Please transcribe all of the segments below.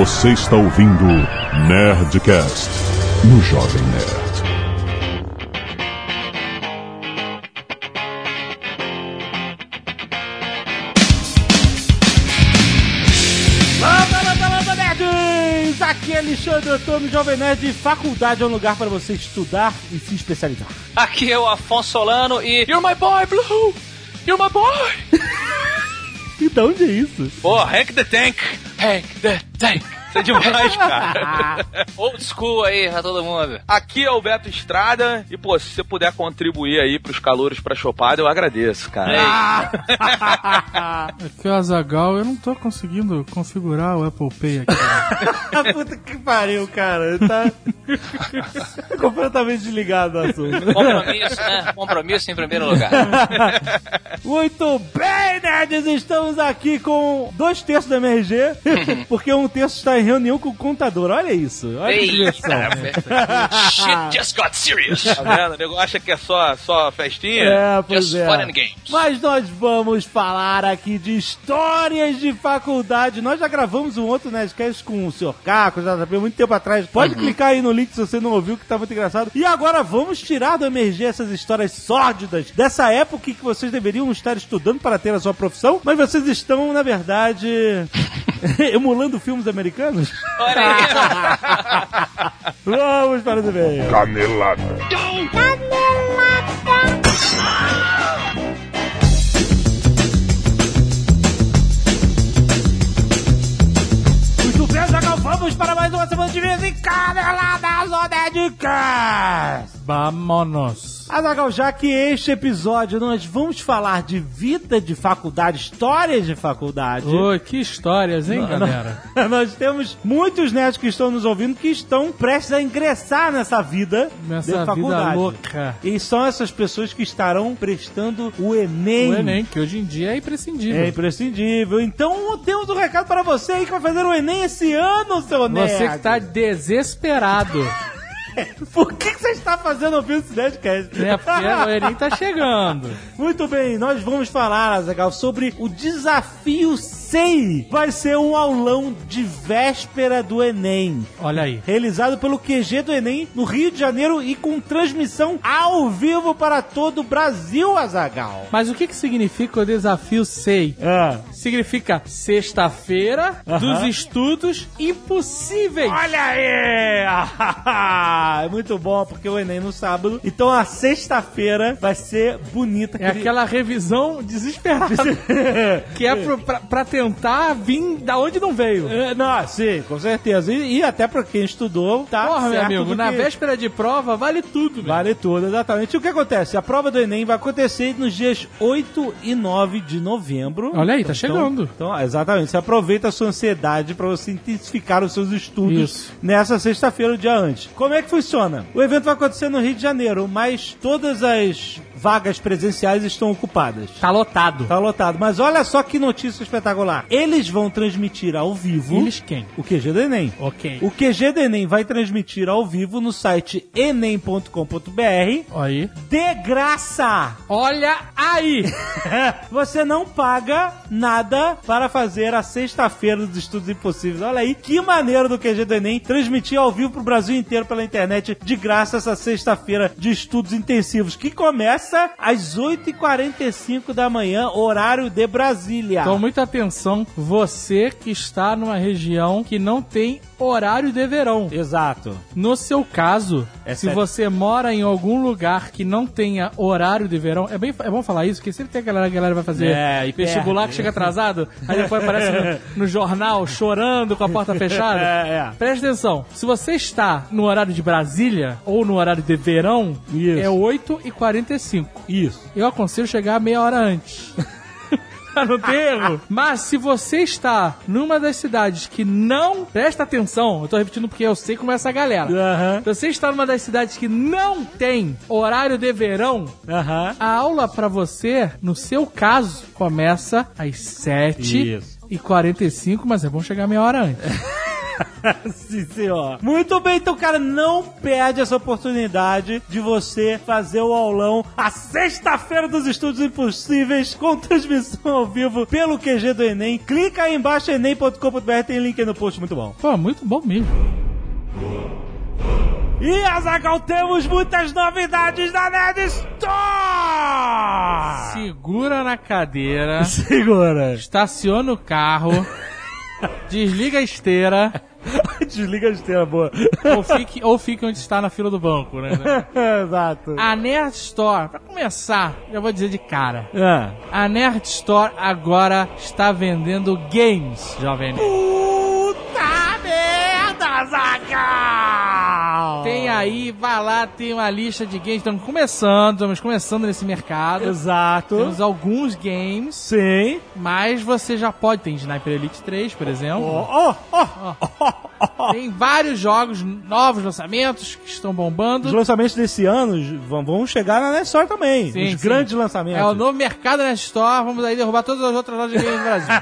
Você está ouvindo Nerdcast no Jovem Nerd. Landa, landa, landa, nerds! Aqui é Alexandre Antônio, Jovem Nerd. Faculdade é um lugar para você estudar e se especializar. Aqui é o Afonso Solano e You're my boy, Blue! You're my boy! E de onde é isso? Pô, Hank the Tank! Hank the Tank! Isso é demais, cara. Old school aí pra todo mundo. Aqui é o Beto Estrada e, pô, se você puder contribuir aí pros calouros pra chopada, eu agradeço, cara. Aqui é o Azagal, eu não tô conseguindo configurar o Apple Pay aqui. Puta que pariu, cara. Tá completamente desligado do assunto. Compromisso, né? Compromisso em primeiro lugar. Muito bem, nerds! Estamos aqui com dois terços da MRG, porque um terço está em reunião com o contador. Olha isso. Olha que diversão. Shit just got serious. Tá vendo? O nego acha que é só, só festinha. É, pois Just é. fun and games. Mas nós vamos falar aqui de histórias de faculdade. Nós já gravamos um outro Nerdcast com o Sr. Caco, já sabia muito tempo atrás. Pode clicar aí no link se você não ouviu, que tá muito engraçado. E agora vamos tirar do MRG essas histórias sórdidas dessa época que vocês deveriam estar estudando para ter a sua profissão, mas vocês estão, na verdade, emulando filmes americanos? Vamos para o e-mail. Canelada. Muito bem, Zagal, vamos para mais uma semana de vez em Caneladas ou Nerdcast. Vamonos. Azagal, já que este episódio nós vamos falar de vida de faculdade, histórias de faculdade. Oi, que histórias, hein, galera? Nós temos muitos nerds que estão nos ouvindo que estão prestes a ingressar nessa vida Nessa de vida faculdade. louca. E são essas pessoas que estarão prestando o Enem. O Enem, que hoje em dia é imprescindível. É imprescindível. Então temos um recado para você aí que vai fazer o Enem esse ano, seu nerd. Você que tá desesperado. Por que, que você está fazendo ouvindo esse Nerdcast? né? Porque o Enem tá chegando. Muito bem, nós vamos falar, Azaghal, sobre o desafio SEI. Vai ser um aulão de véspera do Enem. Olha aí. Realizado pelo QG do Enem no Rio de Janeiro e com transmissão ao vivo para todo o Brasil, Azagal. Mas o que que significa o desafio SEI? Ah. Significa sexta-feira dos estudos impossíveis. Olha aí! É muito bom, porque o Enem no sábado. Então a sexta-feira vai ser bonita. É aquela revisão desesperada. que é pro- pra, pra tentar vir da onde não veio. É, não, sim, com certeza. E, e até pra quem estudou, tá Porra, meu amigo, do na que- véspera de prova vale tudo, velho. Vale tudo, exatamente. E o que acontece? A prova do Enem vai acontecer nos dias 8 e 9 de novembro. Olha aí, tá Então- chegando. Então, exatamente. Você aproveita a sua ansiedade para você intensificar os seus estudos Isso. nessa sexta-feira, o dia antes. Como é que funciona? O evento vai acontecer no Rio de Janeiro, mas todas as vagas presenciais estão ocupadas. Tá lotado. Tá lotado. Mas olha só que notícia espetacular. Eles vão transmitir ao vivo Eles quem? o QG do Enem. Ok. O QG do Enem vai transmitir ao vivo no site enem.com.br Aí. de graça. Olha aí! Você não paga nada para fazer a sexta-feira dos estudos impossíveis. Olha aí, que maneiro do QG do Enem transmitir ao vivo pro Brasil inteiro pela internet de graça essa sexta-feira de estudos intensivos, que começa às 8h45 da manhã, horário de Brasília. Então, muita atenção, você que está numa região que não tem horário de verão. Exato. No seu caso, É se sério. você mora em algum lugar que não tenha horário de verão, é, bem, é bom falar isso, porque sempre tem aquela galera que vai fazer É, e vestibular que chega atrasado, aí depois aparece no, no jornal chorando com a porta fechada. É, é. Preste atenção, se você está no horário de Brasília ou no horário de verão, Isso. é 8h45. Isso. Eu aconselho chegar meia hora antes. Pra não ter erro. Mas se você está numa das cidades que não. Presta atenção, eu tô repetindo porque eu sei como é essa galera. Se você está numa das cidades que não tem horário de verão, a aula pra você, no seu caso, começa às 7 Isso. e 45, mas é bom chegar meia hora antes. Sim, senhor. Muito bem, então, cara, não perde essa oportunidade de você fazer o aulão a sexta-feira dos Estúdios Impossíveis com transmissão ao vivo pelo QG do Enem. Clica aí embaixo, enem.com.br, tem link aí no post, muito bom. Pô, muito bom mesmo. E, Azagal, temos muitas novidades da Nerd Store! Segura na cadeira, Segura. estaciona o carro, desliga a esteira Desliga a esteira, boa. ou fique, ou fique onde está na fila do banco, né? Exato. A Nerd Store, pra começar, já vou dizer de cara. Ah. A Nerd Store agora está vendendo games, Jovem. Puta merda, Zagal! Tem aí, vai lá, tem uma lista de games. Estamos começando, estamos começando nesse mercado. Exato. Temos alguns games, Sim. mas você já pode. Tem Sniper Elite 3, por exemplo. Oh, oh, oh. Tem vários jogos, novos lançamentos que estão Os bombando. lançamentos desse ano vão chegar na Nessor também. Sim, Os sim. grandes lançamentos. É o novo mercado Nerd Store. Vamos aí derrubar todas as outras lojas de games do Brasil.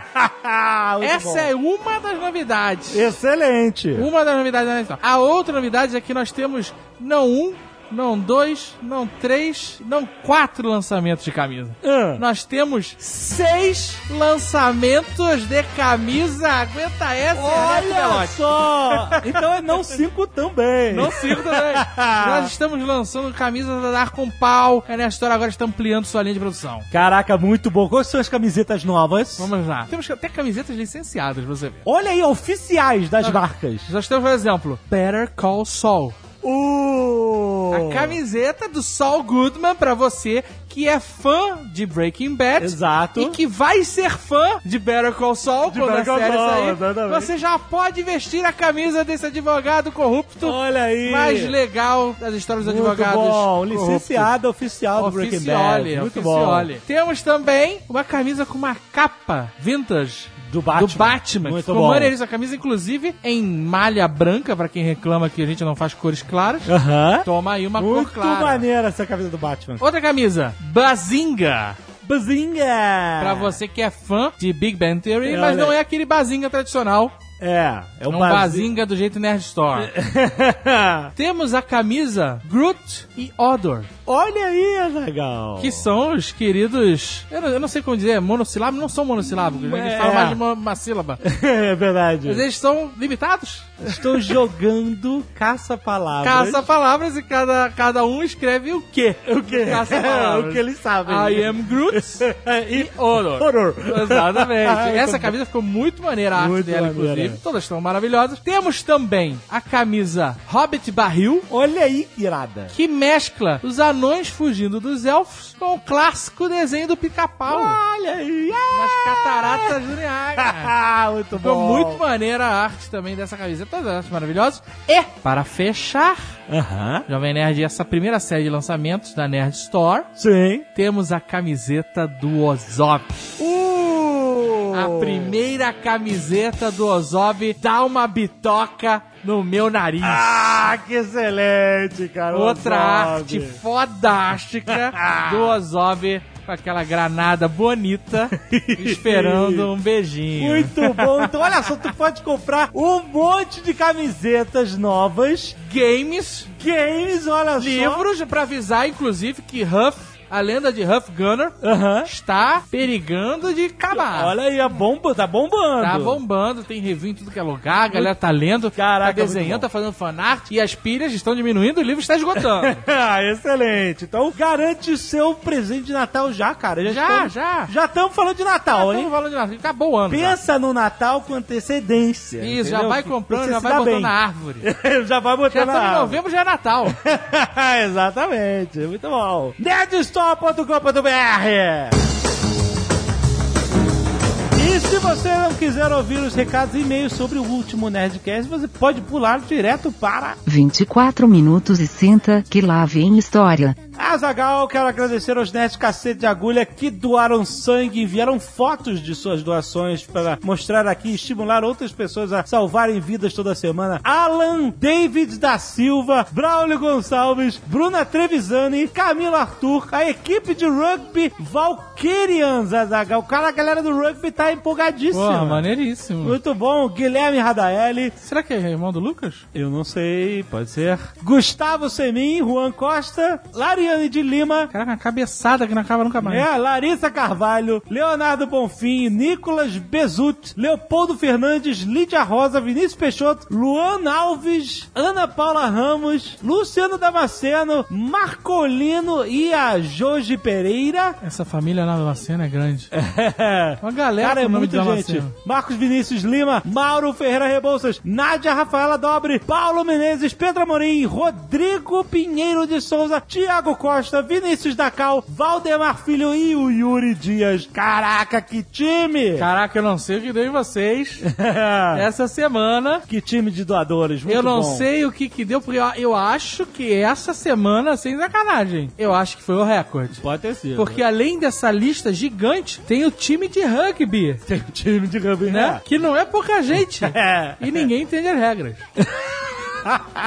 Essa bom. é uma das novidades. Excelente. Uma das novidades da Store. A outra novidade é que nós temos não um, não dois, não três, não quatro lançamentos de camisa. Ah. Nós temos seis lançamentos de camisa. Aguenta essa, Olha só! Então é não cinco também. Não sigo também. Nós estamos lançando camisas da Dar com Pau. A Ernesto Store agora está ampliando sua linha de produção. Caraca, muito bom. Quais são as camisetas novas? Vamos lá. Temos até camisetas licenciadas, você ver. Olha aí, oficiais das marcas. Nós temos, por exemplo, Better Call Saul. Uh! A camiseta do Saul Goodman pra você que é fã de Breaking Bad. Exato. E que vai ser fã de Better Call Saul De quando Better a série Saul, sair. exatamente. Você já pode vestir a camisa desse advogado corrupto. Olha aí. Mais legal das histórias dos Muito advogados. bom. Licenciada oficial do Breaking Bad. Muito oficiole. Temos também uma camisa com uma capa vintage. Do Batman. Do Batman. Muito Ficou bom. maneiríssima. A camisa, inclusive, em malha branca, pra quem reclama que a gente não faz cores claras. Aham. Toma aí uma Muito cor clara. maneira essa camisa do Batman. Outra camisa, Bazinga. Bazinga! Pra você que é fã de Big Bang Theory, É, mas olha não é aquele Bazinga tradicional. É, é É um um Bazinga. Bazinga do jeito Nerd Store. Temos a camisa Groot e Odor. Olha aí, legal. Que são os queridos. Eu não, eu não sei como dizer, monossilábicos. Não são monossilábicos, né? eles É. falam mais de uma, uma sílaba. é verdade. Mas eles são limitados. Estou jogando caça-palavras. Caça-palavras e cada, cada um escreve o quê? O que? Caça-palavras. o que eles sabem. I am Groot e Odor. Horror. Exatamente. Muito Essa camisa ficou muito maneira, a arte Muito dela, maneira. inclusive. Todas estão maravilhosas. Temos também a camisa Hobbit Barril, Olha aí, irada. que mescla os anões fugindo dos elfos com o clássico desenho do pica-pau. Olha aí. Nas cataratas do Niágara. Muito Ficou bom. muito maneira a arte também dessa camisa. Todas elas maravilhosas. E, para fechar, Aham. Jovem Nerd, essa primeira série de lançamentos da Nerd Store, Sim. temos a camiseta do Ozob. Uh! A primeira camiseta do Ozob dá uma bitoca no meu nariz. Ah, que excelente, cara. Outra arte fodástica do Ozob com aquela granada bonita esperando um beijinho. Muito bom. Então, olha só, tu pode comprar um monte de camisetas novas, Games, games, olha só. livros pra avisar, inclusive, que Huff, a lenda de Huff Gunner, está perigando de acabar. Olha aí, a bomba tá bombando. Tá bombando, tem review em tudo que é lugar, a galera tá lendo, Caraca, tá desenhando, tá fazendo fanart e as pilhas estão diminuindo, o livro está esgotando. ah, excelente. Então, garante o seu presente de Natal já, cara. Já, estamos- já. Já estamos falando de Natal, Estamos hein? falando de Natal, acabou o ano. já. Pensa no Natal com antecedência. Isso, já entendeu? vai Que comprando, já vai botando bem. na árvore. já vai botar Já na estamos em árvore. novembro, já é Natal. Exatamente, muito bom. Nerdstore.com.br E se você não quiser ouvir os recados e e-mails sobre o último Nerdcast, você pode pular direto para 24 minutos e senta que lá vem história. Azagal, quero agradecer aos nerds cacete de agulha que doaram sangue, enviaram fotos de suas doações para mostrar aqui e estimular outras pessoas a salvarem vidas toda semana. Alan David da Silva, Braulio Gonçalves, Bruna Trevisani, Camilo Arthur, a equipe de rugby Valkyrians, Azagal. Cara, a galera do rugby tá empolgadíssima. Pô, maneiríssimo. Muito bom, Guilherme Radaeli. Será que é irmão do Lucas? Eu não sei, pode ser. Gustavo Semin, Juan Costa, Lariane de Lima, Caraca, uma cabeçada que não acaba nunca mais. é, Larissa Carvalho, Leonardo Bonfim, Nicolas Bezut, Leopoldo Fernandes, Lídia Rosa, Vinícius Peixoto, Luan Alves, Ana Paula Ramos, Luciano Damasceno, Marcolino e a Joji Pereira. Essa família na Damasceno é grande. Uma galera Cara, é muita gente. Marcos Vinícius Lima, Mauro Ferreira Rebouças, Nádia Rafaela Dobre, Paulo Menezes, Pedro Amorim, Rodrigo Pinheiro de Souza, Tiago Costa, Vinícius Dacal, Valdemar Filho e o Yuri Dias. Caraca, que time! Caraca, eu não sei o que deu em vocês essa semana. que time de doadores, muito eu não bom. sei o que que deu, porque eu, eu acho que essa semana, sem sacanagem, eu acho que foi o recorde. Pode ter sido. Porque além dessa lista gigante, tem o time de rugby, tem um time de rugby, né? Que não é pouca gente. É. E ninguém entende as regras.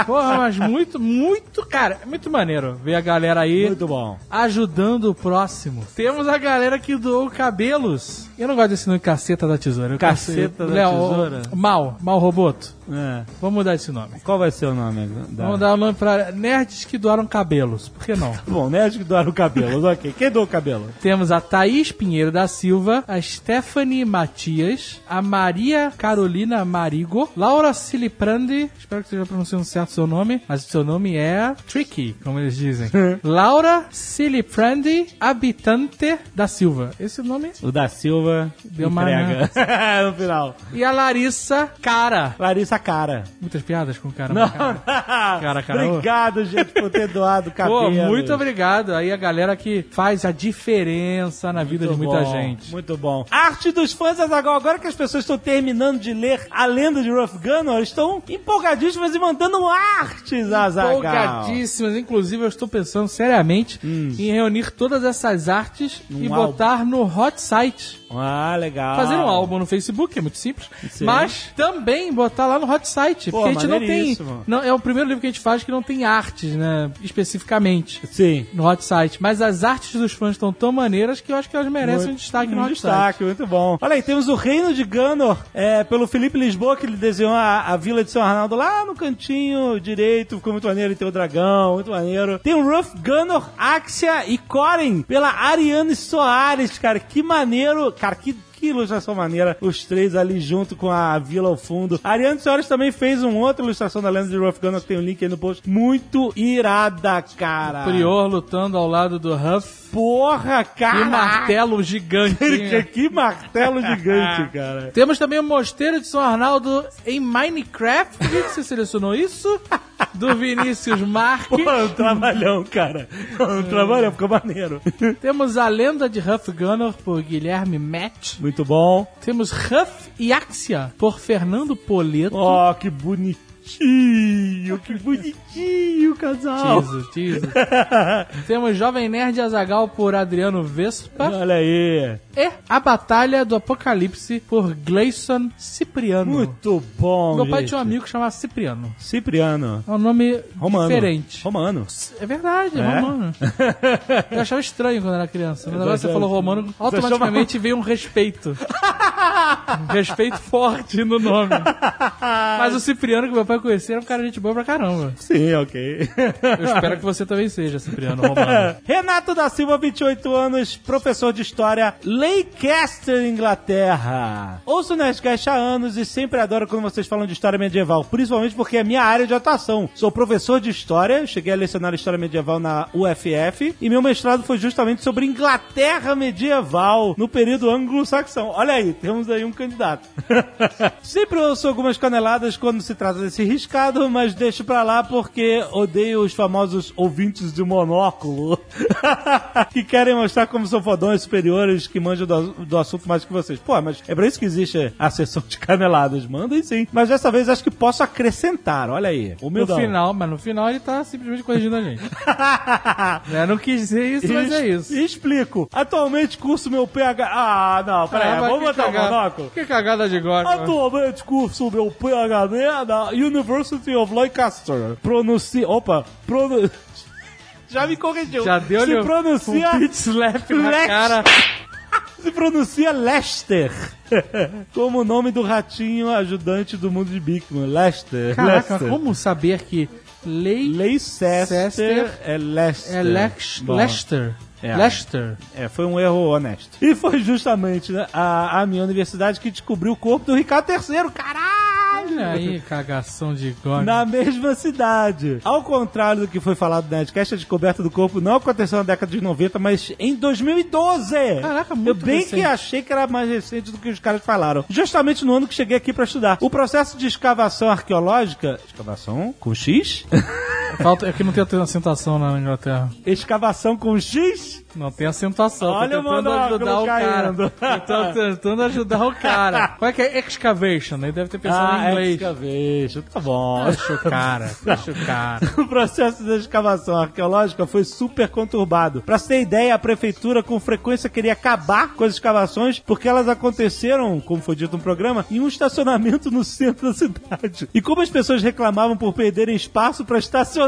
Porra, mas muito, muito, cara, muito maneiro ver a galera aí Muito bom. ajudando o próximo. Temos a galera que doou cabelos. Eu não gosto desse nome caceta da tesoura. Eu Caceta da Léo, tesoura? Mal, mal roboto. É. Vamos mudar esse nome. Qual vai ser o nome? Da... Vamos dar o nome pra nerds que doaram cabelos. Por que não? Bom, nerd que doaram o cabelo, ok. Quem doou cabelo? Temos a Thaís Pinheiro da Silva, a Stephanie Matias, a Maria Carolina Marigo, Laura Siliprandi, espero que esteja pronunciando certo seu nome, mas o seu nome é Tricky, como eles dizem. Laura Siliprandi Habitante da Silva. Esse nome. O da Silva Deu uma- entrega. no final. E a Larissa Cara. Larissa Cara. Muitas piadas com o cara. Não. Cara, cara. Obrigado, gente, por ter doado o cabelo. Pô, muito obrigado. Aí a galera que faz a diferença na vida de muita bom, gente. Muito bom. Arte dos fãs, Azaghal. Agora que as pessoas estão terminando de ler a lenda de Rough Gunner, estão empolgadíssimas e mandando artes, Azaghal. Empolgadíssimas. Inclusive, eu estou pensando seriamente em reunir todas essas artes e Num botar no Hot Site. Ah, legal. Fazer um álbum no Facebook, é muito simples. Sim. Mas também botar lá no Hot Site. Pô, porque a gente não tem. Não, é o primeiro livro que a gente faz que não tem artes, né? Especificamente. Sim. No Hot Site. Mas as artes dos fãs estão tão maneiras que eu acho que elas merecem um destaque no um Hot destaque, muito bom. Olha aí, temos o Reino de Gunor, é, pelo Felipe Lisboa, que ele desenhou a, a vila de São Arnaldo lá no cantinho direito, ficou muito maneiro, e tem o dragão, muito maneiro. Tem o Rough Gunor, Axia e Corin, pela Ariane Soares, cara, que maneiro, cara, que que ilustração maneira, os três ali junto com a vila ao fundo. A Ariane Soares também fez uma outra ilustração da lenda de Rough Gunner, que tem o link aí no post. Muito irada, cara. Prior lutando ao lado do Huff. Porra, cara. E martelo gigante. Que, que martelo gigante, cara. Temos também o Mosteiro de São Arnaldo em Minecraft. Por que que você selecionou isso? Do Vinícius Marque. Pô, é um trabalhão, cara. É um trabalhão, ficou maneiro. Temos a Lenda de Huff Gunner por Guilherme Matt. Muito bom. Temos Huff e Axia por Fernando Poleto. Ó, que bonitinho, que bonitinho, casal. Tiso, tiso. Temos Jovem Nerd Azagal por Adriano Vespa. Olha aí. E A Batalha do Apocalipse por Gleison Cipriano. Muito bom, Meu pai gente. tinha um amigo que chamava Cipriano. Cipriano. É um nome Romano. diferente. Romano. É verdade, é, É? romano. Eu achava estranho quando era criança. Mas agora você falou romano, automaticamente veio um respeito. Um respeito forte no nome. Mas o Cipriano que meu pai conhecia era um cara de gente boa pra caramba. Sim, ok. Eu espero que você também seja, Cipriano Romano. Renato da Silva, 28 anos, professor de História, Leicester, Inglaterra. Ouço o Nerdcast há anos e sempre adoro quando vocês falam de História Medieval, principalmente porque é minha área de atuação. Sou professor de História, cheguei a lecionar História Medieval na UFF e meu mestrado foi justamente sobre Inglaterra Medieval, no período anglo-saxão. Olha aí, temos aí um candidato. sempre ouço algumas caneladas quando se trata desse riscado, mas deixo pra lá porque odeio os famosos ouvintes de monóculo que querem mostrar como são fodões superiores que do, do assunto mais que vocês. Pô, mas é pra isso que existe a sessão de caneladas. Mandem sim. Mas dessa vez acho que posso acrescentar. Olha aí. No final, mas no final ele tá simplesmente corrigindo a gente. Eu não quis dizer isso, mas é isso. Explico. Atualmente curso meu PH. Ah, não, peraí. Ah, vamos botar o cagada- monóculo. Que cagada de gosta. Atualmente curso meu PhD na University of Lancaster. Pronuncia. Opa, pronu... Já me corrigiu. Já deu Se um pronuncia. pit slap na cara. Se pronuncia Lester. Como o nome do ratinho ajudante do mundo de Bigman. Lester. Caraca, Lester. como saber que Lei Leicester é Lester. é Lex, Bom, Lester? É. Lester. É, foi um erro honesto. E foi justamente né, a, a minha universidade que descobriu o corpo do Ricardo III. Caralho! Olha aí, cagação de gole. Na mesma cidade. Ao contrário do que foi falado no Nerdcast, a descoberta do corpo não aconteceu na década de 90, mas em 2012. Caraca, muito Eu bem recente. que achei que era mais recente do que os caras falaram. Justamente no ano que cheguei aqui pra estudar. O processo de escavação arqueológica... Escavação com X? Falta, é que não tem acentuação na Inglaterra. escavação com X? Não tem acentuação. Olha tô o tentando ajudar o caindo. cara. Tô tentando ajudar o cara. Qual é que é excavation? Ele deve ter pensado ah, em inglês. excavation. Tá bom. Deixa o cara, deixa o cara. O processo de escavação arqueológica foi super conturbado. Pra ter ideia, a prefeitura com frequência queria acabar com as escavações porque elas aconteceram, como foi dito no programa, em um estacionamento no centro da cidade. E como as pessoas reclamavam por perderem espaço pra estacionar,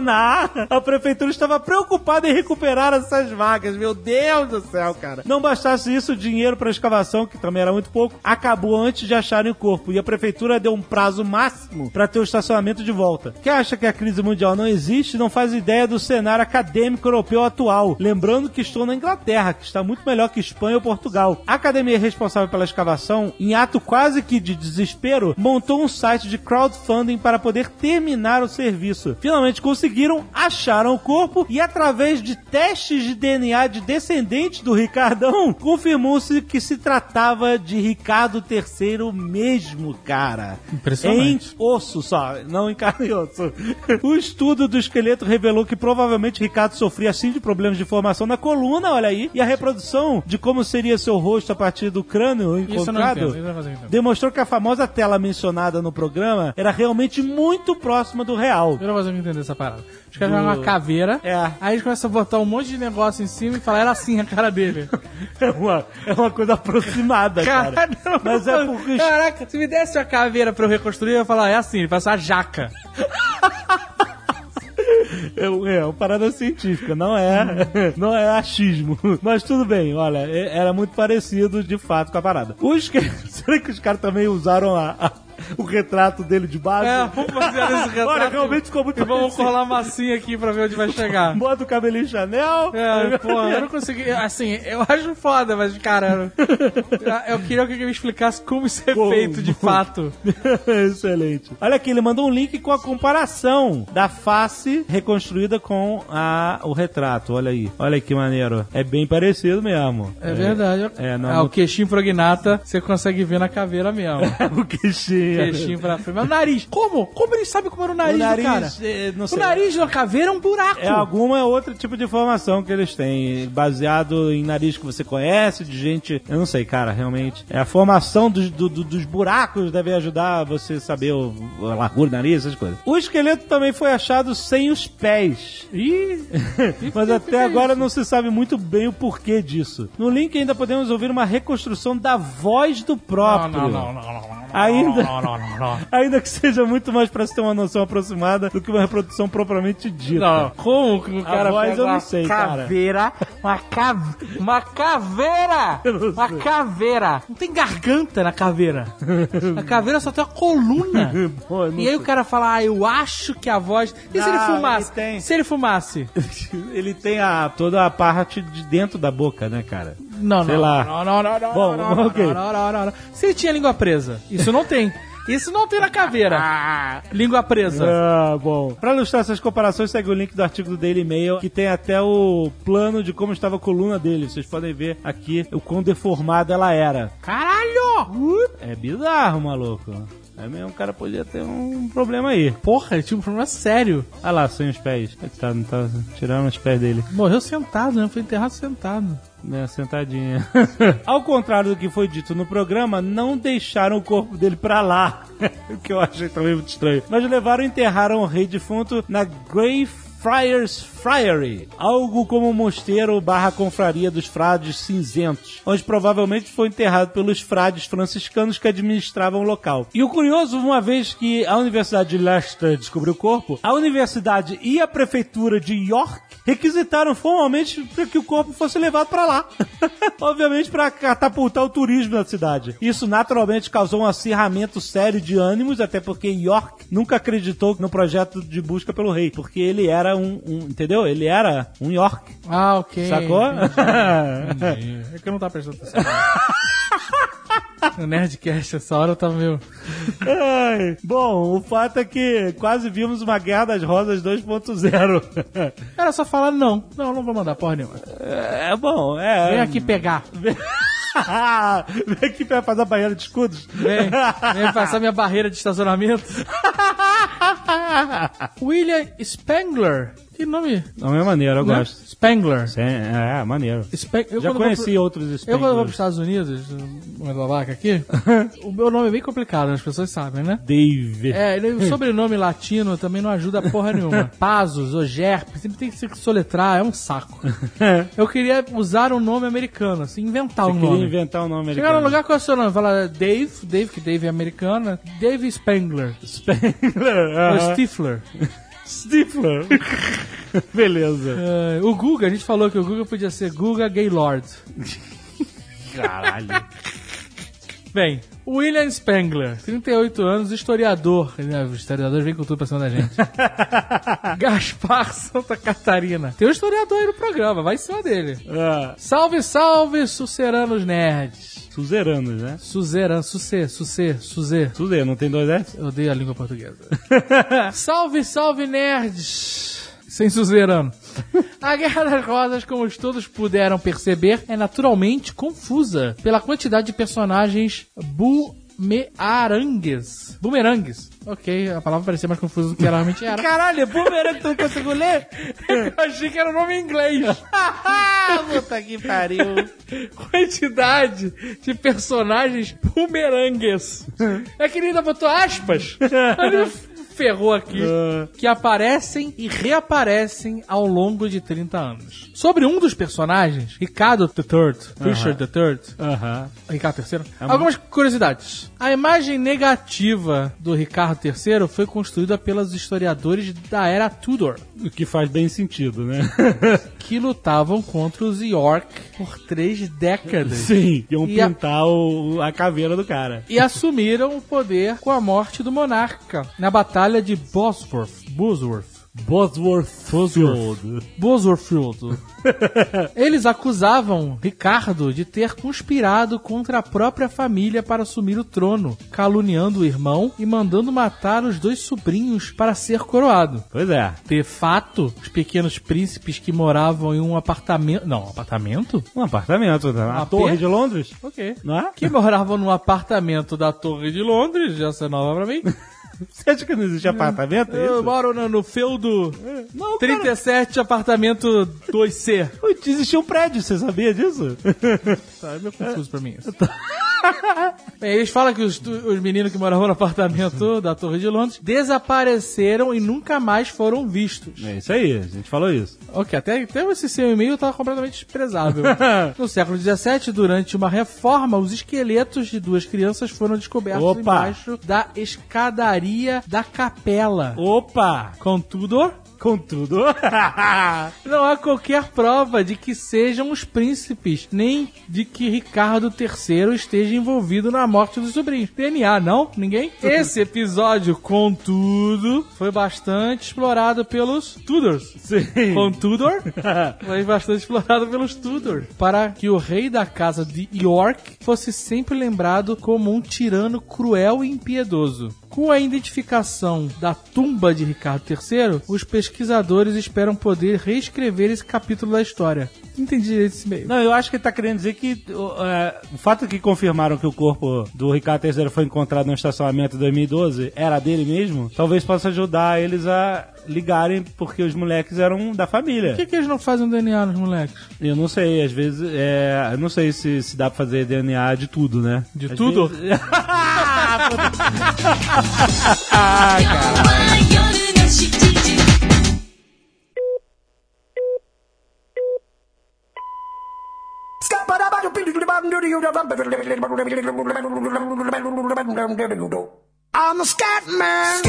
a prefeitura estava preocupada em recuperar essas vagas. Meu Deus do céu, cara. Não bastasse isso, o dinheiro pra escavação, que também era muito pouco, acabou antes de acharem o corpo. E a prefeitura deu um prazo máximo pra ter o estacionamento de volta. Quem acha que a crise mundial não existe não faz ideia do cenário acadêmico europeu atual. Lembrando que estou na Inglaterra, que está muito melhor que Espanha ou Portugal. A academia responsável pela escavação, em ato quase que de desespero, montou um site de crowdfunding para poder terminar o serviço. Finalmente conseguiram, acharam o corpo e através de testes de DNA de descendentes do Ricardão, confirmou-se que se tratava de Ricardo III mesmo, cara. Impressionante. Em osso só, não em carne e osso. O estudo do esqueleto revelou que provavelmente Ricardo sofria assim de problemas de formação na coluna, olha aí, e a reprodução de como seria seu rosto a partir do crânio encontrado entendo. Demonstrou que a famosa tela mencionada no programa era realmente muito próxima do real. Eu não vou entender essa parada. Os caras jogam uma caveira, É. aí eles começam a botar um monte de negócio em cima e falar, era assim a cara dele. É uma, é uma coisa aproximada, cara. Caralho, Mas é porque Caraca, se me desse uma caveira pra eu reconstruir, eu ia falar, é assim, ele faz uma jaca. É, é uma parada científica, não é, não é achismo. Mas tudo bem, olha, é- era muito parecido de fato com a parada. Os que, será que os caras também usaram a- a- o retrato dele de base? É, vamos fazer esse retrato. Olha, realmente ficou muito E vamos parecido. colar massinha aqui pra ver onde vai chegar. Bota o cabelinho Chanel. É, pô, eu não consegui. Assim, eu acho foda, mas, cara, eu, eu queria que ele me explicasse como isso é Como? feito de fato. Excelente. Olha aqui, ele mandou um link com a comparação da face reconstruída com a, o retrato. Olha aí. Olha que maneiro. É bem parecido mesmo. É, verdade. é, não é o queixinho prognata você consegue ver na caveira mesmo. o queixinho. Queixinho pra frente. Mas o nariz, como? Como ele sabe como era o nariz, o nariz, do cara? é, O nariz da caveira é um buraco. É alguma outro tipo de informação que eles têm, baseado em nariz que você conhece, de gente. Eu não sei, cara, realmente. É a formação dos, do- do- dos buracos deve ajudar você saber o, a largura do nariz, essas coisas. O esqueleto também foi achado sem os pés. Ih, Mas até agora não se sabe muito bem o porquê disso. No link ainda podemos ouvir uma reconstrução da voz do próprio. não, não, não, não, não. Ainda-. Ainda que seja muito mais pra se ter uma noção aproximada do que uma reprodução propriamente dita. Não, como que o cara voz pega eu não uma sei, cara. caveira, uma, ca... uma caveira, Eu não uma caveira. Não tem garganta na caveira. A caveira só tem uma coluna. Pô, E aí sei. o cara fala, ah, eu acho que a voz... E se ele Não, fumasse? ele tem. Se ele fumasse? Ele tem a, toda a parte de dentro da boca, né, cara? Não, Sei não, lá. não, não, não, não, Bom, não, não, ok. não, não, não, não. Se ele tinha a língua presa, isso não tem. Isso não tem na caveira. Língua presa. Ah, bom. Pra ilustrar essas comparações, segue o link do artigo do Daily Mail, que tem até o plano de como estava a coluna dele. Vocês podem ver aqui o quão deformada ela era. Caralho! É bizarro, maluco. É mesmo, o cara podia ter um problema aí. Porra, ele tinha um problema sério. Olha lá, sem os pés. Coitado, não tá tirando os pés dele. Morreu sentado, né? Foi enterrado sentado. Né, sentadinha. Ao contrário do que foi dito no programa, não deixaram o corpo dele pra lá. o que eu achei também muito estranho. Mas levaram e enterraram o rei defunto na Grey Friars Friary, algo como um mosteiro barra confraria dos frades cinzentos, onde provavelmente foi enterrado pelos frades franciscanos que administravam o local. E o curioso, uma vez que a Universidade de Leicester descobriu o corpo, a universidade e a prefeitura de York requisitaram formalmente para que o corpo fosse levado para lá. Obviamente para catapultar o turismo da cidade. Isso naturalmente causou um acirramento sério de ânimos, até porque York nunca acreditou no projeto de busca pelo rei, porque ele era um, um- entendeu? Ele era um York. Ah, ok. Sacou? Entendi. É que eu não tava prestando atenção. No Nerdcast, essa hora eu tava meio. Ai, bom, o fato é que quase vimos uma Guerra das Rosas 2.0. Era só falar não. Não, não vou mandar porra nenhuma. É bom, é. Vem aqui pegar. Vem aqui pra fazer a barreira de escudos. Vem, vem passar minha barreira de estacionamento. William Spengler. Que nome? Não é maneiro, eu né? gosto. Spengler. É, é, maneiro. Speng- eu Já conheci pro- outros Eu quando vou para os. Estados Unidos, uma babaca aqui, o meu nome é bem complicado, as pessoas sabem, né? Dave. É, o sobrenome latino também não ajuda porra nenhuma. Pazos, Ogerp, sempre tem que se soletrar, é um saco. Eu queria usar um nome americano, assim, inventar Você um queria nome. inventar um nome Chegar no americano. lugar, qual é o seu nome? Fala Dave, Dave, que Dave é americano, né? Dave Spengler. Spengler. Ou aham. Stifler. Stifler. Beleza. É, o Guga, a gente falou que o Guga podia ser Guga Gaylord. Caralho. Bem, William Spengler, 38 anos, historiador. né, Os historiadores vêm com tudo pra cima da gente. Gaspar Santa Catarina. Tem um historiador aí no programa, vai em cima dele. Ah, Salve, salve, suceranos nerds. suzeranos, né? Suzeran, sucê, sucê, suzê. Suzer, não tem dois S? Eu odeio a língua portuguesa. salve, salve, nerds! Sem suzerano. A Guerra das Rosas, como todos puderam perceber, é naturalmente confusa pela quantidade de personagens bumerangues. Bumerangues. Ok, a palavra parecia mais confusa do que ela realmente era. Caralho, é boomerang que tu não conseguiu ler? Eu achei que era o nome em inglês. Puta que pariu. quantidade de personagens bumerangues. É que ele ainda botou aspas. Ferrou aqui. Que aparecem e reaparecem ao longo de 30 anos. Sobre um dos personagens, Ricardo III, Richard III, Aham. Ricardo III, algumas curiosidades. A imagem negativa do Ricardo III foi construída pelos historiadores da era Tudor, O que faz bem sentido, né? que lutavam contra os York por três décadas. Sim, iam E a- pintar o- a caveira do cara. e assumiram o poder com a morte do monarca na Batalha de Bosworth. Bosworth. Bosworth Field. Bosworth. Eles acusavam Ricardo de ter conspirado contra a própria família para assumir o trono, caluniando o irmão e mandando matar os dois sobrinhos para ser coroado. Pois é. De fato, os pequenos príncipes que moravam em um apartamento. Não, apartamento? Um apartamento, né? A A Torre pé? de Londres. Ok. Não é? Que moravam num apartamento da Torre de Londres, essa é nova pra mim. Você acha que não existe apartamento? É Eu isso? moro no, no feudo Não, cara. 37, apartamento 2C. Ui, Existia um prédio, você sabia disso? Tá, é meio confuso pra mim isso. Bem, eles falam que os, os meninos que moravam no apartamento da Torre de Londres desapareceram e nunca mais foram vistos. É isso aí, a gente falou isso. Ok, até, até esse seu e-mail estava completamente desprezável. no século XVII, durante uma reforma, os esqueletos de duas crianças foram descobertos Opa! embaixo da escadaria da capela. Opa! Contudo, Contudo. Não há qualquer prova de que sejam os príncipes, nem de que Ricardo III esteja envolvido na morte dos sobrinhos. DNA, não? Ninguém? Esse episódio, contudo, foi bastante explorado pelos Tudors. Sim. Com Tudor, foi bastante explorado pelos Tudor. Para que o rei da casa de York fosse sempre lembrado como um tirano cruel e impiedoso. Com a identificação da tumba de Ricardo III, os pesquisadores esperam poder reescrever esse capítulo da história. Entendi direito esse meio. Não, eu acho que ele tá querendo dizer que é, o fato que confirmaram que o corpo do Ricardo III foi encontrado no estacionamento em 2012 era dele mesmo, talvez possa ajudar eles a ligarem porque os moleques eram da família. Por que, que eles não fazem DNA nos moleques? Eu não sei, às vezes, é, eu não sei se, se dá pra fazer DNA de tudo, né? De Às tudo? vezes- ah. I'm a scat man.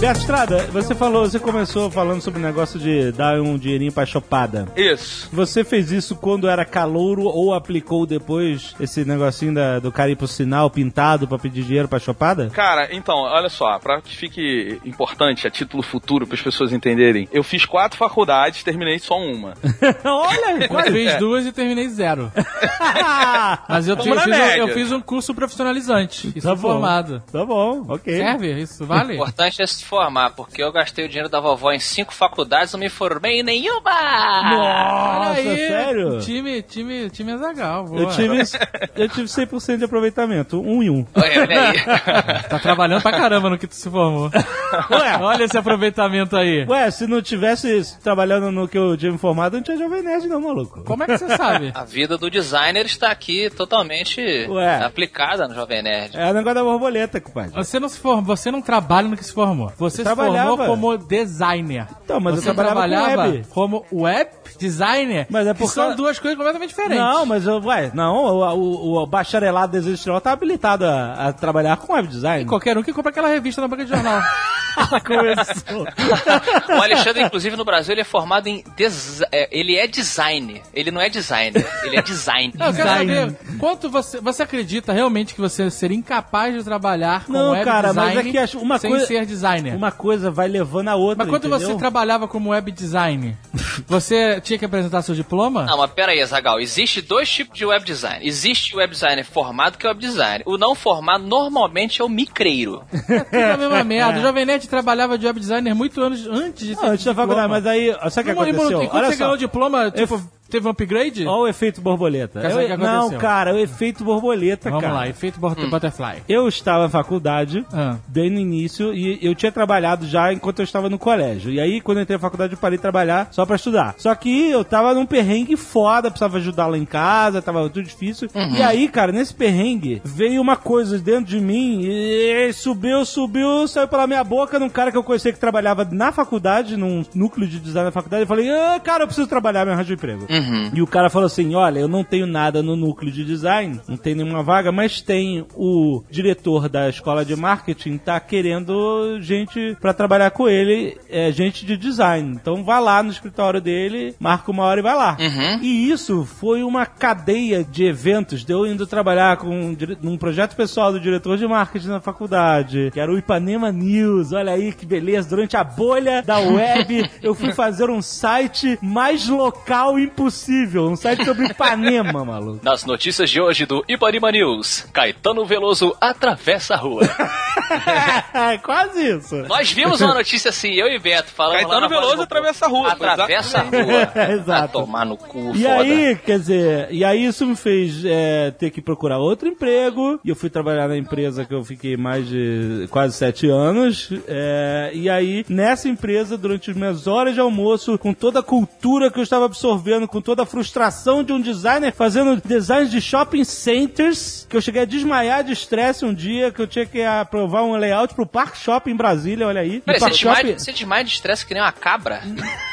Beto Estrada, você falou, você começou falando sobre o negócio de dar um dinheirinho pra chopada. Isso. Você fez isso quando era calouro ou aplicou depois esse negocinho da- do cara ir pro sinal pintado pra pedir dinheiro pra chopada? Cara, então, olha só, pra que fique importante a título futuro para as pessoas entenderem, eu fiz quatro faculdades, terminei só uma. Olha, Eu fiz duas e terminei zero. Mas eu, eu fiz, um, eu fiz um curso profissionalizante. E Tá sou Tá bom, ok. Serve? Isso O vale? importante é se formar, porque eu gastei o dinheiro da vovó em cinco faculdades e não me formei em nenhuma! Nossa, aí, sério? Time, time, time Azagal. Eu tive, eu tive 100% de aproveitamento, um e um. Olha, olha aí. Tá trabalhando pra caramba no que tu se formou. Ué, Olha esse aproveitamento aí. ué, se não tivesse trabalhando no que eu tinha me formado, não tinha Jovem Nerd não, maluco. Como é que você sabe? A vida do designer está aqui totalmente Ué. aplicada no Jovem Nerd. É o negócio da borboleta, compadre. Você não se formou, você não trabalha no que se formou. Você se trabalhava. formou como designer. Então, mas eu você trabalhava com trabalhava web. como web designer. Mas é que por são duas coisas completamente diferentes. Não, mas eu, ué, não, o, o, o bacharelado de desenho industrial tá habilitado a, a trabalhar com web design. Qualquer um que compra aquela revista na banca de jornal. Começou. O Alexandre, inclusive, no Brasil, ele é formado em. desi- é, ele é design. Ele não é designer, ele é design. Não, eu quero Design. saber quanto você, você acredita realmente que você seria incapaz de trabalhar com Não, web cara, mas design é que acho- uma sem coisa- ser designer? Uma coisa vai levando a outra, Mas quando entendeu? você trabalhava como web design, você tinha que apresentar seu diploma? Não, mas pera aí, Zagal. Existe dois tipos de web design. Existe o web designer formado, que é o web design. O não formado, normalmente, é o micreiro. Tudo a mesma merda. O Jovem Nerd trabalhava de web designer muito anos antes de Não, antes da faculdade, mas aí, sabe o que aconteceu? e quando Olha você ganhou só. o diploma, tipo, teve um upgrade? Olha o efeito borboleta. Quer saber o que aconteceu? não, cara, o efeito borboleta, Vamos cara. lá, efeito bot- butterfly. Eu estava na faculdade, Ah. bem no início, e eu tinha trabalhado já enquanto eu estava no colégio. E aí, quando eu entrei na faculdade, eu parei de trabalhar só pra estudar. Só que eu tava num perrengue foda, precisava ajudar lá em casa, tava tudo difícil. E aí, cara, nesse perrengue, veio uma coisa dentro de mim, e subiu, subiu, saiu pela minha boca num cara que eu conhecia que trabalhava na faculdade, num núcleo de design na faculdade. Eu falei, ah, cara, eu preciso trabalhar, me arranjo um emprego. E o cara falou assim: olha, eu não tenho nada no núcleo de design, não tem nenhuma vaga, mas tem o diretor da escola de marketing tá querendo gente pra trabalhar com ele, é, gente de design. Então vá lá no escritório dele, marca uma hora e vai lá. E isso foi uma cadeia de eventos, de eu indo trabalhar com um, projeto pessoal do diretor de marketing na faculdade, que era o Ipanema News. Olha aí que beleza, durante a bolha da web, eu fui fazer um site mais local impossível, um site sobre Ipanema, maluco. Nas notícias de hoje do Ipanema News, Caetano Veloso atravessa a rua. É quase isso. Nós vimos uma notícia assim, eu e Beto, falando Caetano Veloso atravessa a rua, Atravessa a exatamente rua. É, exato. A tomar no cu, E foda. aí, quer dizer, e aí isso me fez é, ter que procurar outro emprego. E eu fui trabalhar na empresa que eu fiquei mais de quase sete anos. é, e aí, nessa empresa, durante as minhas horas de almoço, com toda a cultura que eu estava absorvendo, com toda a frustração de um designer fazendo designs de shopping centers, que eu cheguei a desmaiar de estresse um dia, que eu tinha que pro- aprovar um layout pro Park Shopping em Brasília, olha aí. E Peraí, você desmaia, Shopping- você desmaia de estresse que nem uma cabra?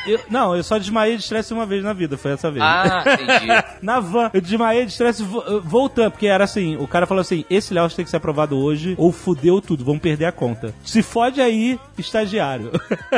eu- não, eu só desmaiei de estresse uma vez na vida, foi essa vez. Ah, entendi. Na van, eu desmaiei de estresse vo- voltando, porque era assim, o cara falou assim, esse layout tem que ser aprovado hoje, ou fudeu tudo, vão perder a conta. Se fode aí, estagiário.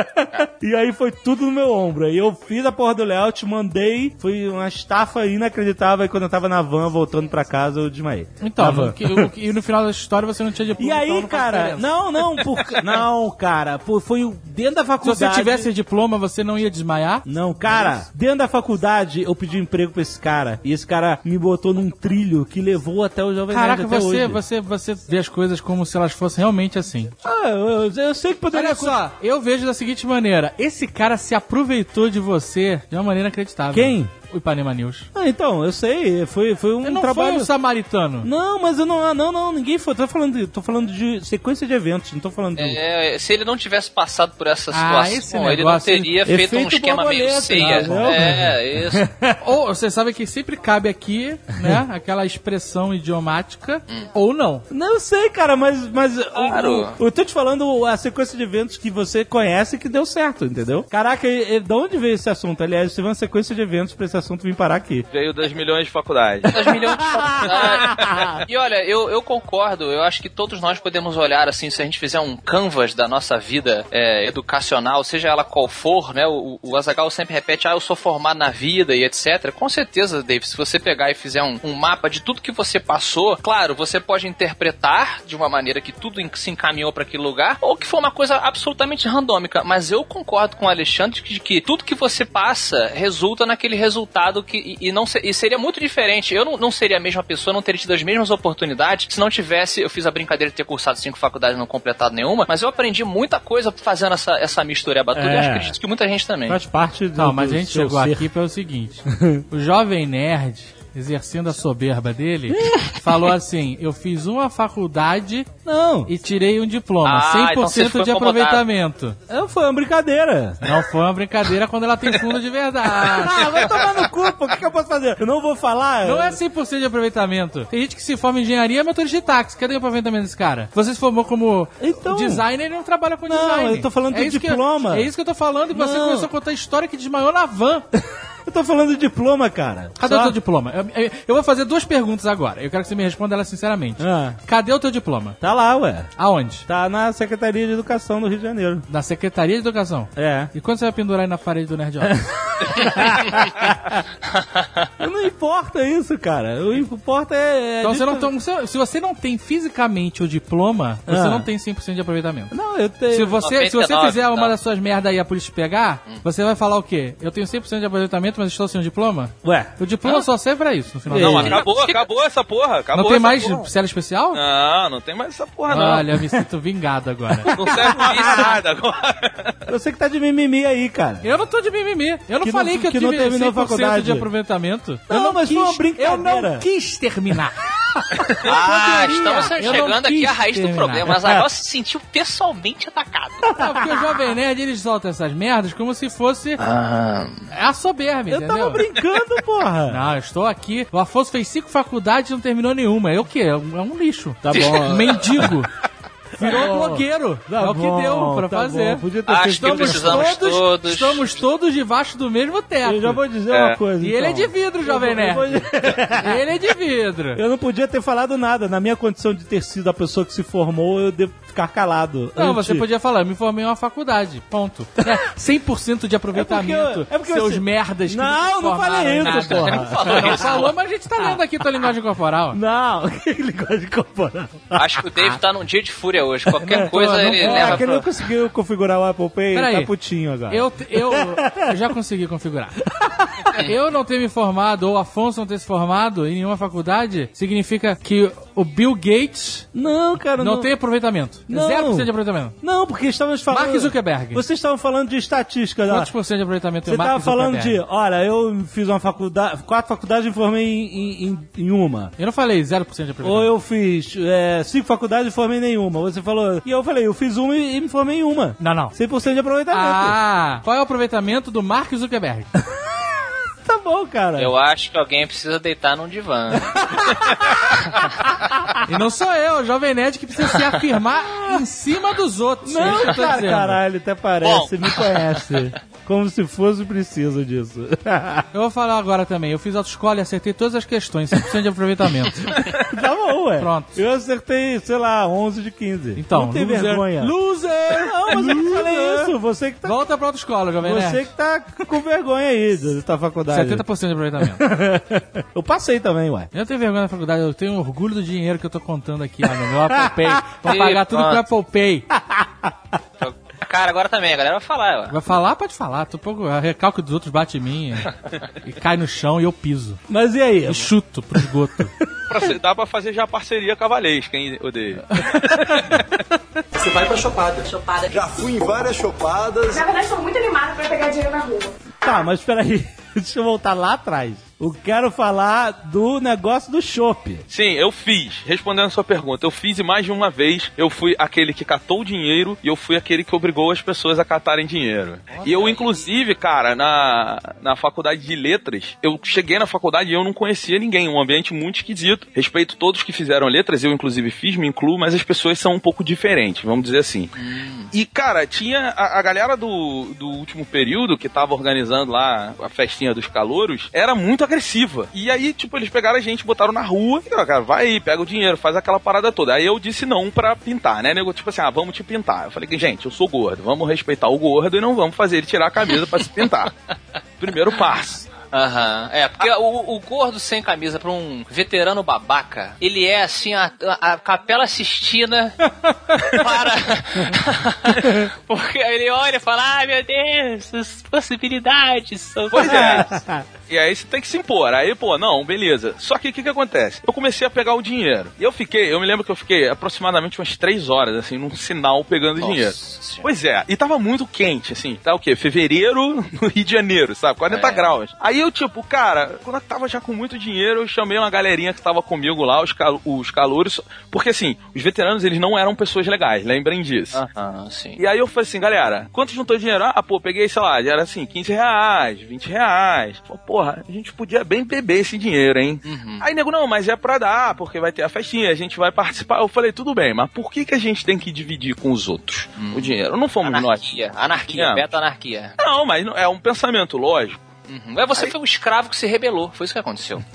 e aí foi tudo no meu ombro. Aí eu fiz a porra do layout, mandei, foi uma estafa inacreditável, e quando eu tava na van, voltando pra casa, eu desmaiei. Então, van. que- o que- e no final da história você não tinha diploma. E aí, então não cara, não, não, por, não, cara, pô, foi dentro da Se faculdade. você tivesse diploma, você não ia desmaiar? Não, cara, dentro da faculdade eu pedi um emprego pra esse cara. E esse cara me botou num trilho que levou até o Jovem Caraca, Nerd até você, hoje. você, você vê as coisas como se elas fossem realmente assim. Ah, eu, eu sei que poderia Olha só, eu vejo da seguinte maneira: esse cara se aproveitou de você de uma maneira inacreditável. Quem? mim O Ipanema News. Ah, então, eu sei, foi, foi um Ele não trabalho... foi um samaritano. Não, mas eu não, ah, não, não, ninguém foi. Tô falando, de, tô falando de sequência de eventos, não tô falando de. É, se ele não tivesse passado por essa Ah, situação, esse ele não teria feito um esquema meio ceia. entendeu? É, isso. Ou você sabe que sempre cabe aqui, né? aquela expressão idiomática, ou não. Não, eu sei, cara, mas. mas Claro. o- eu tô te falando a sequência de eventos que você conhece que deu certo, entendeu? Caraca, e, e, de onde veio esse assunto? Aliás, teve uma sequência de eventos pra esse assunto vir parar aqui. Veio das milhões de faculdades. Das milhões de faculdades. E olha, eu, eu concordo, eu acho que todos nós podemos olhar assim, se a gente fizer um canvas da nossa vida é, educacional, seja ela qual for, né? O, o Azagal sempre repete, ah, eu sou formado na vida e etc. Com certeza, Dave, se você pegar e fizer um, um mapa de tudo que você passou, claro, você pode interpretar de uma maneira que tudo se encaminhou para aquele lugar, ou que foi uma coisa absolutamente randômica. Mas eu concordo com o Alexandre de que tudo que você passa resulta naquele resultado que e, e não e seria muito diferente. Eu não, não seria a mesma pessoa, não teria tido as mesmas oportunidades se não tivesse. Eu fiz a brincadeira de ter cursado cinco faculdades e não completado nenhuma, mas eu aprendi muita coisa fazendo essa, essa mistureba toda. É. Eu acho acredito que muita gente também. Faz parte do. Não, mas do a gente chegou ser. aqui pelo seguinte: o jovem nerd, exercendo a soberba dele, falou assim: Eu fiz uma faculdade Não, e tirei um diploma, Ah, então você 100% foi de aproveitamento. não foi uma brincadeira. Não foi uma brincadeira quando ela tem fundo de verdade. Ah, vai tomar no cu, pô. O que, que eu posso fazer? Eu não vou falar. Não é 100% de aproveitamento. Tem gente que se forma em engenharia e motorista de táxi. Cadê o aproveitamento desse cara? Você se formou como Então- designer e não trabalha com Não, design. eu tô falando do que eu- diploma. é isso que eu tô falando. E você Não. começou a contar a história que desmaiou na van. Eu tô falando de diploma, cara. Cadê Só- o teu diploma? Eu, eu- eu vou fazer duas perguntas agora. Eu quero que você me responda elas sinceramente. Ah, Cadê o teu diploma? tá lá, ué. Aonde? Tá na Secretaria de Educação do Rio de Janeiro. Na Secretaria de Educação. É. E quando você vai pendurar aí na parede do Nerd Office? não importa isso, cara. O que importa é. é Então você não tem, se- você não tem fisicamente o diploma, você Ah. não tem 100% de aproveitamento. Não, eu tenho. Se você, se você 99, fizer uma tá. das suas merdas aí e a polícia te pegar, você vai falar o quê? Eu tenho 100% de aproveitamento, mas estou sem o diploma? Ué. O diploma só serve pra isso, no final Não, acabou, acabou essa porra. Acabou Não tem essa mais porra. cela especial? Não, não tem mais essa porra, não. Olha, eu me sinto vingado agora. Não serve pra nada agora. Eu sei que tá de mimimi aí, cara. Eu não tô de mimimi. Eu não Que falei não- que eu que não tive terminou a 100% faculdade. de aproveitamento. Não, eu não mas quis, foi uma brincadeira. Eu não quis terminar. Ah, estamos Eu chegando aqui à raiz do terminar. problema. Mas agora se sentiu pessoalmente atacado. Não, porque o Jovem Nerd, eles soltam essas merdas como se fosse a soberba, Eu entendeu? tava brincando, porra. Não, eu estou aqui. O Afonso fez cinco faculdades e não terminou nenhuma. É o quê? É um, é um lixo. Tá bom. Um mendigo. Virou Tá blogueiro. Tá é o que bom, deu pra tá fazer. bom. Podia ter Acho feito que Estamos precisamos todos, todos. estamos todos debaixo do mesmo teto. Eu já vou dizer É. uma coisa. E ele é de então. vidro, Jovem Eu vou- Nerd. Ele é de vidro. Eu não podia ter falado nada. Na minha condição de ter sido a pessoa que se formou, eu devo ficar calado. Não, Antes- você podia falar, eu me formei em uma faculdade. Ponto. É, 100% de aproveitamento. É porque seus você- merdas que Não, não falei isso, nada. porra. Não falou Não falou, mas a gente tá lendo aqui tua linguagem corporal. Não, que linguagem corporal. Acho que o Dave tá num dia de fúria hoje. Qualquer Não, coisa não ele pode. leva É, que ele não conseguiu configurar o Apple Pay, Peraí. tá putinho agora. Eu, eu, eu já consegui configurar. Eu não ter me formado, ou o Afonso não ter se formado em nenhuma faculdade, significa que o Bill Gates Não, cara, não, não. tem aproveitamento. Não. 0% de aproveitamento. Não, porque estávamos falando. Mark Zuckerberg. Vocês estavam falando de estatística, né? Quantos por cento de aproveitamento Você tem o Mark tava falando de, olha, eu fiz uma faculdade, quatro faculdades e me formei em, em, em uma. Eu não falei 0% de Ou aproveitamento. eu fiz é, cinco faculdades e formei em nenhuma. Você falou. E eu falei, eu fiz uma e, e me formei em uma. Não, não. 100% de aproveitamento. Ah, qual é o aproveitamento do Mark Zuckerberg? Tá bom, cara. Eu acho que alguém precisa deitar num divã. E não sou eu, o Jovem Nerd que precisa se afirmar em cima dos outros. é Não, eu tô cara, dizendo. caralho, até parece, me conhece. Como se fosse preciso disso. Eu vou falar agora também. Eu fiz autoescola e acertei todas as questões, 100% de aproveitamento. tá bom, ué. Pronto. Eu acertei, sei lá, 11 de 15. Então, não tem loser. vergonha. Loser! Não, mas eu não falei isso. Você que tá, Volta pra autoescola, Jovem você Nerd. que tá com vergonha aí da da faculdade. 70% de aproveitamento. eu passei também, ué. Eu não tenho vergonha da faculdade, eu tenho orgulho do dinheiro que eu tô contando aqui, ó, no meu Apple Pay. Pra E pagar tudo com. Apple Pay. Cara, agora também, a galera vai falar, ué. Vai falar? Pode falar. Tô um pouco, a recalque dos outros bate em mim e, cai no chão e eu piso. Mas e aí? E chuto pro esgoto. Dá pra fazer já parceria cavalesca, hein, odeio. Você vai pra chopada. Chopada. Já fui em várias chopadas. Na verdade, estou muito animada pra pegar dinheiro na rua. Tá, mas peraí. Deixa eu voltar lá atrás. Eu quero falar do negócio do chopp. Sim, eu fiz. Respondendo a sua pergunta, eu fiz e mais de uma vez eu fui aquele que catou o dinheiro e eu fui aquele que obrigou as pessoas a catarem dinheiro. E eu, inclusive, cara, na, na faculdade de letras, eu cheguei na faculdade e eu não conhecia ninguém, um ambiente muito esquisito. Respeito todos que fizeram letras, eu inclusive fiz, me incluo, mas as pessoas são um pouco diferentes, vamos dizer assim. E, cara, tinha a, a galera do, do último período que tava organizando lá a festinha dos calouros, era muito agressiva. E aí, tipo, eles pegaram a gente, botaram na rua, e, cara, vai aí, pega o dinheiro, faz aquela parada toda. Aí eu disse não pra pintar, né, nego? Tipo assim, ah, vamos te pintar. Eu falei que, gente, eu sou gordo, vamos respeitar o gordo e não vamos fazer ele tirar a camisa pra se pintar. Primeiro passo. Aham. É, porque o, o gordo sem camisa pra um veterano babaca, ele é assim a, a, a capela sistina para. porque ele olha e fala: ai meu Deus, as possibilidades são. Pois é. E aí você tem que se impor. Aí, pô, não, beleza. Só que o que, que acontece? Eu comecei a pegar o dinheiro. E eu fiquei, eu me lembro que eu fiquei aproximadamente umas três horas, assim, num sinal pegando Nossa dinheiro. Senhora. Pois é, e tava muito quente, assim, tá o quê? Fevereiro no Rio de Janeiro, sabe? 40 É. graus. Aí eu, tipo, cara, quando eu tava já com muito dinheiro, eu chamei uma galerinha que tava comigo lá, os, cal os calouros, porque assim, os veteranos, eles não eram pessoas legais, lembrem disso. Aham, sim. E aí eu falei assim, galera, quanto juntou dinheiro? Ah, pô, peguei, sei lá, era assim, 15 reais, 20 reais. Falei, porra, a gente podia bem beber esse dinheiro, hein? Uhum. Aí, nego, não, mas é pra dar, porque vai ter a festinha, a gente vai participar. Eu falei, tudo bem, mas por que que a gente tem que dividir com os outros o dinheiro? Não fomos nós. Anarquia, anarquia, É. beta anarquia. Não, mas não- é um pensamento lógico. Uhum. É, você foi um escravo que se rebelou, foi isso que aconteceu.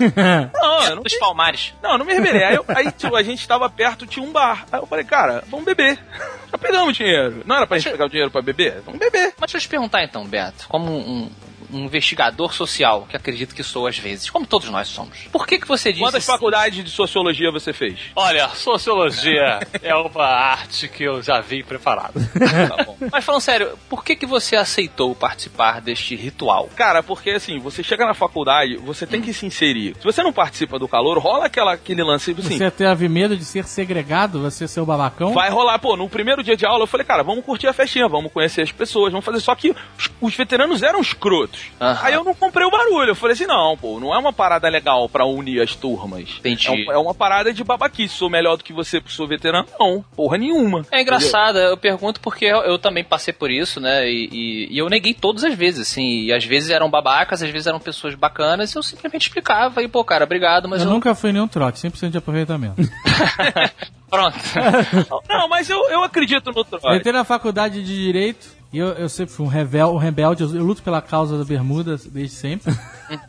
Não, eu não, Dos palmares. não, eu não me rebelei. Aí, eu- aí tipo, a gente tava perto, tinha um bar. Aí eu falei, cara, vamos beber. Já pegamos dinheiro. Não era pra gente pegar o dinheiro pra beber? Vamos beber. Mas deixa eu te perguntar então, Beto, como um, um investigador social, que acredito que sou às vezes, como todos nós somos. Por que que você disse... Quantas faculdades de sociologia você fez? Olha, sociologia é uma arte que eu já vim preparado. Tá bom. Mas falando sério, por que que você aceitou participar deste ritual? Cara, porque assim, você chega na faculdade, você tem que se inserir. Se você não participa do calor, rola aquela, aquele lance assim. Você teve medo de ser segregado? Você ser o babacão? Vai rolar, pô, no primeiro dia de aula eu falei, cara, vamos curtir a festinha, vamos conhecer as pessoas, vamos fazer. Só que os, os veteranos eram escrotos. Aham. Aí eu não comprei o barulho. Eu falei assim, não, pô, não é uma parada legal pra unir as turmas. Entendi. É, um- é uma parada de babaquice. Sou melhor do que você porque sou veterano? Não, porra nenhuma. É engraçado, eu pergunto porque eu, eu também passei por isso, né? E, e- e eu neguei todas as vezes, assim. E às vezes eram babacas, às vezes eram pessoas bacanas, e eu simplesmente explicava. E, pô, cara, obrigado, mas eu eu. nunca fui nenhum trote, 100% de aproveitamento. Pronto. Não, mas eu, eu acredito no Eu trote. entrei na faculdade de Direito e eu, eu sempre fui um, rebel, um rebelde, eu, luto pela causa da bermuda desde sempre.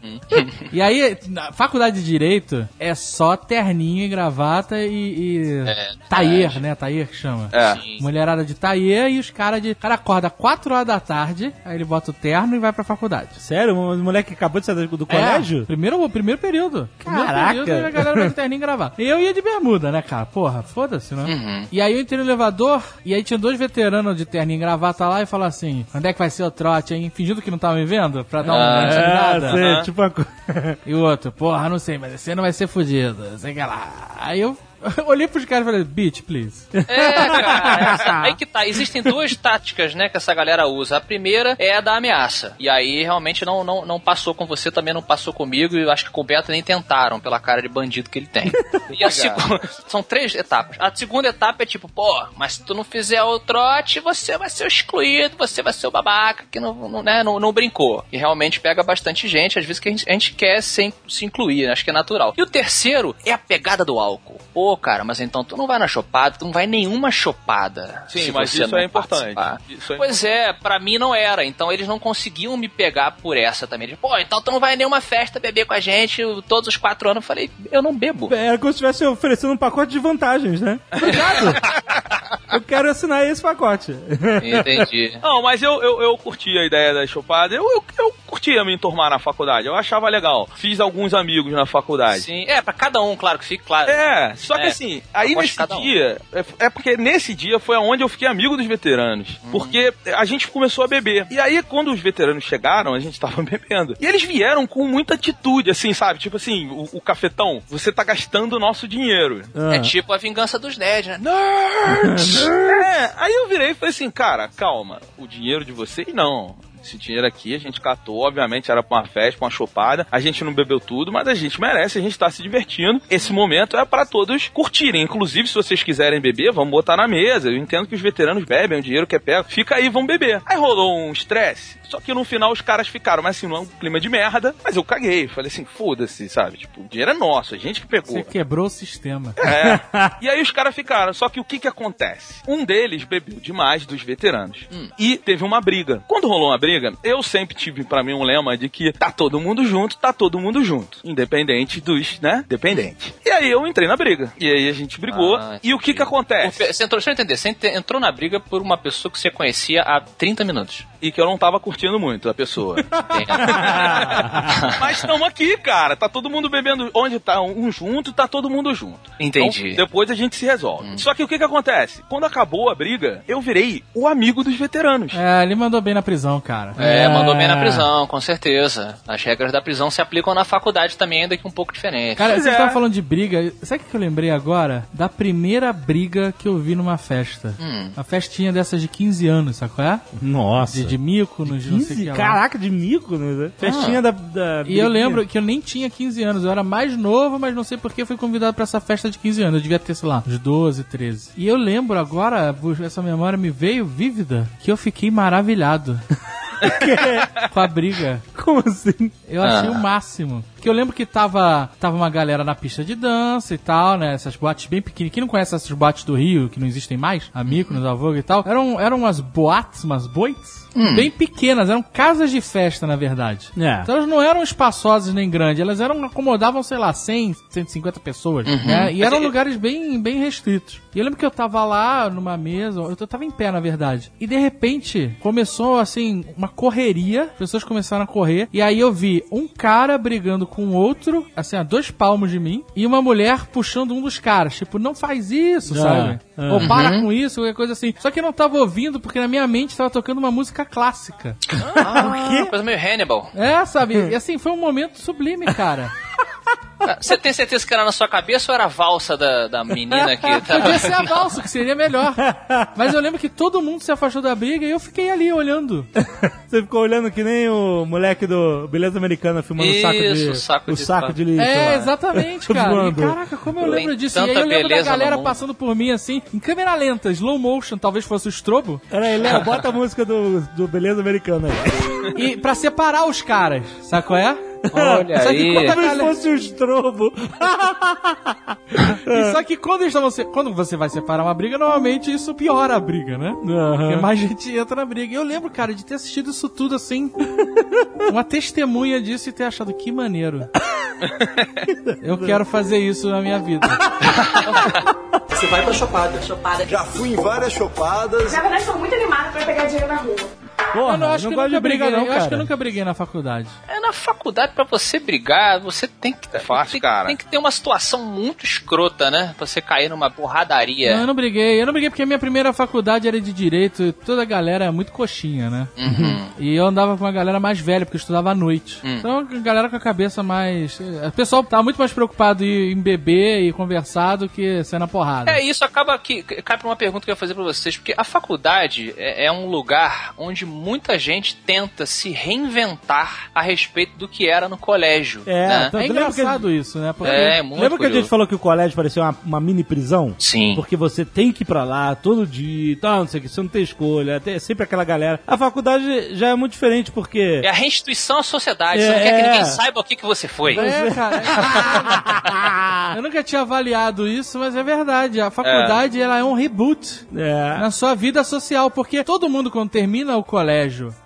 e aí, na faculdade de Direito é só terninho e gravata e, e É, taier, né? Taier que chama. É. Mulherada de taier e os caras de... O cara acorda 4 horas da tarde, aí ele bota o terno e vai pra faculdade. Sério? Um moleque que acabou de sair do, do colégio? É, primeiro, primeiro período. Primeiro Caraca. período, a galera vai de terninho e gravar. Eu ia de bermuda, né, cara? Porra, foda-se, né? Uhum. E aí eu entrei no elevador, e aí tinha dois veteranos de terninho e gravata lá e falaram assim, onde é que vai ser o trote, hein? Fingindo que não tava me vendo, pra dar uma É, intimidada. sei, tipo a E o outro, porra, não sei, mas você não vai ser fudido, sei que lá. Aí eu olhei pros caras e falei, bitch, please. É, cara, essa- aí que tá. Existem duas táticas, né, que essa galera usa. A primeira é a da ameaça. E aí realmente não, não, não passou com você, também não passou comigo, e eu acho que com o Beto nem tentaram, pela cara de bandido que ele tem. E a segunda. São três etapas. A segunda etapa é tipo, pô, mas se tu não fizer o trote, você vai ser o excluído, você vai ser o babaca que não, não, né, não, não brincou. E realmente pega bastante gente, às vezes que a gente, a gente quer se, se incluir, acho que é natural. E o terceiro é a pegada do álcool. Pô, Pô, cara, mas então tu não vai na chopada, tu não vai nenhuma chopada. Sim, se mas você isso não é importante. Isso é pois é, pra mim não era. Então eles não conseguiam me pegar por essa também. Eles, Pô, então tu não vai em nenhuma festa beber com a gente todos os quatro anos. Eu falei, eu não bebo. Era como se estivesse oferecendo um pacote de vantagens, né? Obrigado. eu quero assinar esse pacote. Entendi. Não, mas eu, eu, eu curti a ideia da chopada. Eu, eu, eu curtia me enturmar na faculdade. Eu achava legal. Fiz alguns amigos na faculdade. Sim, é, pra cada um, claro que fique claro. É, só que É, assim, aí nesse um. dia, é, é porque nesse dia foi onde eu fiquei amigo dos veteranos. Hum. Porque a gente começou a beber. E aí, quando os veteranos chegaram, a gente tava bebendo. E eles vieram com muita atitude, assim, sabe? Tipo assim, o, o cafetão, você tá gastando o nosso dinheiro. Ah. É tipo a vingança dos nerds, né? Nerds! é, aí eu virei e falei assim, cara, calma, o dinheiro de vocês não. Esse dinheiro aqui a gente catou, obviamente era pra uma festa, pra uma chopada. A gente não bebeu tudo, mas a gente merece, a gente tá se divertindo. Esse momento é para todos curtirem. Inclusive, se vocês quiserem beber, vamos botar na mesa. Eu entendo que os veteranos bebem, o dinheiro que é pego. Fica aí, vamos beber. Aí rolou um estresse. Só que no final os caras ficaram, mas assim, não é um clima de merda. Mas eu caguei. Falei assim, foda-se, sabe? Tipo, o dinheiro é nosso, a gente que pegou. Você quebrou o sistema. É. e aí os caras ficaram. Só que o que que acontece? Um deles bebeu demais dos veteranos. E teve uma briga. Quando rolou uma briga, eu sempre tive pra mim um lema de que tá todo mundo junto, tá todo mundo junto. Independente dos, né? Dependente. E aí eu entrei na briga. E aí a gente brigou. Ah, e o que que acontece? Você entrou, deixa eu entender, você ent- entrou na briga por uma pessoa que você conhecia há 30 minutos. E que eu não tava curtindo muito a pessoa. Mas estamos aqui, cara. Tá todo mundo bebendo. Onde tá um junto, tá todo mundo junto. Entendi. Então, depois a gente se resolve. Só que o que que acontece? Quando acabou a briga, eu virei o amigo dos veteranos. É, ele mandou bem na prisão, cara. É, mandou bem na prisão, com certeza. As regras da prisão se aplicam na faculdade também, ainda que um pouco diferente. Cara, Pois vocês é. estavam falando de briga. Sabe o que eu lembrei agora? Da primeira briga que eu vi numa festa. Hum. Uma festinha dessas de 15 anos, sabe qual é? Nossa. De, de mico, não sei o 15, que lá. caraca, de mico, né? Festinha da, da. E eu lembro que eu nem tinha 15 anos, eu era mais novo, mas não sei por que fui convidado pra essa festa de 15 anos. Eu devia ter, sei lá, uns 12, 13. E eu lembro agora, essa memória me veio vívida, que eu fiquei maravilhado. Com a briga. Como assim? Eu achei Ah. o máximo. Porque eu lembro que tava, tava uma galera na pista de dança e tal, né? Essas boates bem pequenas. Quem não conhece essas boates do Rio, que não existem mais? A Mykonos, a Vogue e tal. Eram, eram umas boates, umas boites, bem pequenas. Eram casas de festa, na verdade. É. Então elas não eram espaçosas nem grandes. Elas eram, acomodavam, sei lá, 100, 150 pessoas. Né? E eram lugares bem, bem restritos. E eu lembro que eu tava lá numa mesa, eu tava em pé, na verdade. E de repente, começou, assim, uma correria. As pessoas começaram a correr. E aí eu vi um cara brigando com o outro, assim, a dois palmos de mim. E uma mulher puxando um dos caras. Tipo, não faz isso, Ah, sabe? ah. Ou para com isso, qualquer coisa assim. Só que eu não tava ouvindo, porque na minha mente tava tocando uma música clássica. Ah, uma coisa meio Hannibal. É, sabe? E assim, foi um momento sublime, cara. Ah, Você tem certeza que era na sua cabeça ou era a valsa da, da menina que tava... Podia ser a valsa, que seria melhor. Mas eu lembro que todo mundo se afastou da briga e eu fiquei ali olhando. Você ficou olhando que nem o moleque do Beleza Americana filmando o saco de, Isso, saco o de saco de lixo. É, lá. exatamente, cara. E, caraca, como eu Tem lembro disso. E aí eu lembro da galera passando por mim, assim, em câmera lenta, slow motion, talvez fosse o estrobo. Peraí, Léo, bota a música do, do Beleza Americana aí. E pra separar os caras, sabe qual é? Olha Só que aí. fosse um estrobo. E só que quando eles se- quando você vai separar uma briga, normalmente isso piora a briga, né? Porque mais gente entra na briga. E eu lembro, cara, de ter assistido isso tudo assim, uma testemunha disso e ter achado que maneiro. Eu quero fazer isso na minha vida. Você vai pra chopada. Chopada. Já fui em várias chopadas. Na verdade, tô muito animada pra pegar dinheiro na rua. Porra, eu não, acho não que gosto nunca de briga briguei, não, eu acho que eu nunca briguei na faculdade. É na faculdade, pra você brigar, você tem que. É fácil, tem, cara. Tem que ter uma situação muito escrota, né? Pra você cair numa porradaria. Não, eu não briguei. Eu não briguei porque a minha primeira faculdade era de direito e toda a galera é muito coxinha, né? Uhum. E eu andava com uma galera mais velha, porque eu estudava à noite. Hum. Então, a galera com a cabeça mais. O pessoal tava muito mais preocupado em beber e conversar do que ser na porrada. É, isso acaba que cai pra uma pergunta que eu ia fazer pra vocês, porque a faculdade é, é um lugar onde muita gente tenta se reinventar a respeito do que era no colégio. É, né? tanto- É lembra que engraçado isso, né? Porque É, muito Lembra que a gente curioso. falou que o colégio parecia uma, uma mini prisão? Sim. Porque você tem que ir pra lá todo dia e tal, não sei o que, você não tem escolha, tem sempre aquela galera. A faculdade já é muito diferente, porque. É a restituição à sociedade. Você É, não quer que é. ninguém saiba o que, que você foi. É, cara. é- Eu nunca tinha avaliado isso, mas é verdade. A faculdade ela é um reboot É. na sua vida social, porque todo mundo quando termina o colégio,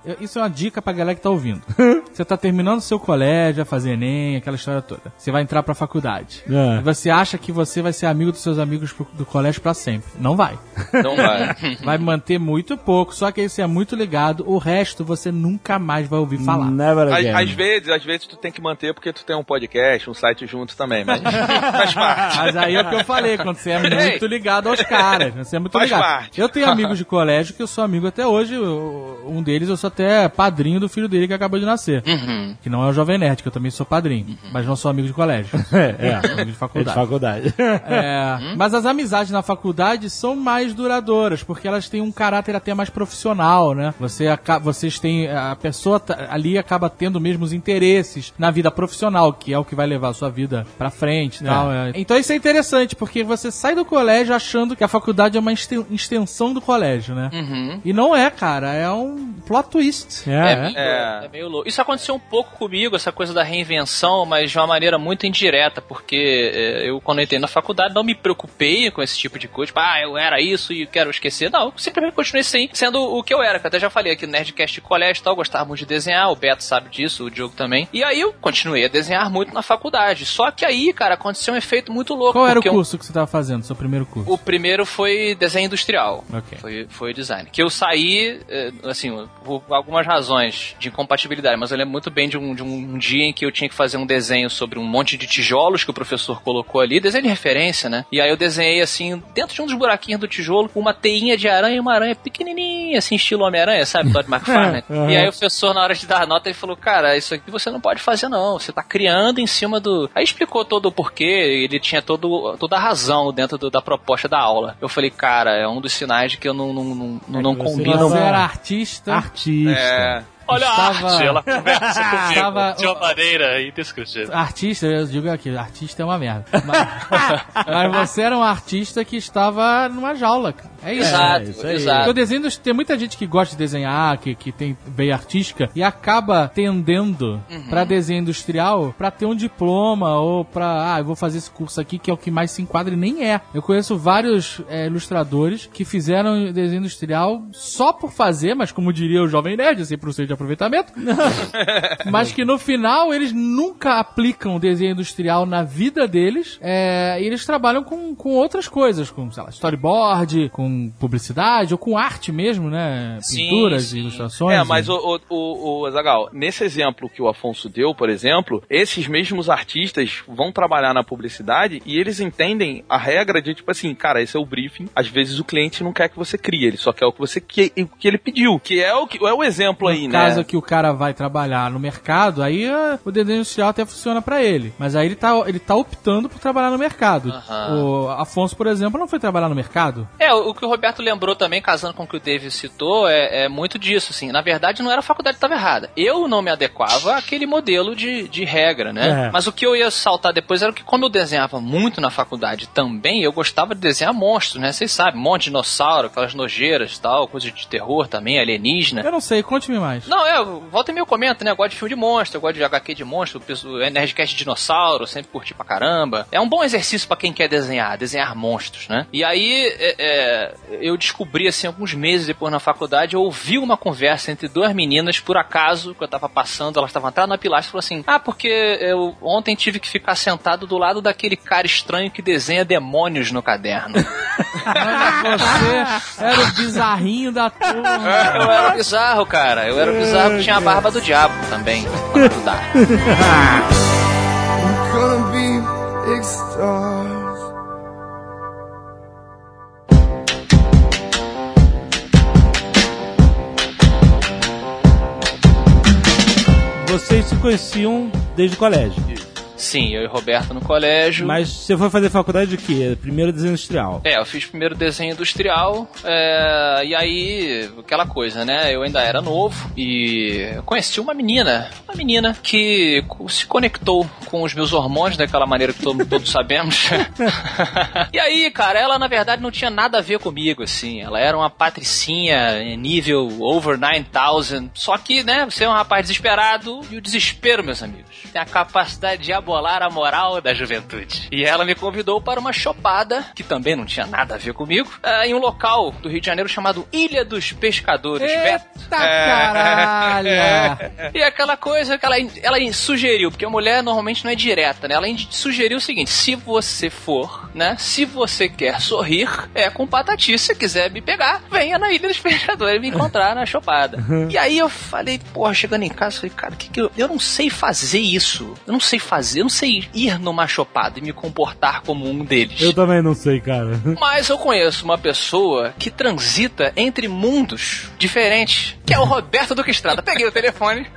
eu- isso é uma dica pra galera que tá ouvindo. Você tá terminando o seu colégio, vai fazer ENEM, aquela história toda. Você vai entrar pra faculdade. É. E você acha que você vai ser amigo dos seus amigos pro- do colégio pra sempre. Não vai. Não vai. Vai manter muito pouco, só que aí você é muito ligado, o resto você nunca mais vai ouvir falar. Never Às, again. às vezes, às vezes tu tem que manter porque tu tem um podcast, um site junto também, mas faz parte. Mas aí é o que eu falei, quando você é muito ligado aos caras, você é muito Faz ligado. parte. Eu tenho amigos de colégio que eu sou amigo até hoje, eu- um deles eu sou até padrinho do filho dele que acabou de nascer. Uhum. Que não é o Jovem Nerd, que eu também sou padrinho, mas não sou amigo de colégio. É, é. Sou amigo de É de faculdade. faculdade. É, Mas as amizades na faculdade são mais duradouras, porque elas têm um caráter até mais profissional, né? Você vocês têm. A pessoa tá- ali acaba tendo mesmo os interesses na vida profissional, que é o que vai levar a sua vida pra frente e É. tal. é. Então isso é interessante, porque você sai do colégio achando que a faculdade é uma exten- extensão do colégio, né? Uhum. E não é, cara, é um plot twist. É, É, meio, É. é meio louco. Isso aconteceu um pouco comigo, essa coisa da reinvenção, mas de uma maneira muito indireta, porque é, eu, quando entrei na faculdade, não me preocupei com esse tipo de coisa. Tipo, ah, eu era isso e quero esquecer. Não, eu simplesmente continuei sim, sendo o que eu era, que eu até já falei aqui no Nerdcast de colégio e tal, eu gostava muito de desenhar, o Beto sabe disso, o Diogo também. E aí eu continuei a desenhar muito na faculdade. Só que aí, cara, aconteceu um efeito muito louco. Qual era o porque eu- curso que você tava fazendo, seu primeiro curso? o primeiro foi desenho industrial. Ok. Foi, foi design. Que eu saí, eh, assim, por algumas razões de incompatibilidade, mas eu lembro muito bem de um, de um dia em que eu tinha que fazer um desenho sobre um monte de tijolos que o professor colocou ali, desenho de referência, né? E aí eu desenhei, assim, dentro de um dos buraquinhos do tijolo, uma teinha de aranha e uma aranha pequenininha, assim, estilo Homem-Aranha, sabe? Todd McFarlane. Uhum. E aí o professor, na hora de dar a nota, ele falou, cara, isso aqui você não pode fazer não, você tá criando em cima do... Aí explicou todo o porquê, ele tinha todo, toda a razão dentro do- da proposta da aula. Eu falei, cara, é um dos sinais de que eu não, não, não, não, não É combino. Você era artista. Artista. É. Olha Estava- a arte, ela conversa comigo Estava- de uma maneira indescritível. Artista, eu digo aqui, artista é uma merda. Mas, mas você era um artista que estava numa jaula, cara. É isso. Exato, É, isso exato. O desenho, tem muita gente que gosta de desenhar, que, que tem veia artística, e acaba tendendo Uhum. pra desenho industrial pra ter um diploma ou pra, ah, eu vou fazer esse curso aqui que é o que mais se enquadra e nem é. Eu conheço vários é, ilustradores que fizeram desenho industrial só por fazer, mas como diria o Jovem Nerd, assim, pro seu de aproveitamento, mas que no final eles nunca aplicam desenho industrial na vida deles é, e eles trabalham com, com outras coisas, com, sei lá, storyboard, com publicidade ou com arte mesmo, né? Sim, Pinturas, sim. ilustrações. É, mas e- o, o, o, Azaghal, nesse exemplo que o Afonso deu, por exemplo, esses mesmos artistas vão trabalhar na publicidade e eles entendem a regra de tipo assim, cara, esse é o briefing. Às vezes o cliente não quer que você crie, ele só quer o que você que, o que ele pediu, que é o que é o exemplo aí, no né? caso que o cara vai trabalhar no mercado, aí ah, o desenho industrial até funciona pra ele. Mas aí ele tá, ele tá optando por trabalhar no mercado. Aham. O Afonso, por exemplo, não foi trabalhar no mercado? É, o o que o Roberto lembrou também, casando com o que o David citou, é, é muito disso, assim. Na verdade, não era a faculdade que estava errada. Eu não me adequava àquele modelo de, de regra, né? É. Mas o que eu ia saltar depois era que, como eu desenhava muito na faculdade também, eu gostava de desenhar monstros, né? Vocês sabem, monte de dinossauro, aquelas nojeiras e tal, coisa de terror também, alienígena. Eu não sei, conte-me mais. Não, é, volta e meio comenta, né? Eu gosto de filme de monstro, eu gosto de HQ de monstro, o Nerdcast de dinossauro, sempre curti pra caramba. É um bom exercício pra quem quer desenhar, desenhar monstros, né? E aí, é, é, eu descobri, assim, alguns meses depois na faculdade, eu ouvi uma conversa entre duas meninas, por acaso, que eu tava passando, elas estavam atrás na pilastra e falou assim: Ah, porque eu ontem tive que ficar sentado do lado daquele cara estranho que desenha demônios no caderno. Mas você era o bizarrinho da turma. eu era bizarro, cara. Eu era bizarro que tinha a barba do diabo também. na faculdade. Vocês se conheciam desde o colégio. Sim, eu e Roberto no colégio. Mas você foi fazer faculdade de quê? Primeiro desenho industrial. É, eu fiz primeiro desenho industrial, é, e aí, aquela coisa, né? Eu ainda era novo e conheci uma menina, uma menina que se conectou com os meus hormônios daquela maneira que todo- todos sabemos. e aí, cara, ela na verdade não tinha nada a ver comigo, assim. Ela era uma patricinha nível over 9000. Só que, né, você é um rapaz desesperado e o desespero, meus amigos, tem a capacidade de abolar a moral da juventude. E ela me convidou para uma chopada, que também não tinha nada a ver comigo, ah, em um local do Rio de Janeiro chamado Ilha dos Pescadores. Eita caralho! E aquela coisa que ela, ela sugeriu, porque a mulher normalmente não é direta, né? Ela sugeriu o seguinte: se você for, né? Se você quer sorrir, é com patati. Se quiser me pegar, venha na Ilha dos Pescadores me encontrar na chopada. e aí eu falei, porra, chegando em casa, eu falei, cara, que que eu, eu não sei fazer isso. Eu não sei fazer, eu não sei ir numa chopada e me comportar como um deles. Eu também não sei, cara. Mas eu conheço uma pessoa que transita entre mundos diferentes, que é o Roberto Duque Estrada. Peguei o telefone.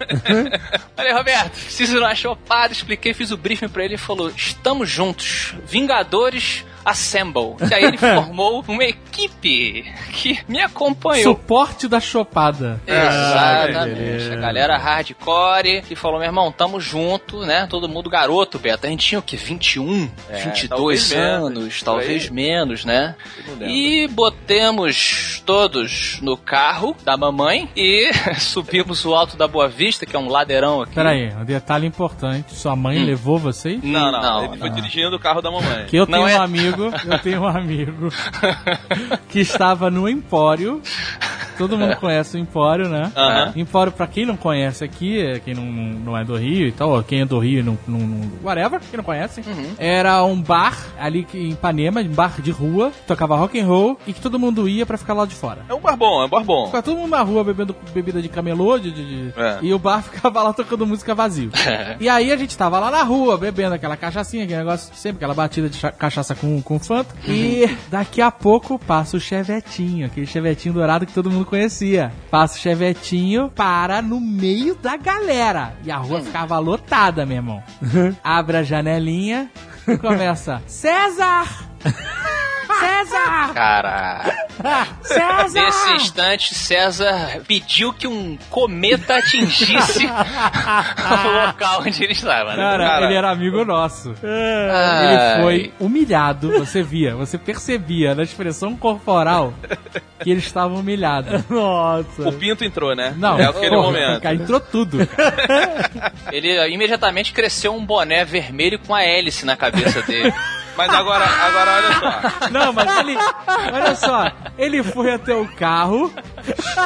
Falei, Roberto, preciso de uma chopada. Expliquei, fiz o briefing pra ele e falou: Estamos juntos, Vingadores Assemble. E aí ele formou uma equipe que me acompanhou. Suporte da chopada. Exatamente. a galera hardcore que falou, meu irmão, tamo junto, né? Todo mundo garoto, Beto. A gente tinha o quê? 21, É, 22 talvez menos, anos, por talvez aí. menos, né? E botemos todos no carro da mamãe e subimos o alto da Boa Vista, que é um ladeirão aqui. Pera aí, um detalhe importante. Sua mãe levou vocês? Não, não, Não, ele foi não. dirigindo o carro da mamãe. Que eu Não tenho é- um amigo, eu tenho um amigo que estava no Empório. Todo mundo conhece o Empório, né? Aham. Empório, pra quem não conhece aqui, é, quem não, não é do Rio e tal, quem é do Rio e não, não, não- Whatever, quem não conhece. Era um bar ali em Ipanema, um bar de rua, que tocava rock and roll e que todo mundo ia pra ficar lá de fora. É um bar bom, é um bar bom. Ficava todo mundo na rua bebendo bebida de camelô, de, de- É. e o bar ficava lá tocando música vazio. e aí a gente tava lá na rua, bebendo aquela cachaçinha, aquele negócio, sempre aquela batida de cha- cachaça com, com Fanta. E daqui a pouco passa o chevetinho, aquele chevetinho dourado que todo mundo conhecia. Passa o chevetinho, para no meio da galera. E a rua ficava lotada, meu irmão. Abre a janelinha e começa: César! César! Cara, César! nesse instante, César pediu que um cometa atingisse o local onde ele estava. né? Cara, Cara. ele era amigo nosso. Ai. Ele foi humilhado, você via, você percebia na expressão corporal que ele estava humilhado. Nossa. O pinto entrou, né? Não, é aquele porra, momento. Cara, entrou tudo. cara. Ele imediatamente cresceu um boné vermelho com a hélice na cabeça dele. Mas agora, agora olha só. Não, mas ele. Olha só, ele foi até o carro,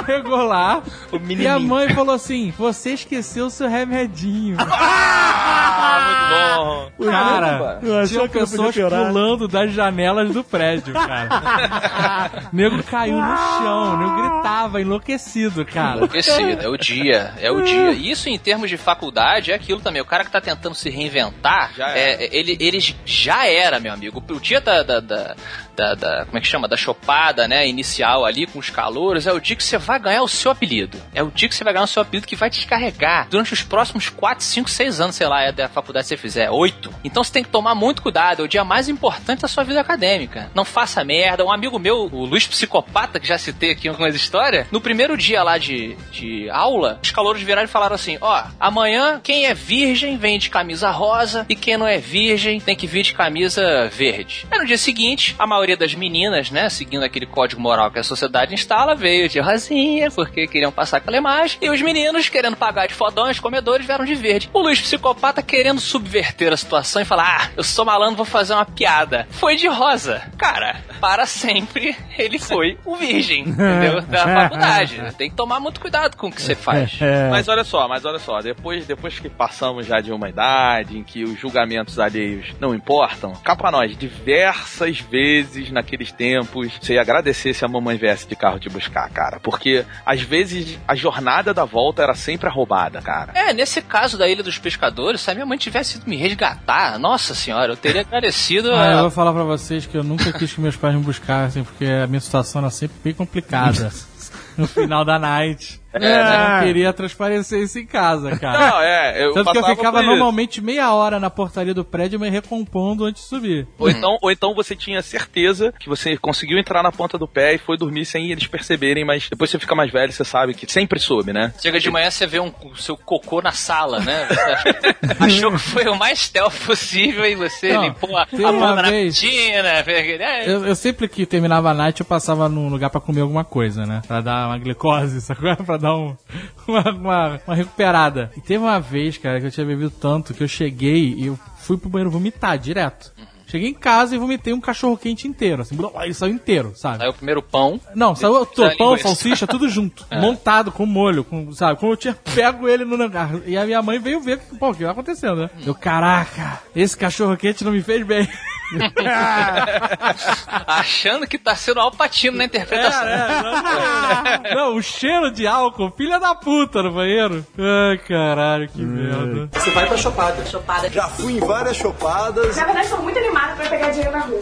chegou lá, e a mãe falou assim: Você esqueceu o seu remedinho. Ah, muito bom. Cara, Eu achou tinha pessoas pulando das janelas do prédio, cara. nego caiu no chão, nego gritava, enlouquecido, cara. Enlouquecido, é o dia, é o dia. Isso em termos de faculdade é aquilo também. O cara que tá tentando se reinventar, Já é, ele, ele já era, meu amigo. O dia da, da, da, da- da- como é que chama? Da chopada, né, inicial ali com os calouros, é o dia que você vai ganhar o seu apelido. É o dia que você vai ganhar o seu apelido que vai te descarregar durante os próximos 4, 5, 6 anos, sei lá, é da faculdade que você fizer, 8. Então você tem que tomar muito cuidado, é o dia mais importante da sua vida acadêmica. Não faça merda. Um amigo meu, o Luiz Psicopata, que já citei aqui em algumas histórias, no primeiro dia lá de, de aula, os calouros viraram e falaram assim: ó, amanhã quem é virgem vem de camisa rosa e quem não é virgem tem que vir de camisa verde. Aí no dia seguinte, a maioria das meninas, né, seguindo aquele código moral que a sociedade instala, veio de rosinha, porque queriam passar aquela imagem, e os meninos, querendo pagar de fodões, comedores, vieram de verde. O Luiz Psicopata querendo subverter a situação e falar: ah, eu sou malandro, vou fazer uma piada. Foi de rosa. Cara, para sempre ele foi o virgem, entendeu? Da faculdade. Tem que tomar muito cuidado com o que você faz. Mas olha só, mas olha só, depois, depois que passamos já de uma idade em que os julgamentos alheios não importam, cá pra nós, diversas vezes naqueles tempos, você ia agradecer se a mamãe viesse de carro te buscar, cara. Porque às vezes a jornada da volta era sempre roubada, cara. É, nesse caso da Ilha dos Pescadores, se a minha mãe tivesse ido me resgatar, nossa senhora, eu teria agradecido. Ah, eu a- vou falar pra vocês que eu nunca quis que meus pais me buscassem, porque a minha situação era sempre bem complicada. no final da night. Eu não queria transparecer isso em casa, cara. Não, é, eu Tanto que eu ficava normalmente meia hora na portaria do prédio me recompondo antes de subir. Ou então, ou então você tinha certeza que você conseguiu entrar na ponta do pé e foi dormir sem eles perceberem, mas depois você fica mais velho, você sabe que sempre soube, né? Chega de manhã, você vê um, o seu cocô na sala, né? Achou, que foi o mais stealth possível e você Não, limpou a, a bunda na piscina. é, Eu, eu sempre que terminava a night, eu passava num lugar pra comer alguma coisa, né? Pra dar uma glicose, sacou? Pra dar um, uma, uma, uma recuperada. E teve uma vez, cara, que eu tinha bebido tanto que eu cheguei e eu fui pro banheiro vomitar direto. Cheguei em casa e vomitei um cachorro quente inteiro, assim, blá, ele saiu inteiro, sabe? Saiu o primeiro pão. Não, saiu o Saiu pão, linguiça. salsicha, tudo junto. Montado com molho, com, sabe? Como eu tinha pego ele no lugar. E a minha mãe veio ver pô, o que tá acontecendo, né? Eu, caraca, esse cachorro quente não me fez bem. Achando que tá sendo alpatino na interpretação. É, não, o cheiro de álcool, filha da puta no banheiro. Ai, caralho, que merda. Você vai pra chopada. Chopada. Já fui em várias chopadas. Na verdade, estou muito pra pegar dinheiro na rua.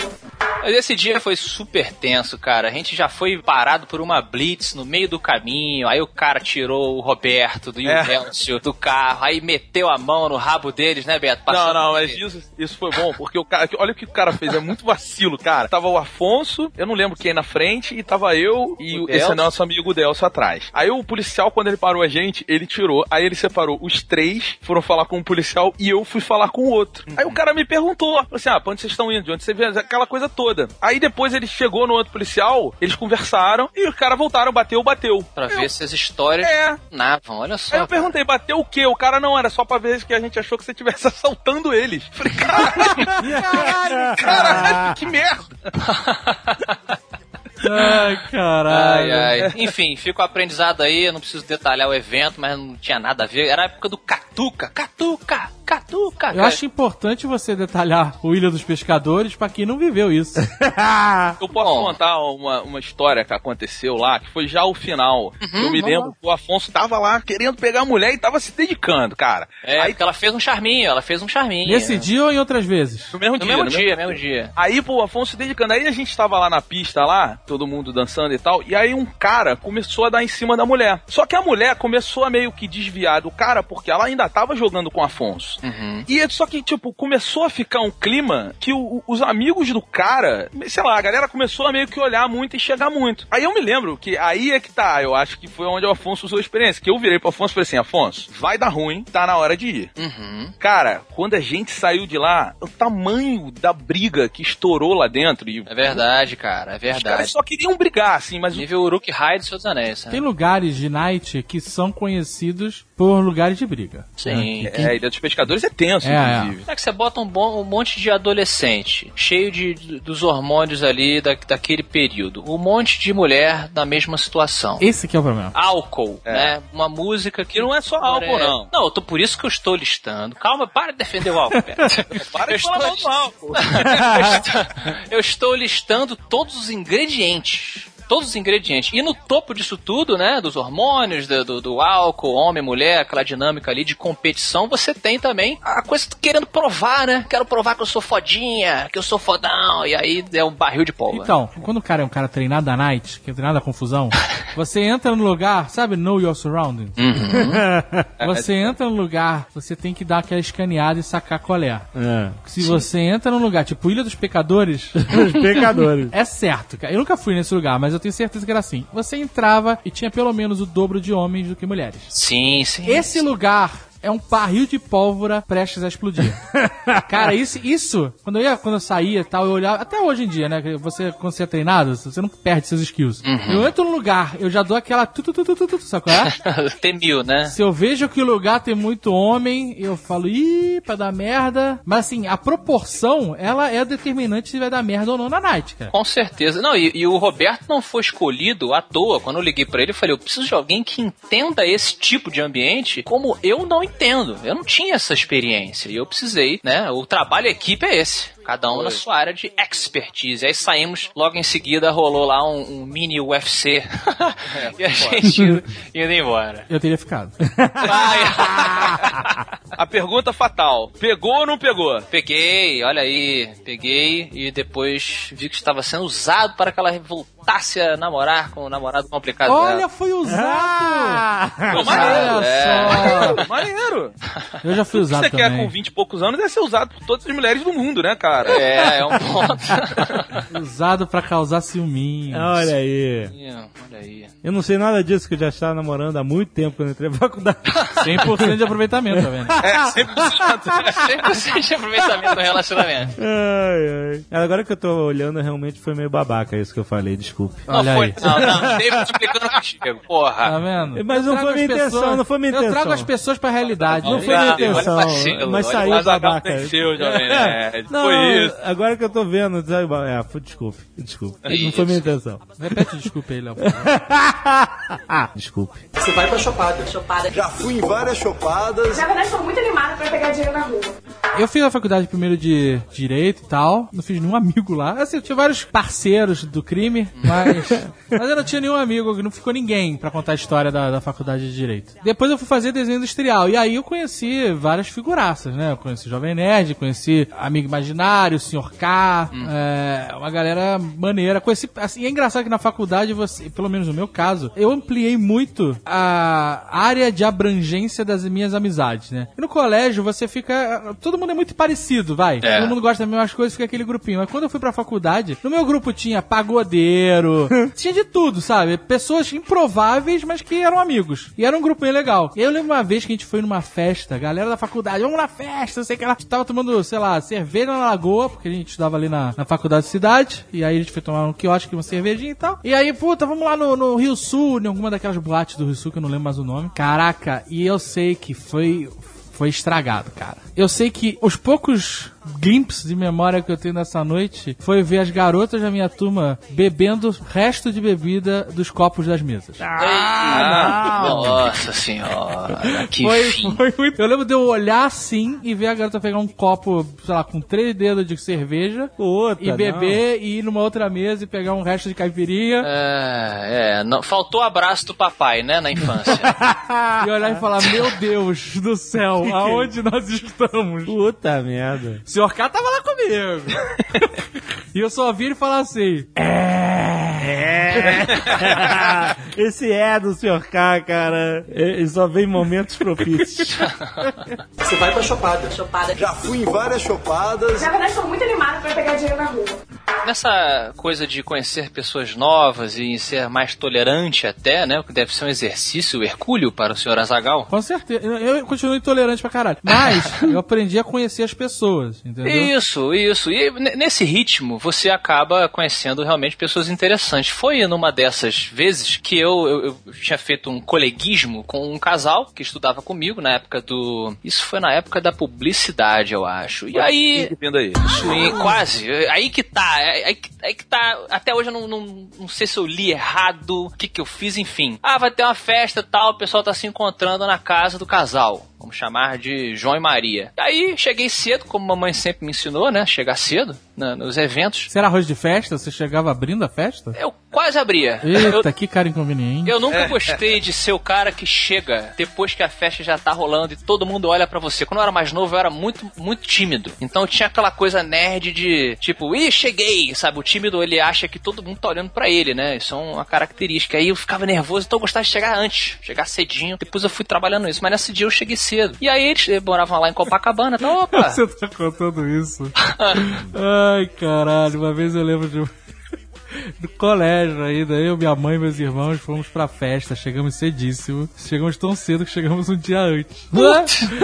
Mas esse dia foi super tenso, cara. A gente já foi parado por uma blitz no meio do caminho. Aí o cara tirou o Roberto do É. Ilhécio do carro. Aí meteu a mão no rabo deles, né, Beto? Não, Passando não, por mas isso, isso foi bom, porque o cara. Olha o que o cara fez, é muito vacilo, cara. Tava o Afonso, eu não lembro quem na frente, e tava eu e O o- esse Delcio. nosso amigo Delcio atrás. Aí o policial, quando ele parou a gente, ele tirou. Aí ele separou os três, foram falar com um policial e eu fui falar com o outro. Aí o cara me perguntou, falou assim: ah, pra onde vocês estão indo? De onde você vê aquela coisa toda? Aí depois ele chegou no outro policial, eles conversaram e os caras voltaram, bateu, bateu. Pra ver se as histórias É. navam, olha só. Aí eu perguntei, bateu o quê? O cara não era só pra ver que a gente achou que você estivesse assaltando eles. Falei, caralho, caralho, que merda. Ai, caralho. Ai, ai. Enfim, fica o aprendizado aí, eu não preciso detalhar o evento, mas não tinha nada a ver. Era a época do Catuca, Catuca, Catuca. Eu acho importante você detalhar o Ilha dos Pescadores pra quem não viveu isso. Eu posso Bom. contar uma, uma história que aconteceu lá, que foi já o final. eu me lembro que o Afonso tava lá querendo pegar a mulher e tava se dedicando, cara. É, Aí ela fez um charminho, ela fez um charminho. Nesse dia ou em outras vezes? no mesmo No dia, mesmo no dia, mesmo dia. Aí, pô, o Afonso se dedicando. Aí a gente tava lá na pista lá, todo mundo dançando e tal. E aí um cara começou a dar em cima da mulher. Só que a mulher começou a meio que desviar do cara, porque ela ainda tava jogando com o Afonso. Uhum. E só que, tipo, começou a ficar um clima que o- os amigos do cara, sei lá, a galera começou a meio que olhar muito e chegar muito. Aí eu me lembro que aí é que tá, eu acho que foi onde o Afonso usou a experiência. Que eu virei pro Afonso e falei assim: Afonso, vai dar ruim, tá na hora de ir. Uhum. Cara, quando a gente saiu de lá, o tamanho da briga que estourou lá dentro e É verdade, cara, é verdade. Só queriam brigar, assim, mas o- Nível Uruk Hai dos seus anéis, né? Tem lugares de night que são conhecidos por lugares de briga. Sim. né? é, a Ilha dos Pescadores é tenso, É, inclusive. É que você bota um, bom- um monte de adolescente, cheio de, dos hormônios ali da, daquele período. Um monte de mulher na mesma situação. Esse que é o problema. Álcool, É. né? Uma música que. E não é só álcool, não. Não, eu tô, por isso que eu estou listando. Calma, para de defender o álcool, Pedro. Para de falar mal do álcool. eu, estou, eu estou listando todos os ingredientes diferente. Todos os ingredientes. E no topo disso tudo, né? Dos hormônios, do, do, do álcool, homem, mulher, aquela dinâmica ali de competição, você tem também a coisa querendo provar, né? Quero provar que eu sou fodinha, que eu sou fodão. E aí é um barril de pólvora. Então, quando o cara é um cara treinado da night, que é treinado da confusão, você entra no lugar, sabe, know your surroundings? Você entra no lugar, você tem que dar aquela escaneada e sacar qual é. É. Se você entra num lugar tipo Ilha dos Pecadores, Os pecadores. é certo, cara. Eu nunca fui nesse lugar, mas eu tenho certeza que era assim. Você entrava e tinha pelo menos o dobro de homens do que mulheres. Sim, sim. Esse lugar é um barril de pólvora prestes a explodir. Cara, isso, isso quando eu ia, quando eu saía e tal, eu olhava, até hoje em dia, né? Você, quando você é treinado, você não perde seus skills. Eu entro no lugar, eu já dou aquela tu, tu, tu, tu, tu, tu, sabe qual é? Temil, né? Se eu vejo que o lugar tem muito homem, eu falo, ih, pra dar merda. Mas assim, a proporção, ela é determinante se vai dar merda ou não na night, cara. Com certeza. Não, e, e o Roberto não foi escolhido à toa. Quando eu liguei pra ele, eu falei: eu preciso de alguém que entenda esse tipo de ambiente como eu não entendo. Eu não tinha essa experiência. E eu precisei, né? O trabalho equipe é esse. Cada um na sua área de expertise. Aí saímos, logo em seguida rolou lá um, um mini UFC. e a gente indo embora. Eu teria ficado. A pergunta fatal: pegou ou não pegou? Peguei, olha aí, peguei e depois vi que estava sendo usado para aquela revoltada voltasse a namorar com o namorado complicado Olha, dela. foi usado! Ah! Pô, maneiro. É. Maneiro. Eu já fui O que usado você quer também. com 20 e poucos anos é ser usado por todas as mulheres do mundo, né, cara? É, é um ponto. Usado pra causar ciúminho. Olha aí. Olha aí. Eu não sei nada disso, que eu já estava namorando há muito tempo quando eu entrei na faculdade. 100% de aproveitamento, tá vendo? É, sempre 100% de aproveitamento no relacionamento. Ai, ai. Agora que eu tô olhando, realmente foi meio babaca isso que eu falei, desculpe. Olha não aí. foi, não, não. David explicando contigo, porra. Tá vendo? Mas Eu não trago foi minha as intenção, pessoas- não foi minha Eu trago intenção. as pessoas pra realidade. Não né? foi minha Olha, olha intenção, mas olha saiu babaca. venceu, Jovem Nerd. Não, Foi isso. agora que eu tô vendo, sabe, é, desculpe, desculpe. Não foi minha intenção. Repete, desculpa aí, Léo. desculpe. Você vai pra chopada. Chopada. Já fui em várias chopadas. Na verdade, estou muito animada pra pegar dinheiro na rua. Eu fiz a faculdade primeiro de Direito e tal. Não fiz nenhum amigo lá. Assim, eu tinha vários parceiros do crime, mas. mas eu não tinha nenhum amigo, não ficou ninguém pra contar a história da, da faculdade de Direito. Depois eu fui fazer desenho industrial. E aí eu conheci várias figuraças, né? Eu conheci o Jovem Nerd, conheci Amigo Imaginário, o Sr. K, é, uma galera maneira. Conheci. Assim, é engraçado que na faculdade, você, pelo menos no meu caso, eu ampliei muito a área de abrangência das minhas amizades, né? E no colégio você fica. Todo mundo é muito parecido, vai. É. Todo mundo gosta das mesmas coisas, fica aquele grupinho. Mas quando eu fui pra faculdade, no meu grupo tinha pagodeiro, tinha de tudo, sabe? Pessoas improváveis, mas que eram amigos. E era um grupo bem legal. Eu lembro uma vez que a gente foi numa festa, galera da faculdade, vamos na festa, sei o que lá. A gente tava tomando, sei lá, cerveja na lagoa, porque a gente estudava ali na, na faculdade de cidade. E aí a gente foi tomar um quiosque, uma cervejinha e tal. E aí, puta, vamos lá no, no Rio Sul, em alguma daquelas boates do Rio Sul, que eu não lembro mais o nome. Caraca, e eu sei que foi foi estragado, cara. Eu sei que os poucos glimpses de memória que eu tenho nessa noite foi ver as garotas da minha turma bebendo resto de bebida dos copos das mesas. Ah, Nossa senhora, que Foi, fim. foi muito. Eu lembro de eu olhar assim e ver a garota pegar um copo, sei lá, com três dedos de cerveja Outra, e beber e ir numa outra mesa e pegar um resto de caipirinha É, é, não, faltou abraço do papai, né, na infância. e olhar e falar: Meu Deus do céu, aonde nós estamos? Puta merda. O senhor K tava lá comigo. e eu só vi ele falar assim: É. Esse é do Sr. K, cara. Ele só vem em momentos propícios. Você vai pra chopada. Chopada. Já fui em várias chopadas. Na verdade, estou muito animada pra pegar dinheiro na rua. Nessa coisa de conhecer pessoas novas e ser mais tolerante até, né, o que deve ser um exercício hercúleo para o senhor Azagal. Com certeza. Eu, eu continuo intolerante pra caralho. Mas eu aprendi a conhecer as pessoas, entendeu? Isso, isso. E nesse ritmo, você acaba conhecendo realmente pessoas interessantes. Foi numa dessas vezes que eu, eu, eu tinha feito um coleguismo com um casal que estudava comigo na época do. Isso foi na época da publicidade, eu acho. E aí. Vindo aí. Swing, quase. Aí que tá. Aí que, aí que tá. Até hoje eu não, não, não sei se eu li errado, o que, que eu fiz, enfim. Ah, vai ter uma festa e tal, o pessoal tá se encontrando na casa do casal. Vamos chamar de João e Maria. Aí cheguei cedo, como mamãe sempre me ensinou, né? Chegar cedo na- nos eventos. Você era arroz de festa? Você chegava abrindo a festa? Eu quase abria. Eita, que cara inconveniente. Eu nunca gostei de ser o cara que chega depois que a festa já tá rolando e todo mundo olha pra você. Quando eu era mais novo, eu era muito, muito tímido. Então tinha aquela coisa nerd de tipo, ih, cheguei, sabe? O tímido ele acha que todo mundo tá olhando pra ele, né? Isso é uma característica. Aí eu ficava nervoso, então eu gostava de chegar antes, chegar cedinho. Depois eu fui trabalhando isso, mas nesse dia eu cheguei cedo. E aí eles moravam lá em Copacabana, então, opa. Você tá contando isso? Ai, caralho. Uma vez eu lembro de... Do colégio ainda, eu, minha mãe e meus irmãos fomos pra festa, chegamos cedíssimo. Chegamos tão cedo que chegamos um dia antes.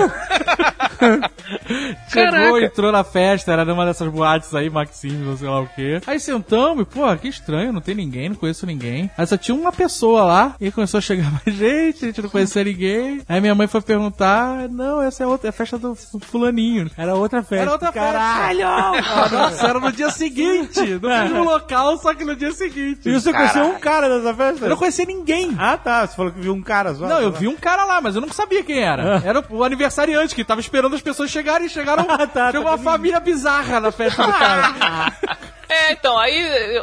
Chegou, entrou na festa, era numa dessas boates aí, Maxims, ou sei lá o quê. Aí sentamos e, pô, que estranho, não tem ninguém, não conheço ninguém. Aí só tinha uma pessoa lá, e começou a chegar mais gente, a gente não conhecia ninguém. Aí minha mãe foi perguntar, não, essa é outra, é a festa do fu- fulaninho. Era outra festa. Era outra Caralho! festa. Ah, Nossa, era no dia seguinte, no mesmo local, só que no dia seguinte. E você conheceu um cara dessa festa? Eu não conhecia ninguém. Ah, tá. Você falou que viu um cara só. Não, eu vi um cara lá, mas eu não sabia quem era. Era o aniversariante que tava esperando as pessoas chegarem e chegaram. Ah, tá, Chegou tá uma família bizarra na festa do cara. É, então, aí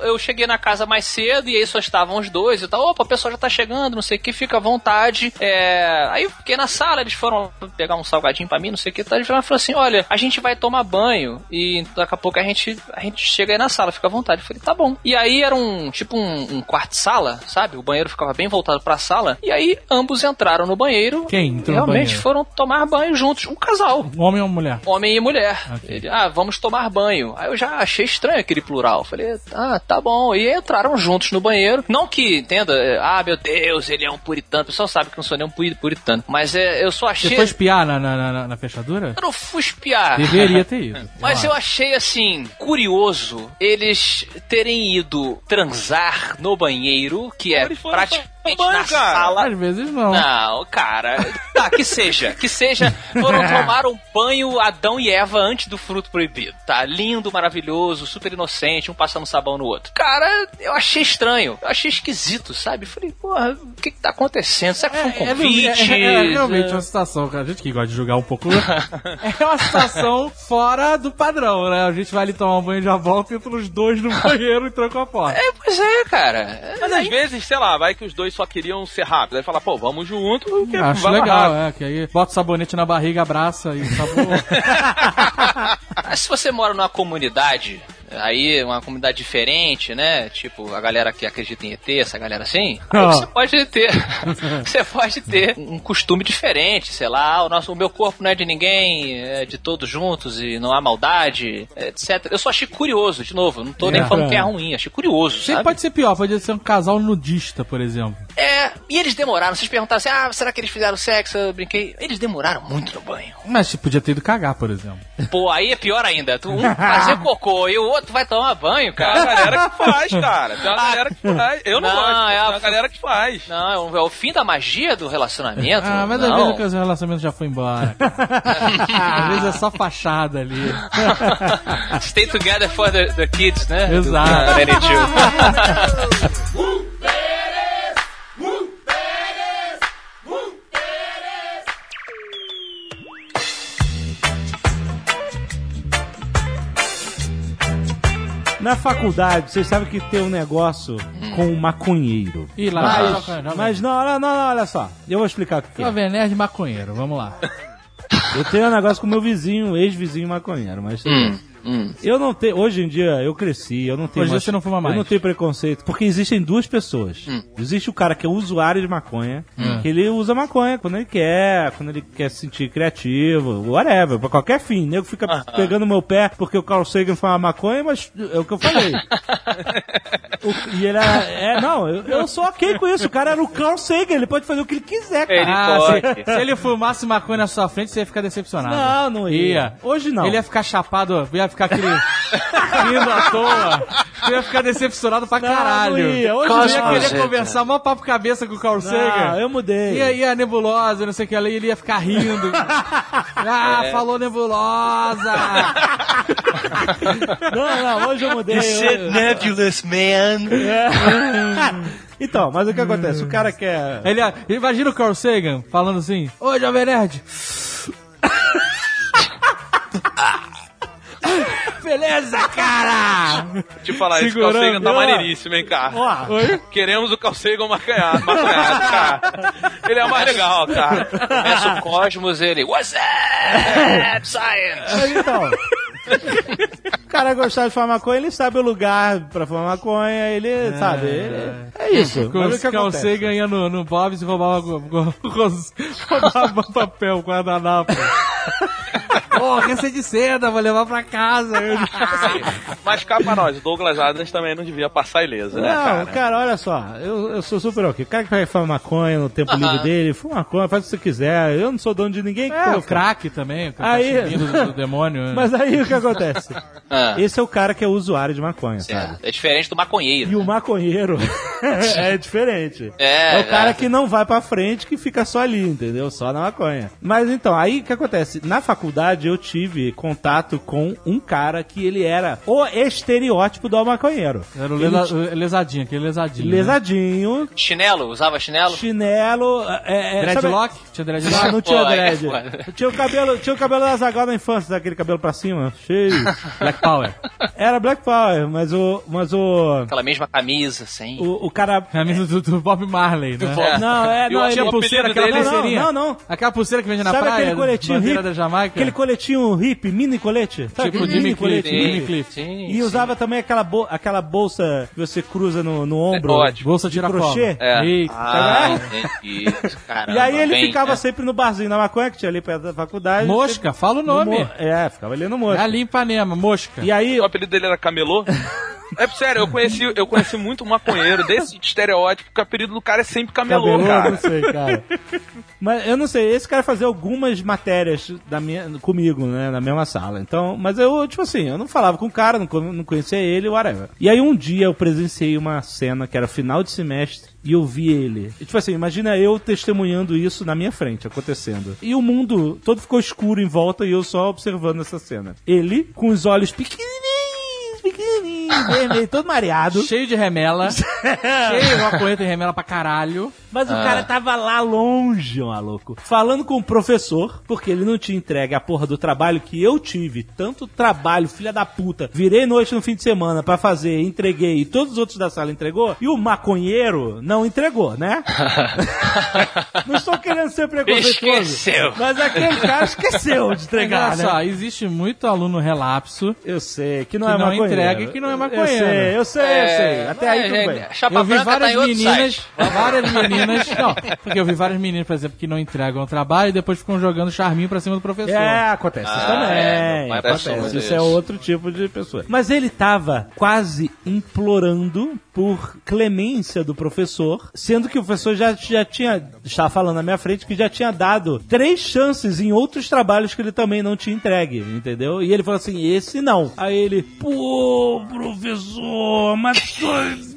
eu, cheguei na casa mais cedo e aí só estavam os dois e tal. Opa, o pessoal já tá chegando, não sei o que, fica à vontade. É, aí eu fiquei na sala, eles foram pegar um salgadinho pra mim, não sei o que. Tá, eles falaram assim: olha, a gente vai tomar banho e daqui a pouco a gente, a gente chega aí na sala, fica à vontade. Eu falei, tá bom. E aí era um tipo um, um quarto-sala, sabe? O banheiro ficava bem voltado pra sala. E aí ambos entraram no banheiro. Quem entrou Realmente banheiro? foram tomar banho juntos, um casal. Um homem ou mulher? Homem e mulher. Ele, ah, vamos tomar banho. Aí eu já achei estranho aquele plural. Falei, ah, tá bom. E entraram juntos no banheiro. Não que entenda, ah, meu Deus, ele é um puritano. O pessoal sabe que não sou nem um puri- puritano. Mas é, eu só achei. Você foi espiar na, na, na- na fechadura? Eu não fui espiar. Deveria ter ido. Mas eu achei assim, curioso eles terem ido transar no banheiro, que é praticamente banho, na cara. sala. Às vezes não. Não, cara. Tá, que seja. Que seja. Foram tomar um banho Adão e Eva antes do fruto proibido. Tá lindo, maravilhoso, super inocente, um passando sabão no outro. Cara, eu achei estranho. Eu achei esquisito, sabe? Falei, porra, o que que tá acontecendo? Será que foi um É, convite? é, é, é realmente uma situação, cara. A gente que gosta de jogar um pouco. é uma situação fora do padrão, né? A gente vai ali tomar um banho já volta, entra os dois no banheiro e tranca a porta. É, pois é, cara. Mas às vezes, sei lá, vai que os dois só queriam ser rápidos. Aí fala, pô, vamos junto, porque Acho legal, rápido. é, que aí bota o sabonete na barriga, abraça e acabou. Mas se você mora numa comunidade, aí uma comunidade diferente, né? Tipo, a galera que acredita em ET, essa galera assim, Ah. você pode ter. você pode ter um costume diferente, sei lá, o, nosso, o meu corpo não é de ninguém, é de todos juntos e não há maldade, etc. Eu só achei curioso, de novo, não tô nem É. falando que é ruim, achei curioso, Sempre sabe? pode ser pior, pode ser um casal nudista, por exemplo. É, e eles demoraram, vocês perguntaram assim, ah, será que eles fizeram sexo? Eu brinquei. Eles demoraram muito no banho. Mas você podia ter ido cagar, por exemplo. Pô, aí é pior ainda. Tu, um fazer cocô e o outro vai tomar banho, Tem uma cara. galera que faz, cara. Tem uma galera que faz. Eu não, Não, gosto, é tem a- uma galera que faz. Não, é o, é o fim da magia do relacionamento. Ah, mas não. às vezes o relacionamento já foi embora. às vezes é só fachada ali. Stay together for the, the kids, né? Exato. Do- do Na faculdade, vocês sabem que tem um negócio com um maconheiro. Ih, lá, Mas, mas não, não, não, não, olha só. Eu vou explicar o que é. Jovem Nerd maconheiro, vamos lá. Eu tenho um negócio com meu vizinho, ex-vizinho maconheiro, mas bem. Hum. Eu não tenho. Hoje em dia eu cresci, eu não tenho. Hoje mais- você não fuma mais. Eu não tenho preconceito. Porque existem duas pessoas. Hum. Existe o cara que é usuário de maconha, que ele usa maconha quando ele quer, quando ele quer se sentir criativo, whatever, pra qualquer fim. O nego fica pegando meu pé porque o Carl Sagan fuma maconha, mas é o que eu falei. O- e ele é, é, não, eu, eu sou ok com isso. O cara era o Carl Sagan, ele pode fazer o que ele quiser, cara. Ele Ah, pode. se, se ele fumasse maconha na sua frente, você ia ficar decepcionado. Não, não ia. Hoje não. Ele ia ficar chapado, ia ficar aquele rindo à toa. Você ia ficar decepcionado pra Não, caralho. não ia. Hoje não ia querer conversar, mó papo cabeça com o Carl Sagan. Não, eu mudei. E aí a nebulosa, não sei o que, ali ele ia ficar rindo. ah, falou nebulosa! Não, não, hoje eu mudei. eu- nebulous, man. Então, mas o que acontece? O cara quer. Ele, imagina o Carl Sagan falando assim: Ô, Jovem Nerd! Beleza, cara! Te falar, esse Segurando, calcega tá ó. maneiríssimo, hein, cara. Ó, Queremos o calcega maconhado, maconhado, cara. Ele é o mais legal, cara. Começa o Cosmos, ele. What's that? Science! Então. O cara gostar de fumar maconha, ele sabe o lugar pra fumar maconha, ele sabe. ele- é isso. Com Mas o o que Carl acontece? Sagan ia no, no Bob's e roubava, roubava papel, guardanapo. Porra, esse é de seda, vou levar pra casa. Mas cá pra nós, o Douglas Adams também não devia passar ileso, né, Não, cara? cara, olha só, eu, eu sou super ok. O cara que vai fumar maconha no tempo livre dele, fuma maconha, faz o que você quiser. Eu não sou dono de ninguém. É, o crack também, o Aí- cachimbinho do, do demônio. né? Mas aí o que acontece? Ah, Esse é o cara que é usuário de maconha, sabe? é, diferente do maconheiro. E o maconheiro é diferente. É, É o cara é. que não vai pra frente, que fica só ali, entendeu? Só na maconha. Mas então, aí o que acontece? Na faculdade, eu tive contato com um cara que ele era o estereótipo do maconheiro. Era o lesa- lesadinho, aquele lesadinho. né? Lesadinho, Chinelo? Usava chinelo? chinelo. É, é, sabe- Dreadlock? Tinha dreadlock? Não, não tinha Pô, é dread. foda. tinha o cabelo, tinha o cabelo da Zagal na infância, daquele cabelo pra cima, cheio. Black Power. Era Black Power, mas o. Mas o. Aquela mesma camisa, assim. O, o cara. Camisa do, do Bob Marley, né? É. Não, é, Eu não, Tinha pulseira, aquela dele- pulseirinha. Não, não, não. Aquela pulseira que vende na Sabe praia, aquele coletinho bandeira hippie? da Jamaica? Aquele coletinho hippie, mini colete? Sabe Tipo Jimmy mini Cliff, colete Jimmy hippie? Cliff. Sim, E sim. usava também aquela, bo- aquela bolsa que você cruza no, no ombro. Ótimo. Bolsa de tiracola. crochê. É. Eita. Ah, entendi. Caramba, E aí ele bem, ficava né? sempre no barzinho da maconha, que tinha ali perto da faculdade. Mosca, fala o No nome. mo- É, ficava ali no É mosca. ali em Ipanema, mosca. E aí, O apelido dele era Camelô? É sério, eu conheci, eu conheci muito maconheiro desse estereótipo, que o apelido do cara é sempre Camelô, Cabelô, cara. não sei, cara. Mas eu não sei, esse cara fazia algumas matérias da minha, comigo, né, na mesma sala. Então, mas eu, tipo assim, eu não falava com o cara, não, con- não conhecia ele, whatever. E aí um dia eu presenciei uma cena que era final de semestre e eu vi ele. E, tipo assim, imagina eu testemunhando isso na minha frente, acontecendo. E o mundo todo ficou escuro em volta e eu só observando essa cena. Ele, com os olhos pequenininhos, vermelho, todo mareado. Cheio de remela. cheio de maconha, tem remela pra caralho. Mas o cara tava lá longe, maluco. Falando com o professor, porque ele não tinha entregue a porra do trabalho que eu tive. Tanto trabalho, filha da puta. Virei noite no fim de semana pra fazer, entreguei, e todos os outros da sala entregou. E o maconheiro não entregou, né? não estou querendo ser preconceituoso. Esqueceu. Mas aquele cara esqueceu de entregar, Olha só, né? existe muito aluno relapso. Eu sei, que não Que é não maconheiro. Entrega e que não é maconheiro. Eu sei, eu sei, eu sei. Até aí tudo bem. Chapa eu vi tá várias outro meninas, várias meninas, não, porque eu vi várias meninas, por exemplo, que não entregam o trabalho e depois ficam jogando charminho pra cima do professor. É, acontece isso Ah, também. é, acontece. Isso é outro tipo de pessoa. Mas ele tava quase implorando por clemência do professor, sendo que o professor já, já tinha, estava falando na minha frente, que já tinha dado três chances em outros trabalhos que ele também não tinha entregue, entendeu? E ele falou assim, esse não. Aí ele, pô, professor, mas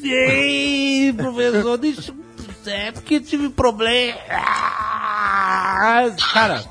ei, professor, deixa... É porque tive problema. Ah, Cara,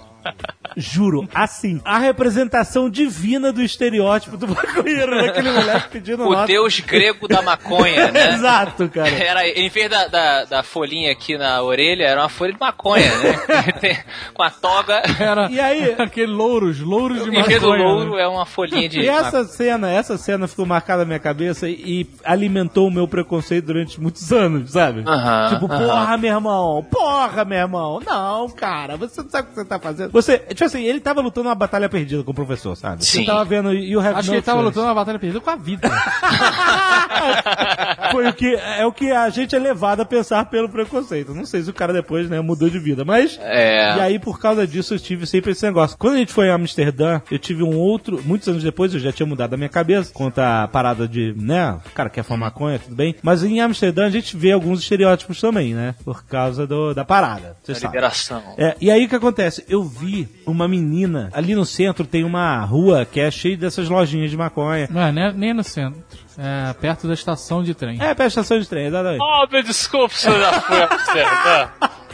Juro, assim, a representação divina do estereótipo do maconheiro, naquele moleque pedindo O nota. deus grego da maconha, né? Exato, cara. Era, em vez da, da, da folhinha aqui na orelha, era uma folha de maconha, né? Com a toga. Era E aí- aquele louros, louros de Em vez do maconha. louro, né? é uma folhinha de E essa cena, essa cena ficou marcada na minha cabeça e, e alimentou o meu preconceito durante muitos anos, sabe? Aham, tipo, aham. porra, meu irmão, porra, meu irmão. Não, cara, você não sabe o que você tá fazendo. Você, tipo assim, ele tava lutando uma batalha perdida com o professor, sabe? Sim. Você tava vendo You Have Acho que ele tava Choice. lutando uma batalha perdida com a vida. Foi o que, é o que a gente é levado a pensar pelo preconceito. Não sei se o cara depois, né, mudou de vida, mas... É. E aí, por causa disso, eu tive sempre esse negócio. Quando a gente foi a Amsterdã, eu tive um outro... Muitos anos depois, eu já tinha mudado a minha cabeça quanto à parada de, né, o cara quer fumar maconha, tudo bem. Mas em Amsterdã, a gente vê alguns estereótipos também, né? Por causa do, da parada. Da liberação. É, e aí o que acontece? Eu vi uma menina, ali no centro tem uma rua que é cheia dessas lojinhas de maconha. Não é nem- nem no centro. É perto da estação de trem. É, perto da estação de trem, exatamente. Oh, me desculpe se eu já fui Amsterdã.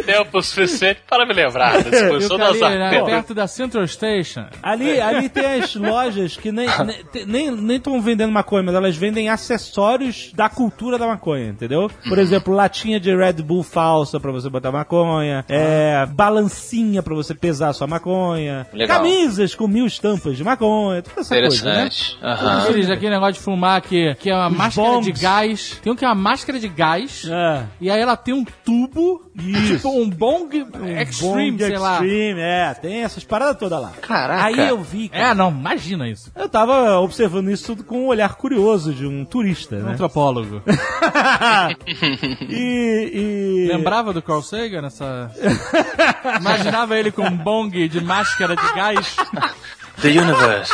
Tempo suficiente para me lembrar da discussão das né, perto da Central Station. Ali, ali tem as lojas que nem nem- nem nem estão vendendo maconha, mas elas vendem acessórios da cultura da maconha, entendeu? Por exemplo, latinha de Red Bull falsa pra você botar maconha, é, balancinha pra você pesar a sua maconha, Legal. camisas com mil estampas de maconha, toda essa coisa, né? Aqueles, aquele negócio de fumar que, que é uma Os máscara bombs. de gás. Tem um que é uma máscara de gás. É. E aí ela tem um tubo, Isso. tipo um bong extreme, Bong sei lá. Extreme, é, tem essas paradas todas lá. Caraca. Aí eu vi, cara, É, não, imagina isso. eu tava observando isso tudo com um olhar curioso de um turista, Um né? antropólogo. e, e... Lembrava do Carl Sagan nessa. Imaginava ele com um bong de máscara de gás. The Universe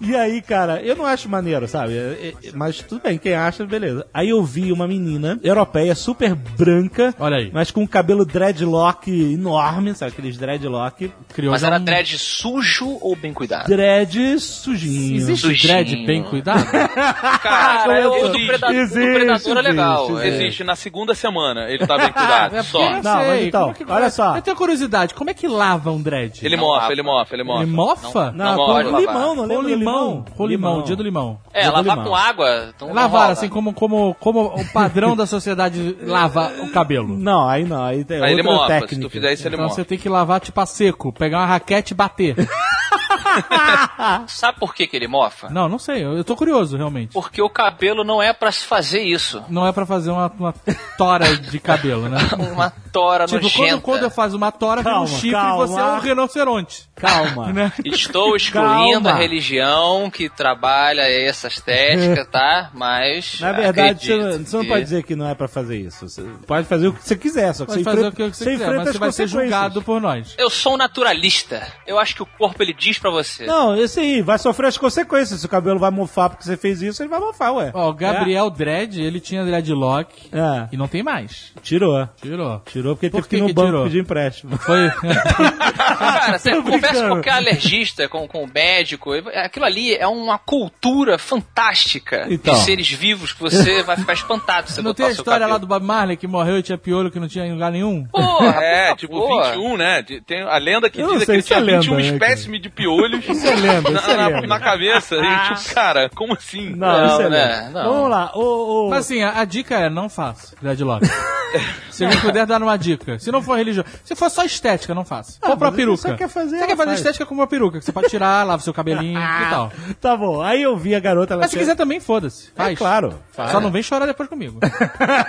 E aí, cara, eu não acho maneiro, sabe? É, é, Mas tudo bem, quem acha, beleza. Aí eu vi uma menina europeia, super branca, Olha aí. mas com um cabelo dreadlock enorme, sabe? Aqueles dreadlock. Criou Mas era um- dread sujo ou bem cuidado? Dread sujinho. Existe Sujinho. dread bem cuidado? Cara, o do existe, predador, do existe, predador é legal. existe, é. Existe na segunda semana, ele tá bem cuidado, É só. Não, mas então, é que- olha só. Eu tenho curiosidade, como é que lava um dread? Ele Não mofa, ele mofa, ele mofa. Ele mofa? Não, Não lavar. limão, não Com lembra do limão. Com limão, dia do limão. É, Dia lavar limão. com água. Então não Lavar, assim, como, como, como o padrão da sociedade lava o cabelo. Não, aí não, aí tem Aí ele outra técnica. se tu fizer isso, ele Então você tem que lavar tipo a seco, pegar uma raquete e bater. Sabe por que, que ele mofa? não, não sei, eu, eu tô curioso, realmente. Porque o cabelo não é pra se fazer isso. Não é pra fazer uma, uma tora de cabelo, né? Uma tora tipo, quando, quando eu faço uma tora, vira um Calma, chifre calma. e você é um rinoceronte. Calma. Né? Estou excluindo Calma. a religião que trabalha essa estética, tá? Mas. Na verdade, você, não- você não que- pode dizer que não é pra fazer isso. Você pode fazer o que você quiser, só que Pode você fazer enfrenta, o que você você quiser, mas as você vai ser julgado por nós. Eu sou um naturalista. Eu acho que o corpo ele diz pra você. Não, esse aí, vai sofrer as consequências. Se o cabelo vai mofar porque você fez isso, ele vai mofar, ué. Ó, o Gabriel Dredd, ele tinha dreadlock É, e não tem mais. tirou. Tirou. Tirou porque Por teve que ir que no que banco tirou? pedir empréstimo. Foi. Cara, você conversa com qualquer alergista, com, com o médico, aquilo ali é uma cultura fantástica Então. de seres vivos que você vai ficar espantado se você não botar tem a história lá do Bob Marley que morreu e tinha piolho que não tinha em lugar nenhum? Porra, É, tipo favor. 21, né? Tem a lenda que Eu diz que ele é tinha lenda, 21 né, espécimes de piolhos Isso é lenda, na, isso é na- lenda. na cabeça. E, tipo, cara, como assim? Não, Não, isso é né? Não. Vamos lá, ô, ô. Mas assim, a, a dica é, não faça dreadlock. Se alguém puder dar uma dica. Se não for religioso. Se for só estética, não faça. Ah, Compra uma mas peruca. você quer fazer, Você quer fazer faz. estética com uma peruca, que você pode tirar, lava seu cabelinho e tal. Tá bom, aí eu vi a garota... Mas se quiser também, foda-se. É Faz. claro. Só não vem chorar depois comigo.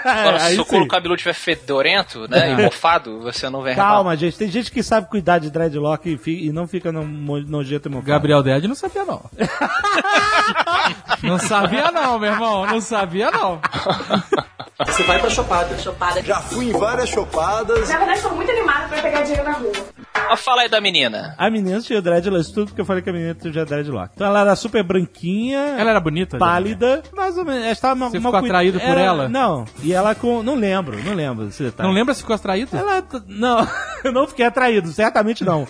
Agora, se o couro cabeludo estiver fedorento, né, e mofado, você não vem Calma, gente. Tem gente que sabe cuidar de dreadlock e, fi- e não fica no, nojento e mofado. Gabriel Dredd não sabia, não. não sabia, não, meu irmão. Não sabia, não. Você vai pra chopada. Já fui em várias chopadas. Na verdade, tô muito animada pra pegar dinheiro na rua. Mas fala aí da menina. A menina tinha dreadlock, isso tudo porque eu falei que a menina tinha dreadlock. Então ela era super branquinha, Ela era bonita? pálida, mais ou menos. Ela estava Você ficou cuid- atraído por Era- ela? Não. E ela com. Não lembro, não lembro desse detalhe. Não lembra se ficou atraído? Ela. Não, eu não fiquei atraído, certamente não.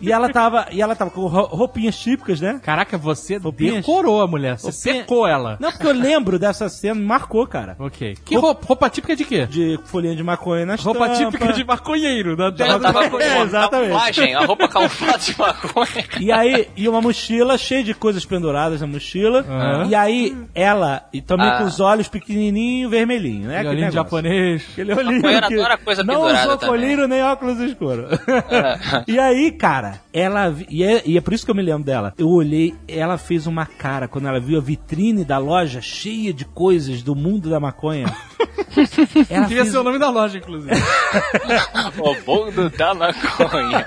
E ela tava. E ela tava com ro- roupinhas típicas, né? Caraca, você Roupinhas? decorou a mulher. Você Roupinha- secou ela. Não, porque eu lembro dessa cena, me marcou, cara. Ok. Que roupa, roupa típica de quê? De folhinha de maconha na Roupa típica de maconheiro. Da, da- Ela tava com É, exatamente. a roupa camuflada de maconha. E aí, e uma mochila cheia de coisas penduradas na mochila. Aham. E aí, ela, e também Ah. com os olhos pequenininho vermelhinho, né? Aquele olhinho japonês. Aquele olhinho que adora coisa não usou colírio nem óculos escuros. e aí, cara, ela... vi- E é, e é por isso que eu me lembro dela. Eu olhei, ela fez uma cara quando ela viu a vitrine da loja cheia de coisas do mundo da maconha. ela Devia fez, ser o nome da loja, inclusive. O mundo da maconha.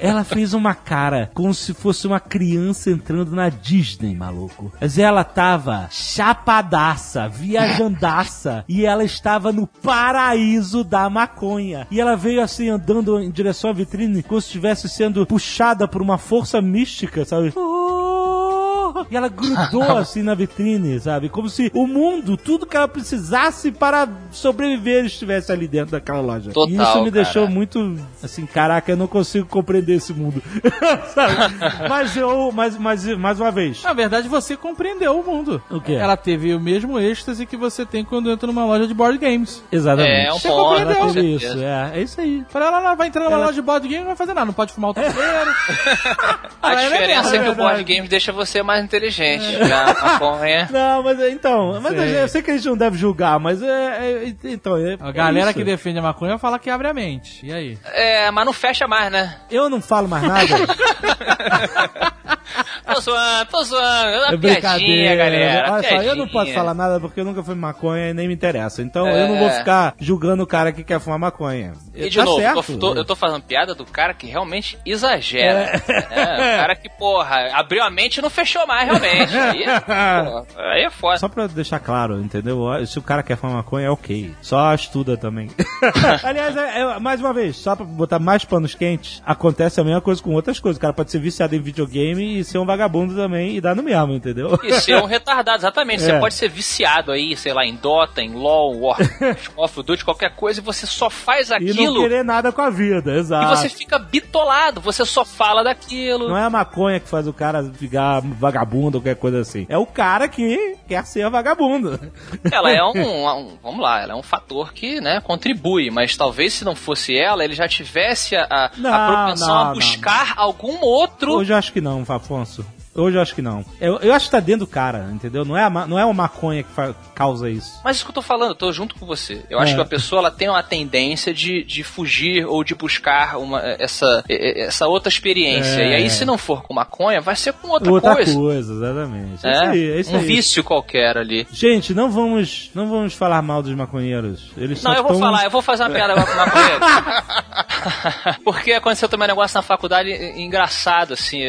ela fez uma cara como se fosse uma criança entrando na Disney, maluco. Mas ela tava chapadaça, viajandaça, e ela estava no paraíso da maconha. E ela veio assim andando em direção à vitrine como se estivesse sendo puxada por uma força mística, sabe? Oh! E ela grudou assim na vitrine, sabe? Como se o mundo, tudo que ela precisasse para sobreviver estivesse ali dentro daquela loja. Total, e isso me cara. deixou muito assim, caraca, eu não consigo compreender esse mundo. Sabe? Mas eu, mas, mas, mais uma vez. Na verdade, você compreendeu o mundo. O quê? Ela teve o mesmo êxtase que você tem quando entra numa loja de board games. Exatamente. É, um Você ponto, compreendeu. isso, é, é isso aí. Para ela, ela vai entrar numa Ela- loja de board game e não vai fazer nada. Não pode fumar o tabuleiro. A é diferença verdade, é que é o board games deixa você mais inteligente. Já a maconha. Não, mas é, então, mas Sei. eu, eu sei que a gente não deve julgar, mas é, é- então, é, A galera é que isso. defende a maconha fala que abre a mente. E aí? É, mas não fecha mais, né? Eu não falo mais nada. Tô zoando, tô zoando. É uma É piadinha, brincadeira. galera. Olha só, eu não piadinha. posso falar nada porque eu nunca fui maconha e nem me interessa. Então É. eu não vou ficar julgando o cara que quer fumar maconha. E de Tá novo, certo. tô- eu tô fazendo piada do cara que realmente exagera. É, o cara que, porra, abriu a mente e não fechou mais, realmente. Aí, pô, aí é foda. Só pra deixar claro, entendeu? Se o cara quer fumar maconha, é ok. Só estuda também. Aliás, é- é- mais uma vez, só pra botar mais panos quentes, acontece a mesma coisa com outras coisas. O cara pode ser viciado em videogame e ser um vagabundo também e dar no mesmo, entendeu? E ser um retardado, exatamente. Você É. pode ser viciado aí, sei lá, em Dota, em LoL, Call of Duty, qualquer coisa, e você só faz E não aquilo querer nada com a vida, e exato. você fica bitolado, você só fala daquilo. Não é a maconha que faz o cara ficar vagabundo ou qualquer coisa assim. É o cara que quer ser vagabundo. Ela é um, um- vamos lá, ela é um fator que, né, contribui, mas talvez se não fosse ela, ele já tivesse a, a- Não, a propensão não, a não, buscar algum outro. Hoje eu acho que não, Afonso. Hoje eu acho que não. Eu, eu acho que tá dentro do cara, entendeu? Não é, a, não é uma maconha que causa isso. Mas isso que eu tô falando, eu tô junto com você. Eu acho É. que a pessoa ela tem uma tendência de, de fugir ou de buscar uma, essa, essa outra experiência. É. E aí, se não for com maconha, vai ser com outra, Outra coisa. coisa, exatamente. É, É, isso aí, é um aí. vício qualquer ali. Gente, não vamos, não vamos falar mal dos maconheiros. Eles Não, eu vou tão- falar, eu vou fazer uma piada agora com maconheiro. Porque aconteceu também um negócio na faculdade engraçado, assim.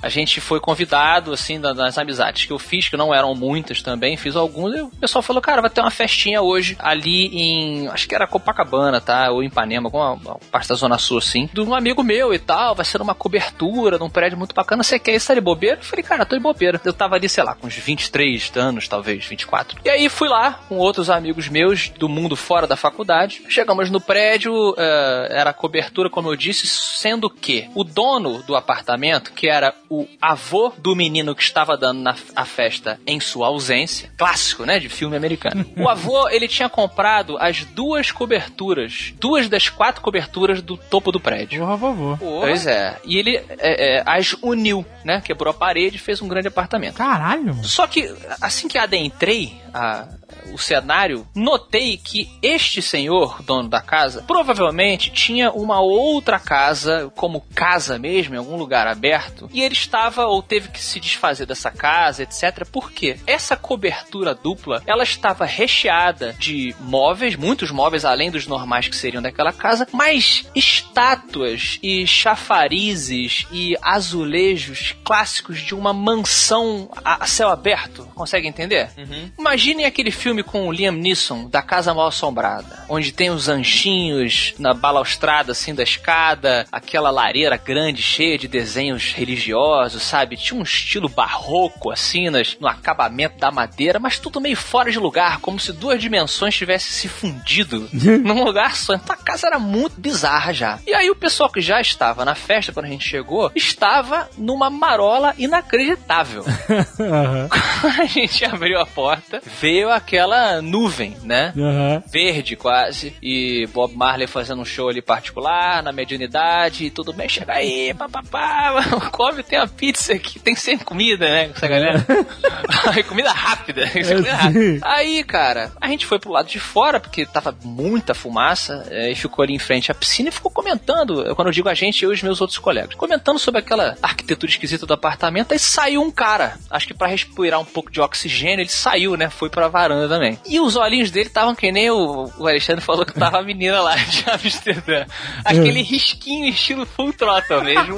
a gente foi convidado, assim, da- das amizades que eu fiz, que não eram muitas também, fiz alguns, e o pessoal falou, cara, vai ter uma festinha hoje ali em. Acho que era Copacabana, tá? Ou em Ipanema, alguma uma parte da Zona Sul, assim, de um amigo meu e tal, vai ser uma cobertura num prédio muito bacana. Você quer estar de bobeira? Eu falei, cara, tô de bobeira. Eu tava ali, sei lá, com uns 23 anos, talvez, 24. E aí fui lá com outros amigos meus do mundo fora da faculdade. Chegamos no prédio, eh, era cobertura, como eu disse, sendo que o dono do apartamento, que era o avô do menino que estava dando na, a festa em sua ausência, clássico, né, de filme americano. O avô, ele tinha comprado as duas coberturas, duas das quatro coberturas do topo do prédio. Porra, vovô. Pois é. E ele é, é, as uniu, né? Quebrou a parede e fez um grande apartamento. Caralho. Só que assim que adentrei a- o cenário, notei que este senhor, dono da casa, provavelmente tinha uma outra casa, como casa mesmo, em algum lugar aberto, e ele estava ou teve que se desfazer dessa casa, etc. Por quê? Essa cobertura dupla, ela estava recheada de móveis, muitos móveis além dos normais que seriam daquela casa, mas estátuas e chafarizes e azulejos clássicos de uma mansão a a céu aberto. Consegue entender? Imaginem aquele filme com o Liam Neeson, da Casa Mal Assombrada, onde tem os anjinhos na balaustrada assim da escada, aquela lareira grande cheia de desenhos religiosos, sabe? Tinha um estilo barroco assim nas, no acabamento da madeira, mas tudo meio fora de lugar, como se duas dimensões tivessem se fundido num lugar só. Então casa era muito bizarra já. E aí o pessoal que já estava na festa quando a gente chegou, estava numa marola inacreditável. Aham, Quando a gente abriu a porta, veio aquela nuvem, né? aham. Verde quase. E Bob Marley fazendo um show ali particular, na mediunidade, e tudo bem, chega aí, papapá. Come, tem a pizza aqui, tem sempre comida, né? com Essa galera. Comida rápida. é comida rápida. Aí, cara, a gente foi pro lado de fora, porque tava muita fumaça, é, ficou ali em frente à piscina e ficou comentando. Quando eu digo a gente, eu e os meus outros colegas, comentando sobre aquela arquitetura esquisita do apartamento. Aí saiu um cara, acho que pra respirar um pouco de oxigênio, ele saiu, né? Foi pra varanda também. E os olhinhos dele estavam que nem o, o Alexandre falou que tava a menina lá de Amsterdã. Aquele risquinho estilo full throttle mesmo.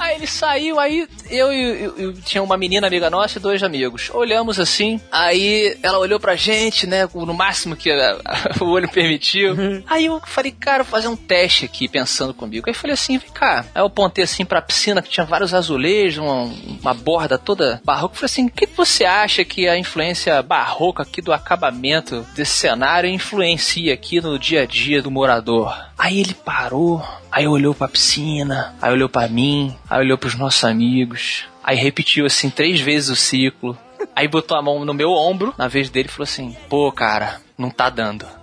Aí ele saiu, aí eu e tinha uma menina amiga nossa e dois amigos. Olhamos assim, aí ela olhou pra gente, né, no máximo que o olho permitiu. Aí eu falei, cara, vou fazer um teste aqui, pensando comigo. Aí falei assim, vem cá. Aí eu apontei assim pra piscina que tinha vários azulejos, uma, uma borda toda barroca. Eu falei assim, o que que você acha que a influência barroca aqui do acabamento desse cenário influencia aqui no dia a dia do morador? Aí ele parou, aí olhou pra piscina, aí olhou pra mim, aí olhou pros nossos amigos, aí repetiu assim três vezes o ciclo. Aí botou a mão no meu ombro, na vez dele, e falou assim: Pô, cara, não tá dando.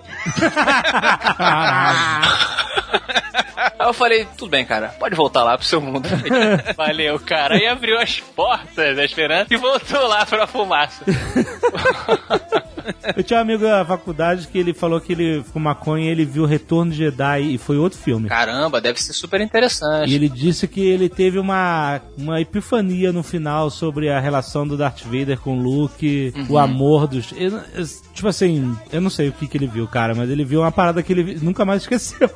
Aí eu falei, tudo bem, cara, pode voltar lá pro seu mundo. Valeu, cara. Aí abriu as portas da esperança e voltou lá pra fumaça. Eu tinha um amigo da faculdade que ele falou que ele, com maconha, ele viu Retorno de Jedi e foi outro filme. Caramba, deve ser super interessante. E ele disse que ele teve uma, uma epifania no final sobre a relação do Darth Vader com o Luke, Uhum. o amor dos. eu- eu- tipo assim, eu não sei o que, que ele viu, cara, mas ele viu uma parada que ele nunca mais esqueceu.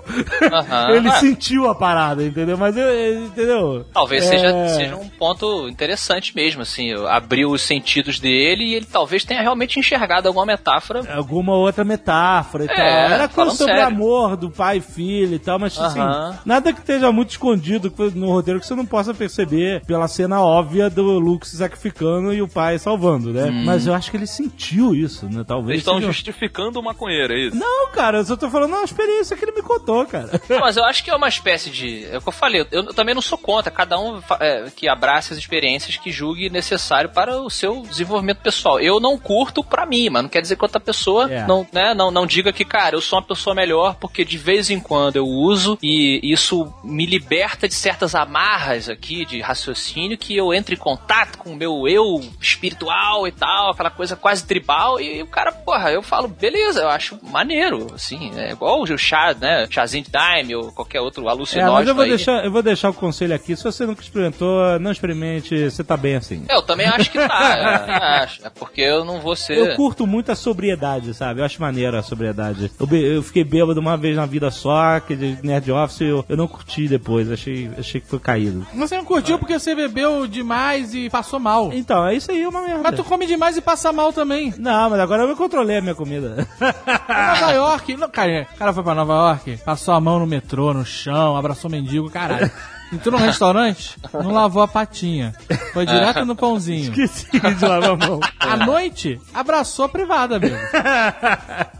Aham. ele. Sentiu a parada, entendeu? Mas eu, eu- entendeu? Talvez É, seja, seja um ponto interessante mesmo, assim, abriu os sentidos dele e ele talvez tenha realmente enxergado alguma metáfora. Alguma outra metáfora e É, tal. Era coisa sobre sério. amor do pai e filho e tal, mas assim, Aham. nada que esteja muito escondido no roteiro que você não possa perceber pela cena óbvia do Luke se sacrificando e o pai salvando, né? Hum. Mas eu acho que ele sentiu isso, né? Talvez. Eles estão seja- justificando o maconheiro, é isso? Não, cara, eu só tô falando uma experiência que ele me contou, cara. Não, mas eu acho que é uma espécie de. É o que eu falei, eu também não sou contra. Cada um é, que abrace as experiências que julgue necessário para o seu desenvolvimento pessoal. Eu não curto pra mim, mas não quer dizer que outra pessoa É. não, né, não, não diga que, cara, eu sou uma pessoa melhor porque de vez em quando eu uso e isso me liberta de certas amarras aqui de raciocínio que eu entre em contato com o meu eu espiritual e tal, aquela coisa quase tribal. E o cara, porra, eu falo, beleza, eu acho maneiro, assim, é igual o chá, né? Chazinho de Daime ou qualquer outro É, alucinógeno. mas eu vou, aí. deixar, eu vou deixar o conselho aqui. Se você nunca experimentou, não experimente, você tá bem assim. Eu também acho que tá. eu acho. É porque eu não vou ser. Eu curto muito a sobriedade, sabe? Eu acho maneiro a sobriedade. Eu, eu fiquei bêbado uma vez na vida só, que de Nerd Office eu, eu não curti depois. Achei, achei que foi caído. Você não curtiu porque você bebeu demais e passou mal. Então, é isso aí, é uma merda. Mas tu come demais e passa mal também. Não, mas agora eu controlei a minha comida. Nova York, não, cara, o cara foi pra Nova York, passou a mão no metrô, no chão, abraçou mendigo, caralho. Entrou no restaurante, não lavou a patinha. Foi direto no pãozinho. Esqueci de lavar a mão. À noite, abraçou a privada, amigo.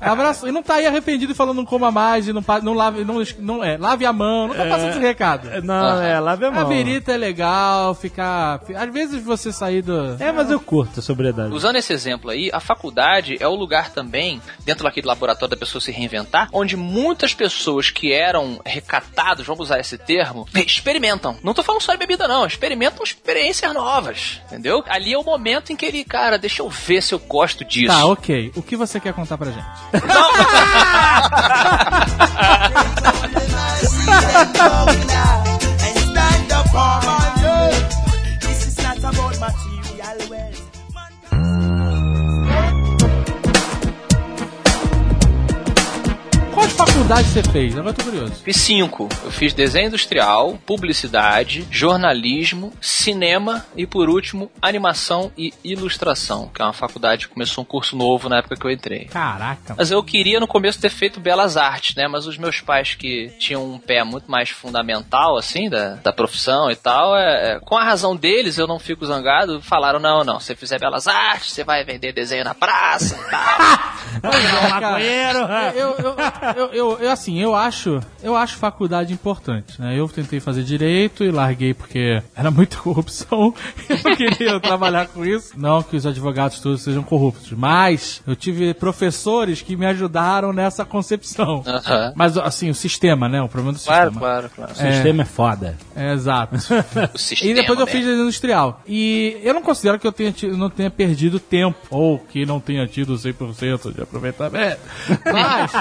Abraçou, e não tá aí arrependido e falando não coma mais e não, não lave, não, não, é, lave a mão, não tá passando esse recado. Não, é, lave a A mão. birita é legal, ficar. Às vezes você sair do. É, mas eu curto a sobriedade. Usando esse exemplo aí, a faculdade é o lugar também, dentro daquele laboratório da pessoa se reinventar, onde muitas pessoas que eram recatados, vamos usar esse termo, experimentam. Não tô falando só de bebida, não. Experimentam experiências novas, entendeu? Ali é o momento em que ele, cara, deixa eu ver se eu gosto disso. Tá, ok. O que você quer contar pra gente? Quais faculdades você fez? Agora eu tô curioso. Fiz cinco. Eu fiz desenho industrial, publicidade, jornalismo, cinema e, por último, animação e ilustração, que é uma faculdade que começou um curso novo na época que eu entrei. Caraca. Mas eu queria no começo ter feito belas artes, né? Mas os meus pais que tinham um pé muito mais fundamental, assim, da, da profissão e tal, é, é, com a razão deles, eu não fico zangado, falaram, não, não, se você fizer belas artes, você vai vender desenho na praça e tal. Maconheiro! Eu, eu, eu, eu, eu, assim, eu acho, eu acho faculdade importante, né? Eu tentei fazer direito e larguei porque era muita corrupção. Eu não queria trabalhar com isso. Não que os advogados todos sejam corruptos, mas eu tive professores que me ajudaram nessa concepção. Mas, assim, o sistema, né? O problema do Claro, sistema. claro, claro. O sistema é foda. É, exato. O sistema, E depois eu né? fiz desenho industrial. E eu não considero que eu tenha, ti- não tenha perdido tempo, ou que não tenha tido 100% de aproveitamento. Mas,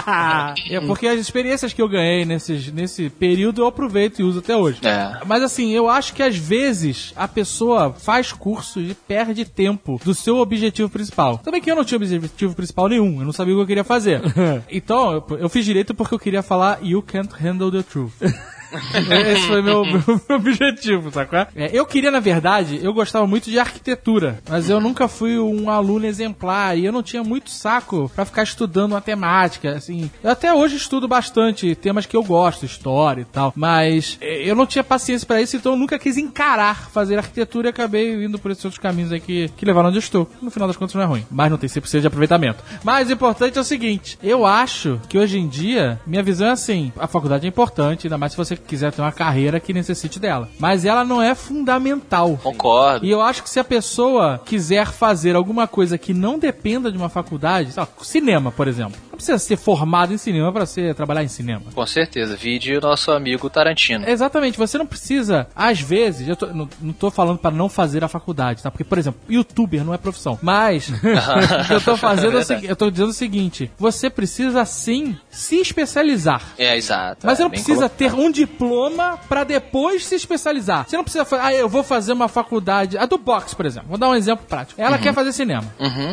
é porque as experiências que eu ganhei nesses, nesse período eu aproveito e uso até hoje. É. Mas assim, eu acho que às vezes a pessoa faz curso e perde tempo do seu objetivo principal. Também que eu não tinha objetivo principal nenhum, eu não sabia o que eu queria fazer. então, eu, eu fiz direito porque eu queria falar You can't handle the truth. Esse foi meu, meu, objetivo, sacou? É, eu queria, na verdade, eu gostava muito de arquitetura, mas eu nunca fui um aluno exemplar e eu não tinha muito saco pra ficar estudando matemática, assim. Eu até hoje estudo bastante temas que eu gosto, história e tal, mas é, eu não tinha paciência pra isso, então eu nunca quis encarar fazer arquitetura e acabei indo por esses outros caminhos aí que, que levaram onde eu estou. No final das contas não é ruim, mas não tem 100% de aproveitamento. Mas o importante é o seguinte, eu acho que hoje em dia, minha visão é assim, a faculdade é importante, ainda mais se você quiser ter uma carreira que necessite dela. Mas ela não é fundamental. Concordo. E eu acho que se a pessoa quiser fazer alguma coisa que não dependa de uma faculdade, sei lá, cinema, por exemplo. Não precisa ser formado em cinema para ser trabalhar em cinema. Com certeza. Vide o nosso amigo Tarantino. Exatamente, você não precisa, às vezes, eu tô- não, não tô falando para não fazer a faculdade, tá? Porque, por exemplo, youtuber não é profissão. Mas, o que eu tô fazendo é seguinte, eu tô dizendo o seguinte, você precisa sim se especializar. É, exato. Mas é, você não bem precisa colocado. ter um diploma pra depois se especializar. Você não precisa falar, ah, eu vou fazer uma faculdade. A do box, por exemplo. Vou dar um exemplo prático. Ela quer fazer cinema.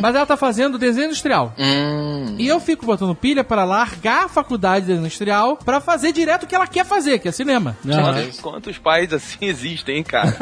Mas ela tá fazendo desenho industrial. Hum, E eu fico botando pilha para largar a faculdade industrial para fazer direto o que ela quer fazer, que é cinema. Quantos, quantos pais assim existem, hein, cara?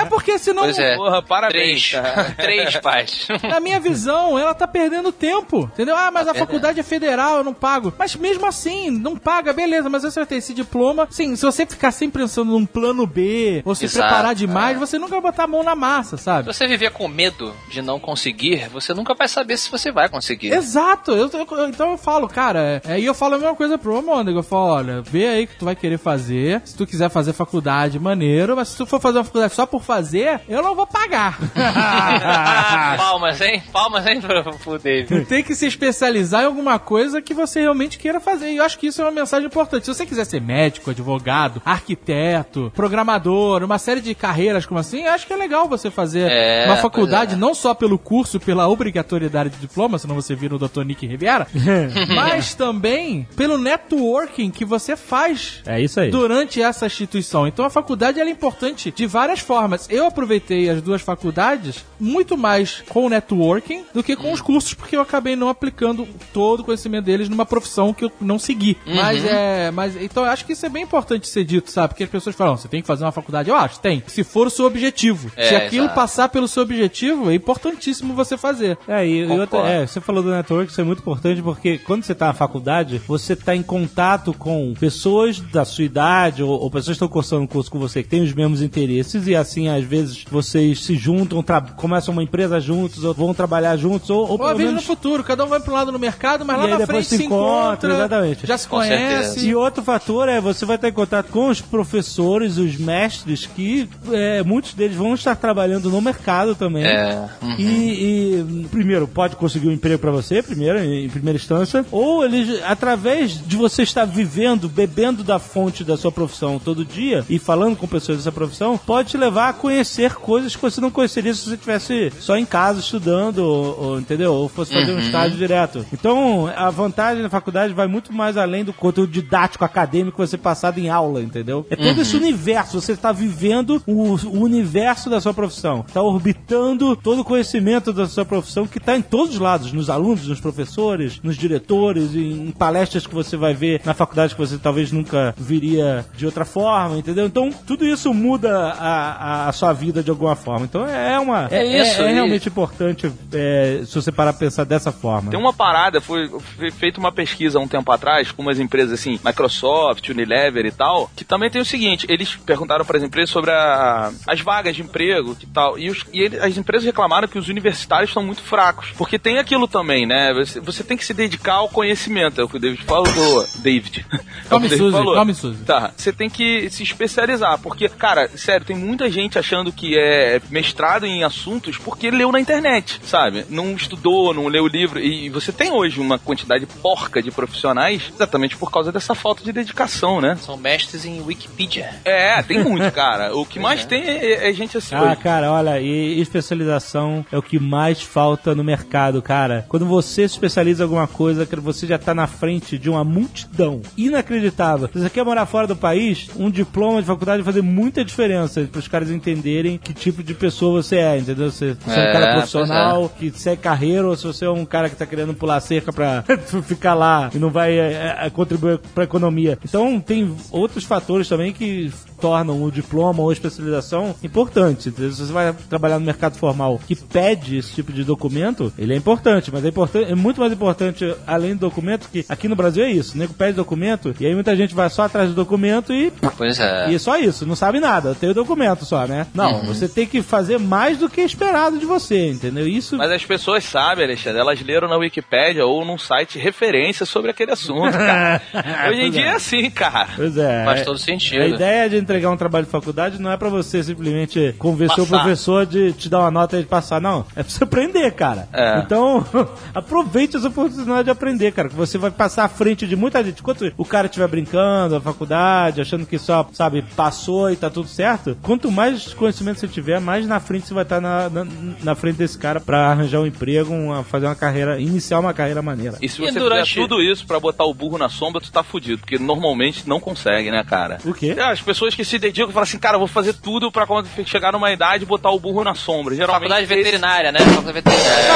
É porque senão, Pois é. Porra, parabéns. Três. Três pais. na minha visão, ela tá perdendo tempo. Entendeu? Ah, mas a faculdade é federal, eu não pago. Mas mesmo assim, não paga, beleza, mas você vai ter esse diploma. Sim, se você ficar sempre pensando num plano B, ou se Exato, preparar demais, você nunca vai botar a mão na massa, sabe? Se você viver com medo de não conseguir, você nunca vai saber se você vai conseguir. Exato, eu, eu- então eu falo, cara, é, e eu falo a mesma coisa pro Mônica, eu falo, olha, vê aí o que tu vai querer fazer, se tu quiser fazer faculdade, maneiro, mas se tu for fazer uma faculdade só por fazer, eu não vou pagar. Palmas, hein? Palmas, hein, pro, pro David. Tem que se especializar em alguma coisa que você realmente queira fazer. E eu acho que isso é uma mensagem importante. Se você quiser ser médico, advogado, arquiteto, programador, uma série de carreiras como assim, eu acho que é legal você fazer É, uma faculdade, é. não só pelo curso, pela obrigatoriedade de diploma, senão você vira o Dr. Nick Riviera, mas também pelo networking que você faz É isso aí. durante essa instituição. Então a faculdade ela é importante de várias formas. Eu aproveitei as duas faculdades muito mais com o networking do que com os cursos, porque eu acabei não aplicando todo o conhecimento deles numa profissão que eu não segui. Mas é. Mas, então eu acho que isso é bem importante ser dito, sabe? Porque as pessoas falam, você tem que fazer uma faculdade. Eu acho, tem. Se for o seu objetivo. É, Se aquilo exato. passar pelo seu objetivo, é importantíssimo você fazer. É, e, e outra, é, você falou do network, isso é muito importante porque quando você tá na faculdade, você tá em contato com pessoas da sua idade ou, ou pessoas que estão cursando um curso com você que têm os mesmos interesses e assim, às vezes, vocês se juntam, começam uma empresa juntos ou vão trabalhar juntos ou, ou Ou pelo às vezes no futuro, cada um vai para um lado no mercado, mas E lá na frente se se encontra, encontra, exatamente. já se conhece. E outro fator é você vai estar em contato com os professores, os mestres, que é, muitos deles vão estar trabalhando no mercado também. É. E, e, primeiro, pode conseguir um emprego pra você, primeiro, em, em primeira instância, ou eles, através de você estar vivendo, bebendo da fonte da sua profissão todo dia e falando com pessoas dessa profissão, pode te levar a conhecer coisas que você não conheceria se você estivesse só em casa estudando, ou, ou, entendeu? Ou fosse fazer um estágio direto. Então, a vantagem da faculdade vai muito mais além do conteúdo didático acadêmico que você passado em aula, entendeu? É todo esse universo, você está vivendo o, o universo da sua profissão, está orbitando todo o conhecimento da sua profissão que está em todos os lados, nos alunos, nos professores, nos diretores, em, em palestras que você vai ver na faculdade que você talvez nunca viria de outra forma, entendeu? Então, tudo isso muda a, a- a sua vida de alguma forma. Então, é uma... É, É isso, é- é realmente importante é, se você parar pra pensar dessa forma. Tem uma parada, foi, foi feita uma pesquisa há um tempo atrás com umas empresas assim, Microsoft, Unilever e tal, que também tem o seguinte, eles perguntaram para as empresas sobre a- as vagas de emprego e tal, e, os- e ele- as empresas reclamaram que os universitários estão muito fracos, porque tem aquilo também, né, você, você tem que se dedicar ao conhecimento, é o que o David falou, David. É o que o Come David Suzy, falou. Suzy. Tá, você tem que se especializar, porque, cara, sério, tem muita gente achando que é mestrado em assuntos porque leu na internet, sabe? Não estudou, não leu livro. E você tem hoje uma quantidade porca de profissionais exatamente por causa dessa falta de dedicação, né? São mestres em Wikipedia. É, tem muito, cara. O que mais tem é, é gente assim. Ah, hoje. cara, olha, e especialização é o que mais falta no mercado, cara. Quando você se especializa em alguma coisa, que você já tá na frente de uma multidão inacreditável. Se você quer morar fora do país, um diploma de faculdade vai fazer muita diferença para os caras entenderem que tipo de pessoa você é, entendeu? Se você é, um É, cara profissional, que segue carreira, ou se você é um cara que tá querendo pular cerca pra ficar lá e não vai é, é, contribuir pra economia. Então, tem outros fatores também que tornam o diploma ou a especialização importante. Se você vai trabalhar no mercado formal que pede esse tipo de documento, ele é importante, mas é, importante, é muito mais importante, além do documento, que aqui no Brasil é isso, o nego pede documento e aí muita gente vai só atrás do documento e Pois é. e só isso, não sabe nada, tem o documento só, né? Não, você tem que fazer mais do que esperado de você, entendeu? Isso Mas as pessoas sabem, Alexandre, elas leram na Wikipédia ou num site referência sobre aquele assunto, cara. Hoje em dia é assim, cara. Pois é. Faz é- todo sentido. A ideia de entregar um trabalho de faculdade não é pra você simplesmente convencer o Passar. professor de te dar uma nota e de passar, não. É pra você aprender, cara. É. Então, aproveite essa oportunidade de aprender, cara. Que você vai passar à frente de muita gente. Enquanto o cara estiver brincando na faculdade, achando que só, sabe, passou e tá tudo certo, quanto mais conhecimento você tiver, mais na frente você vai estar na, na, na frente desse cara pra arranjar um emprego, uma- fazer uma carreira, iniciar uma carreira maneira. E se E você durante- fizer tudo isso pra botar o burro na sombra, tu tá fudido, porque normalmente não consegue, né, cara? O quê? É, as pessoas que se dedicam e falam assim, cara, eu vou fazer tudo pra quando chegar numa idade botar o burro na sombra. Geralmente Faculdade esse- veterinária, né? Faculdade veterinária.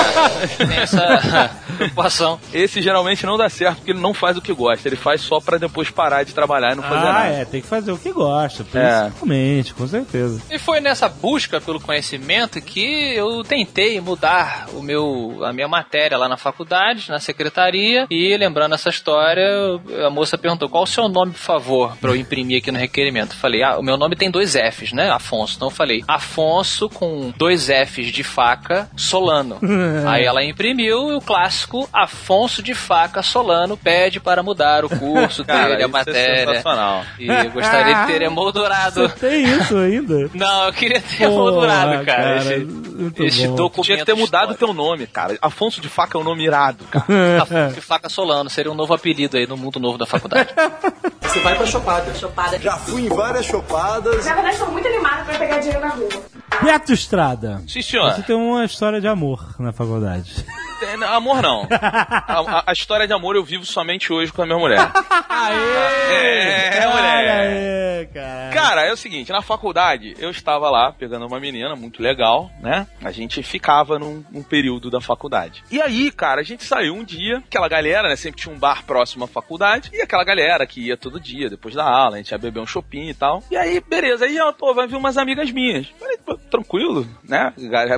Tem essa preocupação. Esse geralmente não dá certo porque ele não faz o que gosta. Ele faz só pra depois parar de trabalhar e não fazer Ah, nada. é, tem que fazer o que gosta, É. principalmente, com certeza. E foi nessa busca pelo conhecimento que eu tentei mudar o meu, a minha matéria lá na faculdade, na secretaria, e lembrando essa história, a moça perguntou qual o seu nome, por favor, pra eu imprimir aqui no requerimento. Falei, ah, o meu nome tem dois Fs, né? Afonso. Então eu falei, Afonso com dois Fs de faca, Solano. Aí ela imprimiu e o clássico Afonso de faca, Solano, pede para mudar o curso Cara, dele, a isso é matéria. sensacional. e eu gostaria de ter emoldurado. Você tem isso ainda? Não, eu queria ter Porra, moldurado, cara. cara, esse bom. documento. Tinha que ter mudado o teu nome, cara. Afonso de Faca é um nome irado, cara. Afonso de Faca Solano seria um novo apelido aí no mundo novo da faculdade. Você vai pra chopada. Chopada. Já fui em várias chopadas. Na verdade, tô muito animada pra pegar dinheiro na rua. Beto Estrada. Sim, senhor. Você tem uma história de amor na faculdade. Amor, não. A, a- a história de amor eu vivo somente hoje com a minha mulher. É, Olha mulher. aí, cara. Cara, é o seguinte, na faculdade eu estava lá pegando uma menina muito legal, né? A gente ficava num, num período da faculdade. E aí, cara, a gente saiu um dia, aquela galera, né? Sempre tinha um bar próximo à faculdade, e aquela galera que ia todo dia, depois da aula, a gente ia beber um shopping e tal. E aí, beleza, aí, ó, pô, vai vir umas amigas minhas. Falei, pô, tranquilo, né?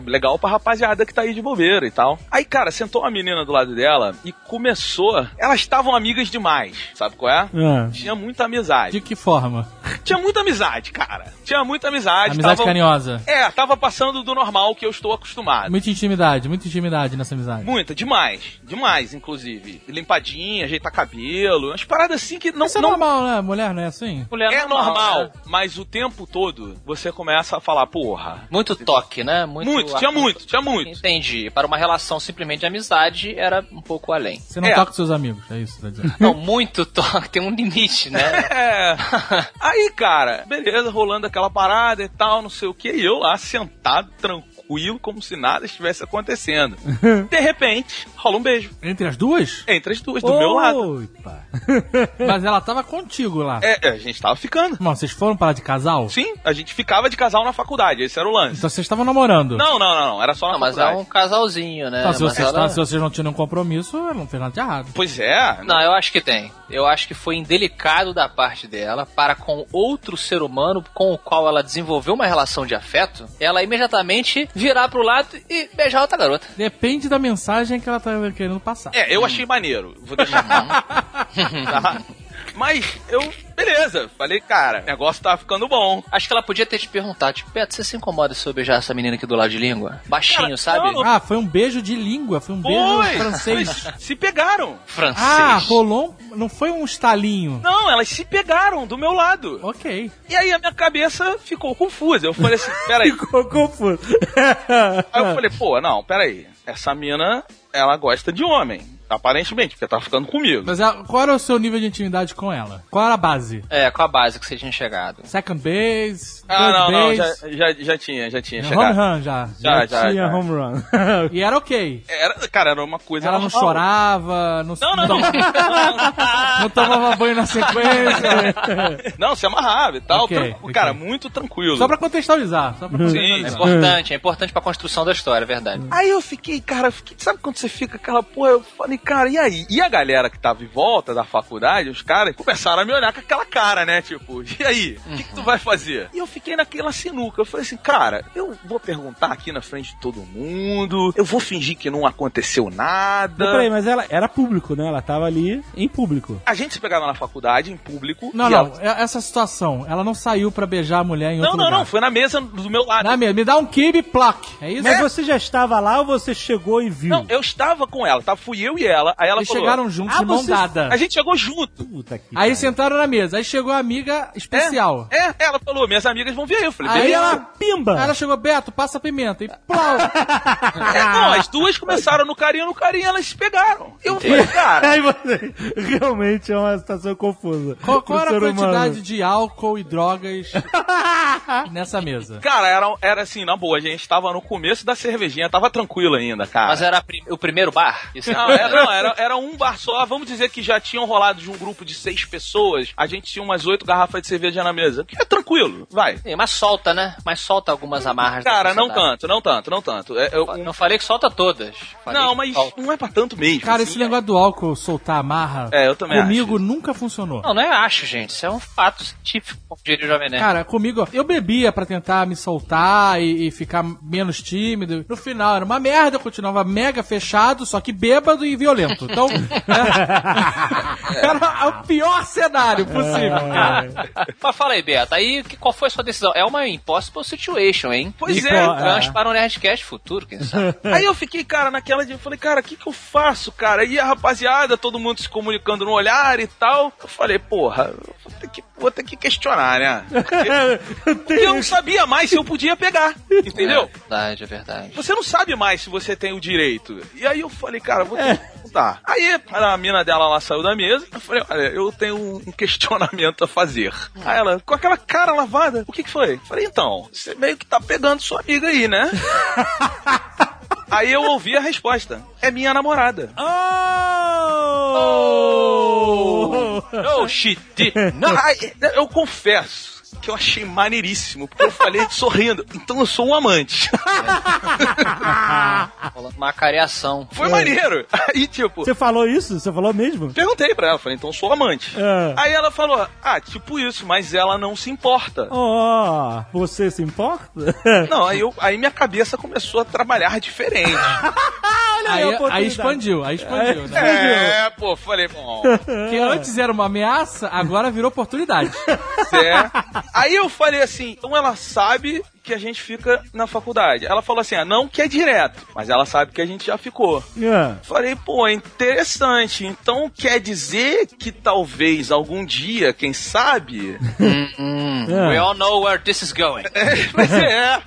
Legal pra rapaziada que tá aí de bobeira e tal. Aí, cara, sentou uma menina do lado dela e começou. Elas estavam amigas demais, sabe qual é? Ah. Tinha muita amizade. De que forma? Tinha muita amizade, cara. Tinha muita amizade. Amizade tava- carinhosa. É, tava passando do normal que eu estou acostumado. Muita intimidade, muita intimidade nessa amizade. Muita, demais. Demais, inclusive. Limpadinha, ajeitar cabelo. Umas paradas assim que não. Isso é não normal, né? Mulher não é assim? Mulher é normal, né? mas o tempo todo você começa a falar, porra. Muito toque, né? Muito, tinha muito, tinha muito. Entendi. Para uma relação simplesmente de amizade, era um pouco além. Você não É. toca com seus amigos, é isso que tá dizendo. Não, muito toque, tem um limite, né? É. Aí, cara, beleza, rolando aquela parada e tal, não sei o que, e eu lá sentado, tranquilo, como se nada estivesse acontecendo. De repente, rola um beijo. Entre as duas? Entre as duas, do meu lado. Opa. Mas ela tava contigo lá. É, a gente tava ficando. Mano, vocês foram parar de casal? Sim, a gente ficava de casal na faculdade, esse era o lance. Então vocês estavam namorando? Não, não, não, não, era só na Não, mas é faculdade. um casalzinho, né? Então, se, Mas vocês, ela- se vocês não tinham compromisso, não fez nada de errado. Pois é. Não, eu acho que tem. Eu acho que foi indelicado da parte dela para com outro ser humano com o qual ela desenvolveu uma relação de afeto, ela imediatamente virar pro lado e beijar outra garota. Depende da mensagem que ela tá querendo passar. É, eu achei maneiro. Vou deixar tá? Mas eu, beleza, falei, cara, o negócio tá ficando bom. Acho que ela podia ter te perguntado, tipo, Beto, você se incomoda se eu beijar essa menina aqui do lado de língua? Baixinho, Cara, sabe? não. Ah, foi um beijo de língua, foi um beijo Foi, francês. mas se pegaram. Francês. Ah, rolou um, Não foi um estalinho. Não, elas se pegaram do meu lado. Ok. E aí a minha cabeça ficou confusa. Eu falei assim, peraí. Ficou confuso. Aí eu falei, pô, não, peraí. Essa mina, ela gosta de homem. Aparentemente, porque tá ficando comigo. Mas ah, qual era o seu nível de intimidade com ela? Qual era a base? É, com a base que você tinha chegado. Second base? Ah, third não, não, já, base? já, já tinha, já tinha Home chegado. run já. Já, já, Tinha já. home run. E era ok. Era, cara, era uma coisa Ela não normal. chorava, não, Não, não, não. não tomava banho na sequência. não, se amarrava e tal. Ok, tranqu- ok. Cara, muito tranquilo. Só pra contextualizar. Só pra Sim, É contextualizar. importante, é importante pra construção da história, é verdade. Aí eu fiquei, cara, eu fiquei, sabe quando você fica aquela porra? Eu falei, cara, e aí? E a galera que tava em volta da faculdade, os caras, começaram a me olhar com aquela cara, né? Tipo, e aí? O que, que tu vai fazer? E eu fiquei naquela sinuca. Eu falei assim, cara, eu vou perguntar aqui na frente de todo mundo, eu vou fingir que não aconteceu nada. Mas peraí, mas ela era público, né? Ela tava ali em público. A gente se pegava na faculdade, em público. Não, não, ela- é- essa situação, ela não saiu pra beijar a mulher em Não, outro não, lugar. não, foi na mesa do meu lado. Na minha, me dá um kibe plaque, é isso? Mas você já estava lá ou você chegou e viu? Não, eu estava com ela, tá? Fui eu e ela. Aí ela Eles falou. chegaram juntos Ah, de mão vocês- dada. A gente chegou junto. Puta que Aí pariu. sentaram na mesa, aí chegou a amiga especial. É, ela falou, minhas amigas vão vir aí. Eu falei, Aí beleza. ela, Pimba! aí ela chegou, Beto, passa pimenta. E plau! É, não, as duas começaram no carinho, no carinho, elas se pegaram. Eu falei, cara, Aí você realmente é uma situação confusa. Qual, qual era a ser humano. quantidade de álcool e drogas nessa mesa? cara, era, era assim, na boa, a gente tava no começo da cervejinha, tava tranquilo ainda, cara. Mas era a o primeiro bar? Isso Não, era, Não, era, era um bar só. Vamos dizer que já tinham rolado de um grupo de seis pessoas. A gente tinha umas oito garrafas de cerveja na mesa. Que é tranquilo, vai. Sim, mas solta, né? Mas solta algumas amarras. Cara, não tanto, não tanto, não tanto. É, eu- Não falei que solta todas. Falei não, mas solta. não é pra tanto mesmo. Cara, assim. esse negócio do álcool soltar amarra. É, eu também Comigo nunca funcionou. Não, não é acho, gente. Isso é um fato científico, como diria o Jovem Nerd. Cara, comigo, eu bebia pra tentar me soltar e, e ficar menos tímido. No final era uma merda, eu continuava mega fechado, só que bêbado e violento. Então, é- era o pior cenário possível, cara. Mas fala aí, Beata, aí qual foi a sua decisão? É uma impossible situation, hein? Pois E é, cara. Gancho para o Nerdcast futuro, quem sabe? Aí eu fiquei, cara, naquela de. Eu falei, cara, o que que eu faço, cara? E a rapaziada, todo mundo se comunicando no olhar e tal. Eu falei, porra, vou ter que, vou ter que questionar, né? Porque, porque eu não sabia mais se eu podia pegar, entendeu? É verdade, é verdade. Você não sabe mais se você tem o direito. E aí eu falei, cara, vou ter que perguntar. Aí a mina dela lá saiu da mesa. Eu falei, olha, eu tenho um questionamento a fazer. Aí ela, com aquela cara lavada, o que que foi? Eu falei, então, você meio que tá pegando sua amiga aí, né? Aí eu ouvi a resposta. É minha namorada. Oh! Oh! Não, aí, eu confesso que eu achei maneiríssimo, porque eu falei sorrindo. Então eu sou um amante. Rolando Uma careação. Foi maneiro. Aí, tipo, Você falou isso? Você falou mesmo? perguntei pra ela, falei, então eu sou amante. É. Aí ela falou, ah, tipo isso, mas ela não se importa. Oh, você se importa? Não, aí, eu, aí minha cabeça começou a trabalhar diferente. Olha Aí, a aí oportunidade. expandiu, aí expandiu, né? é, pô, falei, bom, Porque antes era uma ameaça, agora virou oportunidade. é. Aí eu falei assim, então ela sabe que a gente fica na faculdade. Ela falou assim, ah, não que é direto, mas ela sabe que a gente já ficou. É. Falei, pô, interessante. Então quer dizer que talvez algum dia, quem sabe, Hum, É. We all know where this is going. Mas é,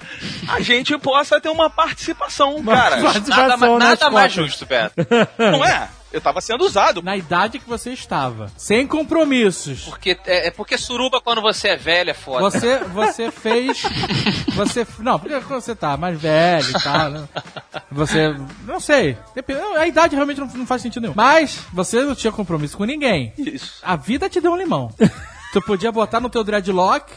a gente possa ter uma participação, cara. participação Nada, nada mais justo, Beto. Não é? Eu tava sendo usado. Na idade que você estava. Sem compromissos. Porque, é, é porque suruba quando você é velho é foda. Você, você fez. Você. Não, porque quando você tá mais velho e tal, né? Você. Não sei. A idade realmente não, não faz sentido nenhum. Mas você não tinha compromisso com ninguém. Isso. A vida te deu um limão. Tu podia botar no teu dreadlock.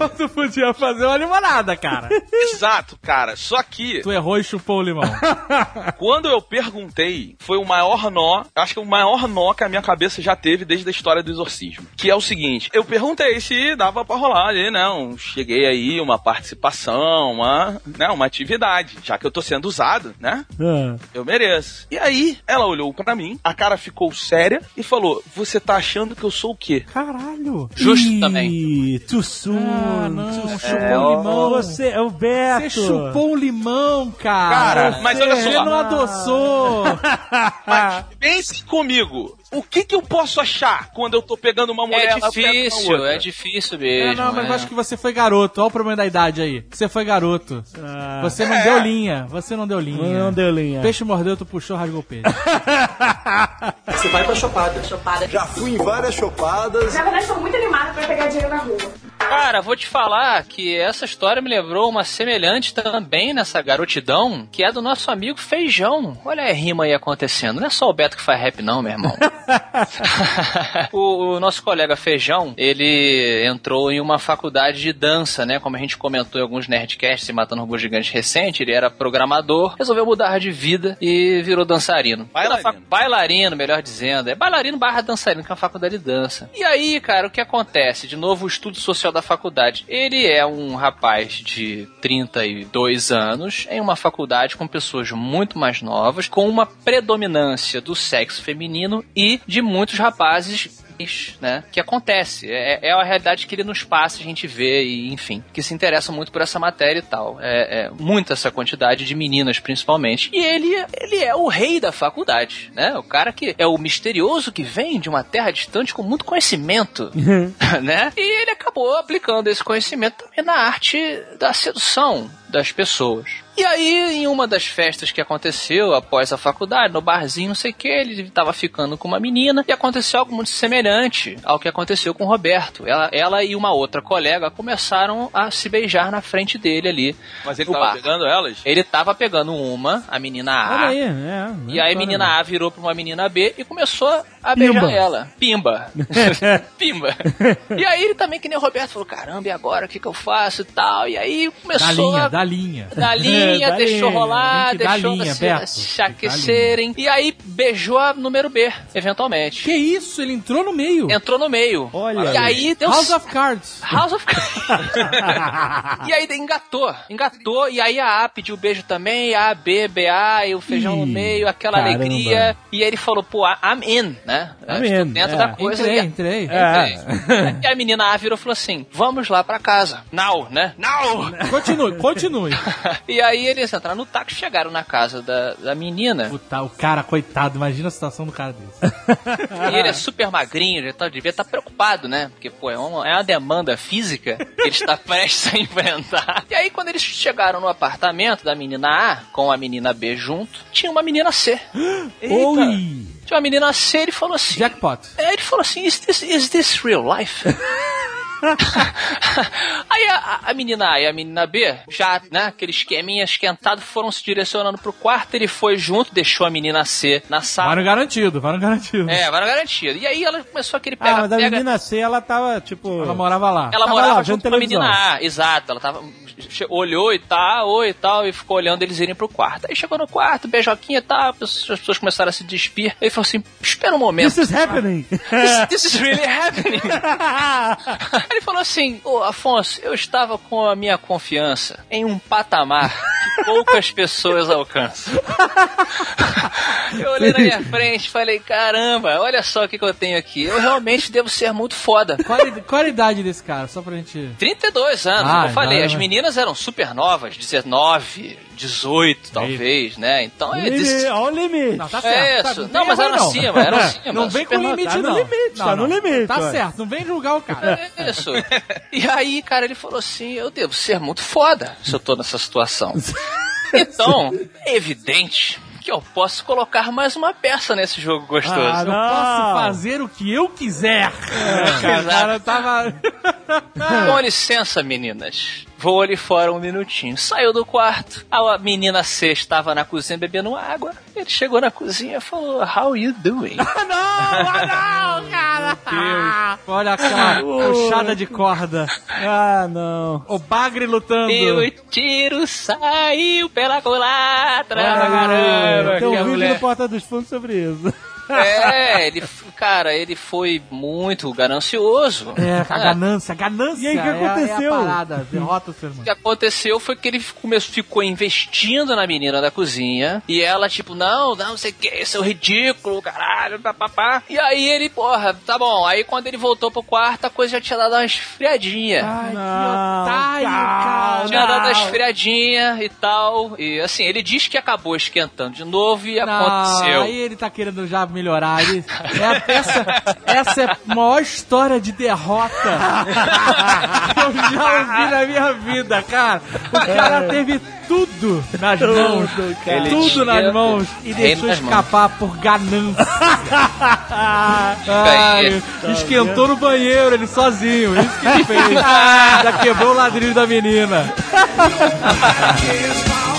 Ou tu podia fazer uma limonada, cara. Exato, cara. Só que Tu errou e chupou o limão. quando eu perguntei, foi o maior nó, acho que é o maior nó que a minha cabeça já teve desde a história do exorcismo. Que é o seguinte: eu perguntei se dava pra rolar ali, né? Um, cheguei aí, uma participação, uma, né, uma atividade. Já que eu tô sendo usado, né? É. Eu mereço. E aí, ela olhou pra mim, a cara ficou séria e falou: Você tá achando que eu sou o quê? Caralho. Justo Ih, também. Too soon. Ah, não, too chupou. É, limão. Você é o Beto. Você chupou um limão, cara. Cara, mas olha Você só. não adoçou. Mas pense comigo. O que que eu posso achar quando eu tô pegando uma mulher É difícil, é difícil É, mesmo. não, mas é. eu acho que você foi garoto. Olha o problema da idade aí. Você foi garoto. Ah, Você não deu linha. Você não deu linha. não deu linha. Peixe mordeu, tu puxou, rasgou o peixe. Você vai pra chopada. Já fui em várias chopadas. Na verdade, estou muito animada pra pegar dinheiro na rua. Cara, vou te falar que essa história me lembrou uma semelhante também nessa garotidão, que é do nosso amigo Feijão. Olha a rima aí acontecendo. Não é só o Beto que faz rap, não, meu irmão. o, o nosso colega Feijão, ele entrou em uma faculdade de dança, né? Como a gente comentou em alguns Nerdcasts e Matando Robôs Gigantes recente, ele era programador, resolveu mudar de vida e virou dançarino. Bailarino. Bailarino, melhor dizendo. É bailarino barra dançarino, que é uma faculdade de dança. E aí, cara, o que acontece? De novo, o estudo social da faculdade. Ele é um rapaz de 32 anos em uma faculdade com pessoas muito mais novas, com uma predominância do sexo feminino e de muitos rapazes né? Que acontece. É, é a realidade que ele nos passa, a gente vê, e enfim, que se interessam muito por essa matéria e tal. É, é muita essa quantidade de meninas, principalmente. E ele, ele é o rei da faculdade, né? O cara que é o misterioso que vem de uma terra distante com muito conhecimento, né? E ele acabou aplicando esse conhecimento também na arte da sedução das pessoas. E aí, em uma das festas que aconteceu após a faculdade, no barzinho, não sei o que, ele estava ficando com uma menina e aconteceu algo muito semelhante ao que aconteceu com o Roberto. Ela, ela e uma outra colega começaram a se beijar na frente dele ali. Mas ele no tava bar. pegando elas? Ele tava pegando uma, a menina A. Olha aí, é. E aí a menina A virou pra uma menina B e começou a beijar Pimba. ela. Pimba. Pimba. E aí ele também, que nem o Roberto, falou, caramba, e agora? O que que eu faço e tal? E aí começou linha, a... da linha. Na linha, Da deixou linha, rolar, tem que dar deixou linha, se, aquecerem. E aí beijou a número B, eventualmente. Que isso? Ele entrou no meio. Entrou no meio. Olha E aí deu House of Cards. House of Cards. e aí engatou, engatou, e aí a A pediu beijo também, A, B, BA, e o feijão no Ih, meio, aquela caramba. alegria. E aí ele falou, pô, I'm in, né? I'm Estou in, dentro é. da coisa. Entrei, e a- entrei. Entrei. E a menina A virou e falou assim: vamos lá pra casa. Now, né? Now! Continue, continue. E aí eles entraram no táxi, chegaram na casa da, da menina. Puta, o cara, coitado, imagina a situação do cara desse. E ele é super magrinho, ele tá, devia estar preocupado, né? Porque, pô, é uma, é uma demanda física que ele está prestes a enfrentar. E aí, quando eles chegaram no apartamento da menina A com a menina B junto, tinha uma menina C. Oi! Tinha uma menina C, ele falou assim. Jackpot. É, ele falou assim: Is this, is this real life? Aí a, a menina A e a menina B, já, né, aquele esqueminha esquentado, foram se direcionando pro quarto. Ele foi junto, deixou a menina C na sala. no garantido, vai no garantido. É, vai na garantia. E aí ela começou aquele Ah, mas a pega-pega. menina C, ela tava, tipo... Ela morava lá. ela tava morava lá, junto com a menina A, exato. Ela tava. Olhou e tal, oi e tal, e ficou olhando eles irem pro quarto. Aí chegou no quarto, beijoquinha e tal, as pessoas começaram a se despir. Ele falou assim: espera um momento. This is happening! This, this is really happening. Ele falou assim: Ô Afonso, eu estava com a minha confiança em um patamar que poucas pessoas alcançam. Eu olhei na minha frente e falei: caramba, olha só o que, que eu tenho aqui. Eu realmente devo ser muito foda. Qual, a- qual a idade desse cara? Só pra gente. 32 anos, Ah, como eu falei, já- as meninas eram super novas, 19, 18 talvez, né? Então é. Limite, des- Olha o limite! Não, tá É certo. Tá, isso. tem Não, mas eram não. acima, eram acima. Não vem com limite, tá no não. limite, Não, tá no limite, Tá ué. certo, não vem julgar o cara. É Isso. E aí, cara, ele falou assim: eu devo ser muito foda se eu tô nessa situação. Então, é evidente que eu posso colocar mais uma peça nesse jogo gostoso. Ah, Eu não. posso fazer o que eu quiser. É, cara, o cara tava. Com licença, meninas. Vou ali fora um minutinho. Saiu do quarto. A menina C estava na cozinha bebendo água. Ele chegou na cozinha e falou: How you doing? Deus. Olha aquela puxada de corda. Ah, não. O bagre lutando. E o tiro saiu pela culatra. Olha, caramba. Tem um a vídeo mulher- no Porta dos Fundos sobre isso. É, ele, cara, ele foi muito ganancioso. É, a Ah, ganância, a ganância. E aí, o que é a- É aconteceu? a parada, derrota o ser O que aconteceu foi que ele começou, ficou investindo na menina da cozinha. E ela, tipo, não, não sei o que, isso é ridículo, caralho, papapá. E aí ele, porra, tá bom. Aí quando ele voltou pro quarto, a coisa já tinha dado uma esfriadinha. Ai, Não, que otário, cara. tinha dado uma esfriadinha e tal. E assim, ele diz que acabou esquentando de novo e Não, aconteceu. aí ele tá querendo já melhorar. Ele, é, essa, essa é a maior história de derrota que eu já ouvi na minha vida, cara. O cara teve tudo nas mãos, Ele tudo nas mãos e deixou escapar por ganância. Ai, esquentou no banheiro ele sozinho, isso que ele fez. Já quebrou o ladrilho da menina.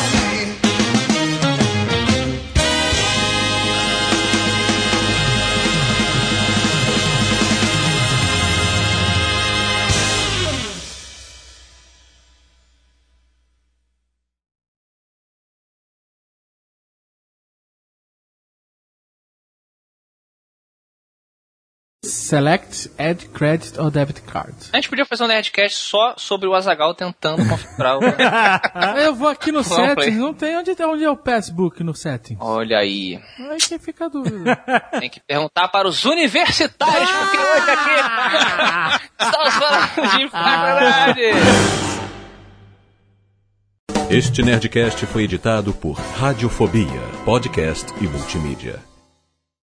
Select, add credit or debit card. A gente podia fazer um Nerdcast só sobre o Azagal tentando configurar o. Eu vou aqui no Vamos settings, não tem onde, onde é o passbook no settings. Olha aí. Aí que fica a dúvida. Tem que perguntar para os universitários, porque hoje aqui estamos falando de faculdade. Este Nerdcast foi editado por Radiofobia, podcast e multimídia.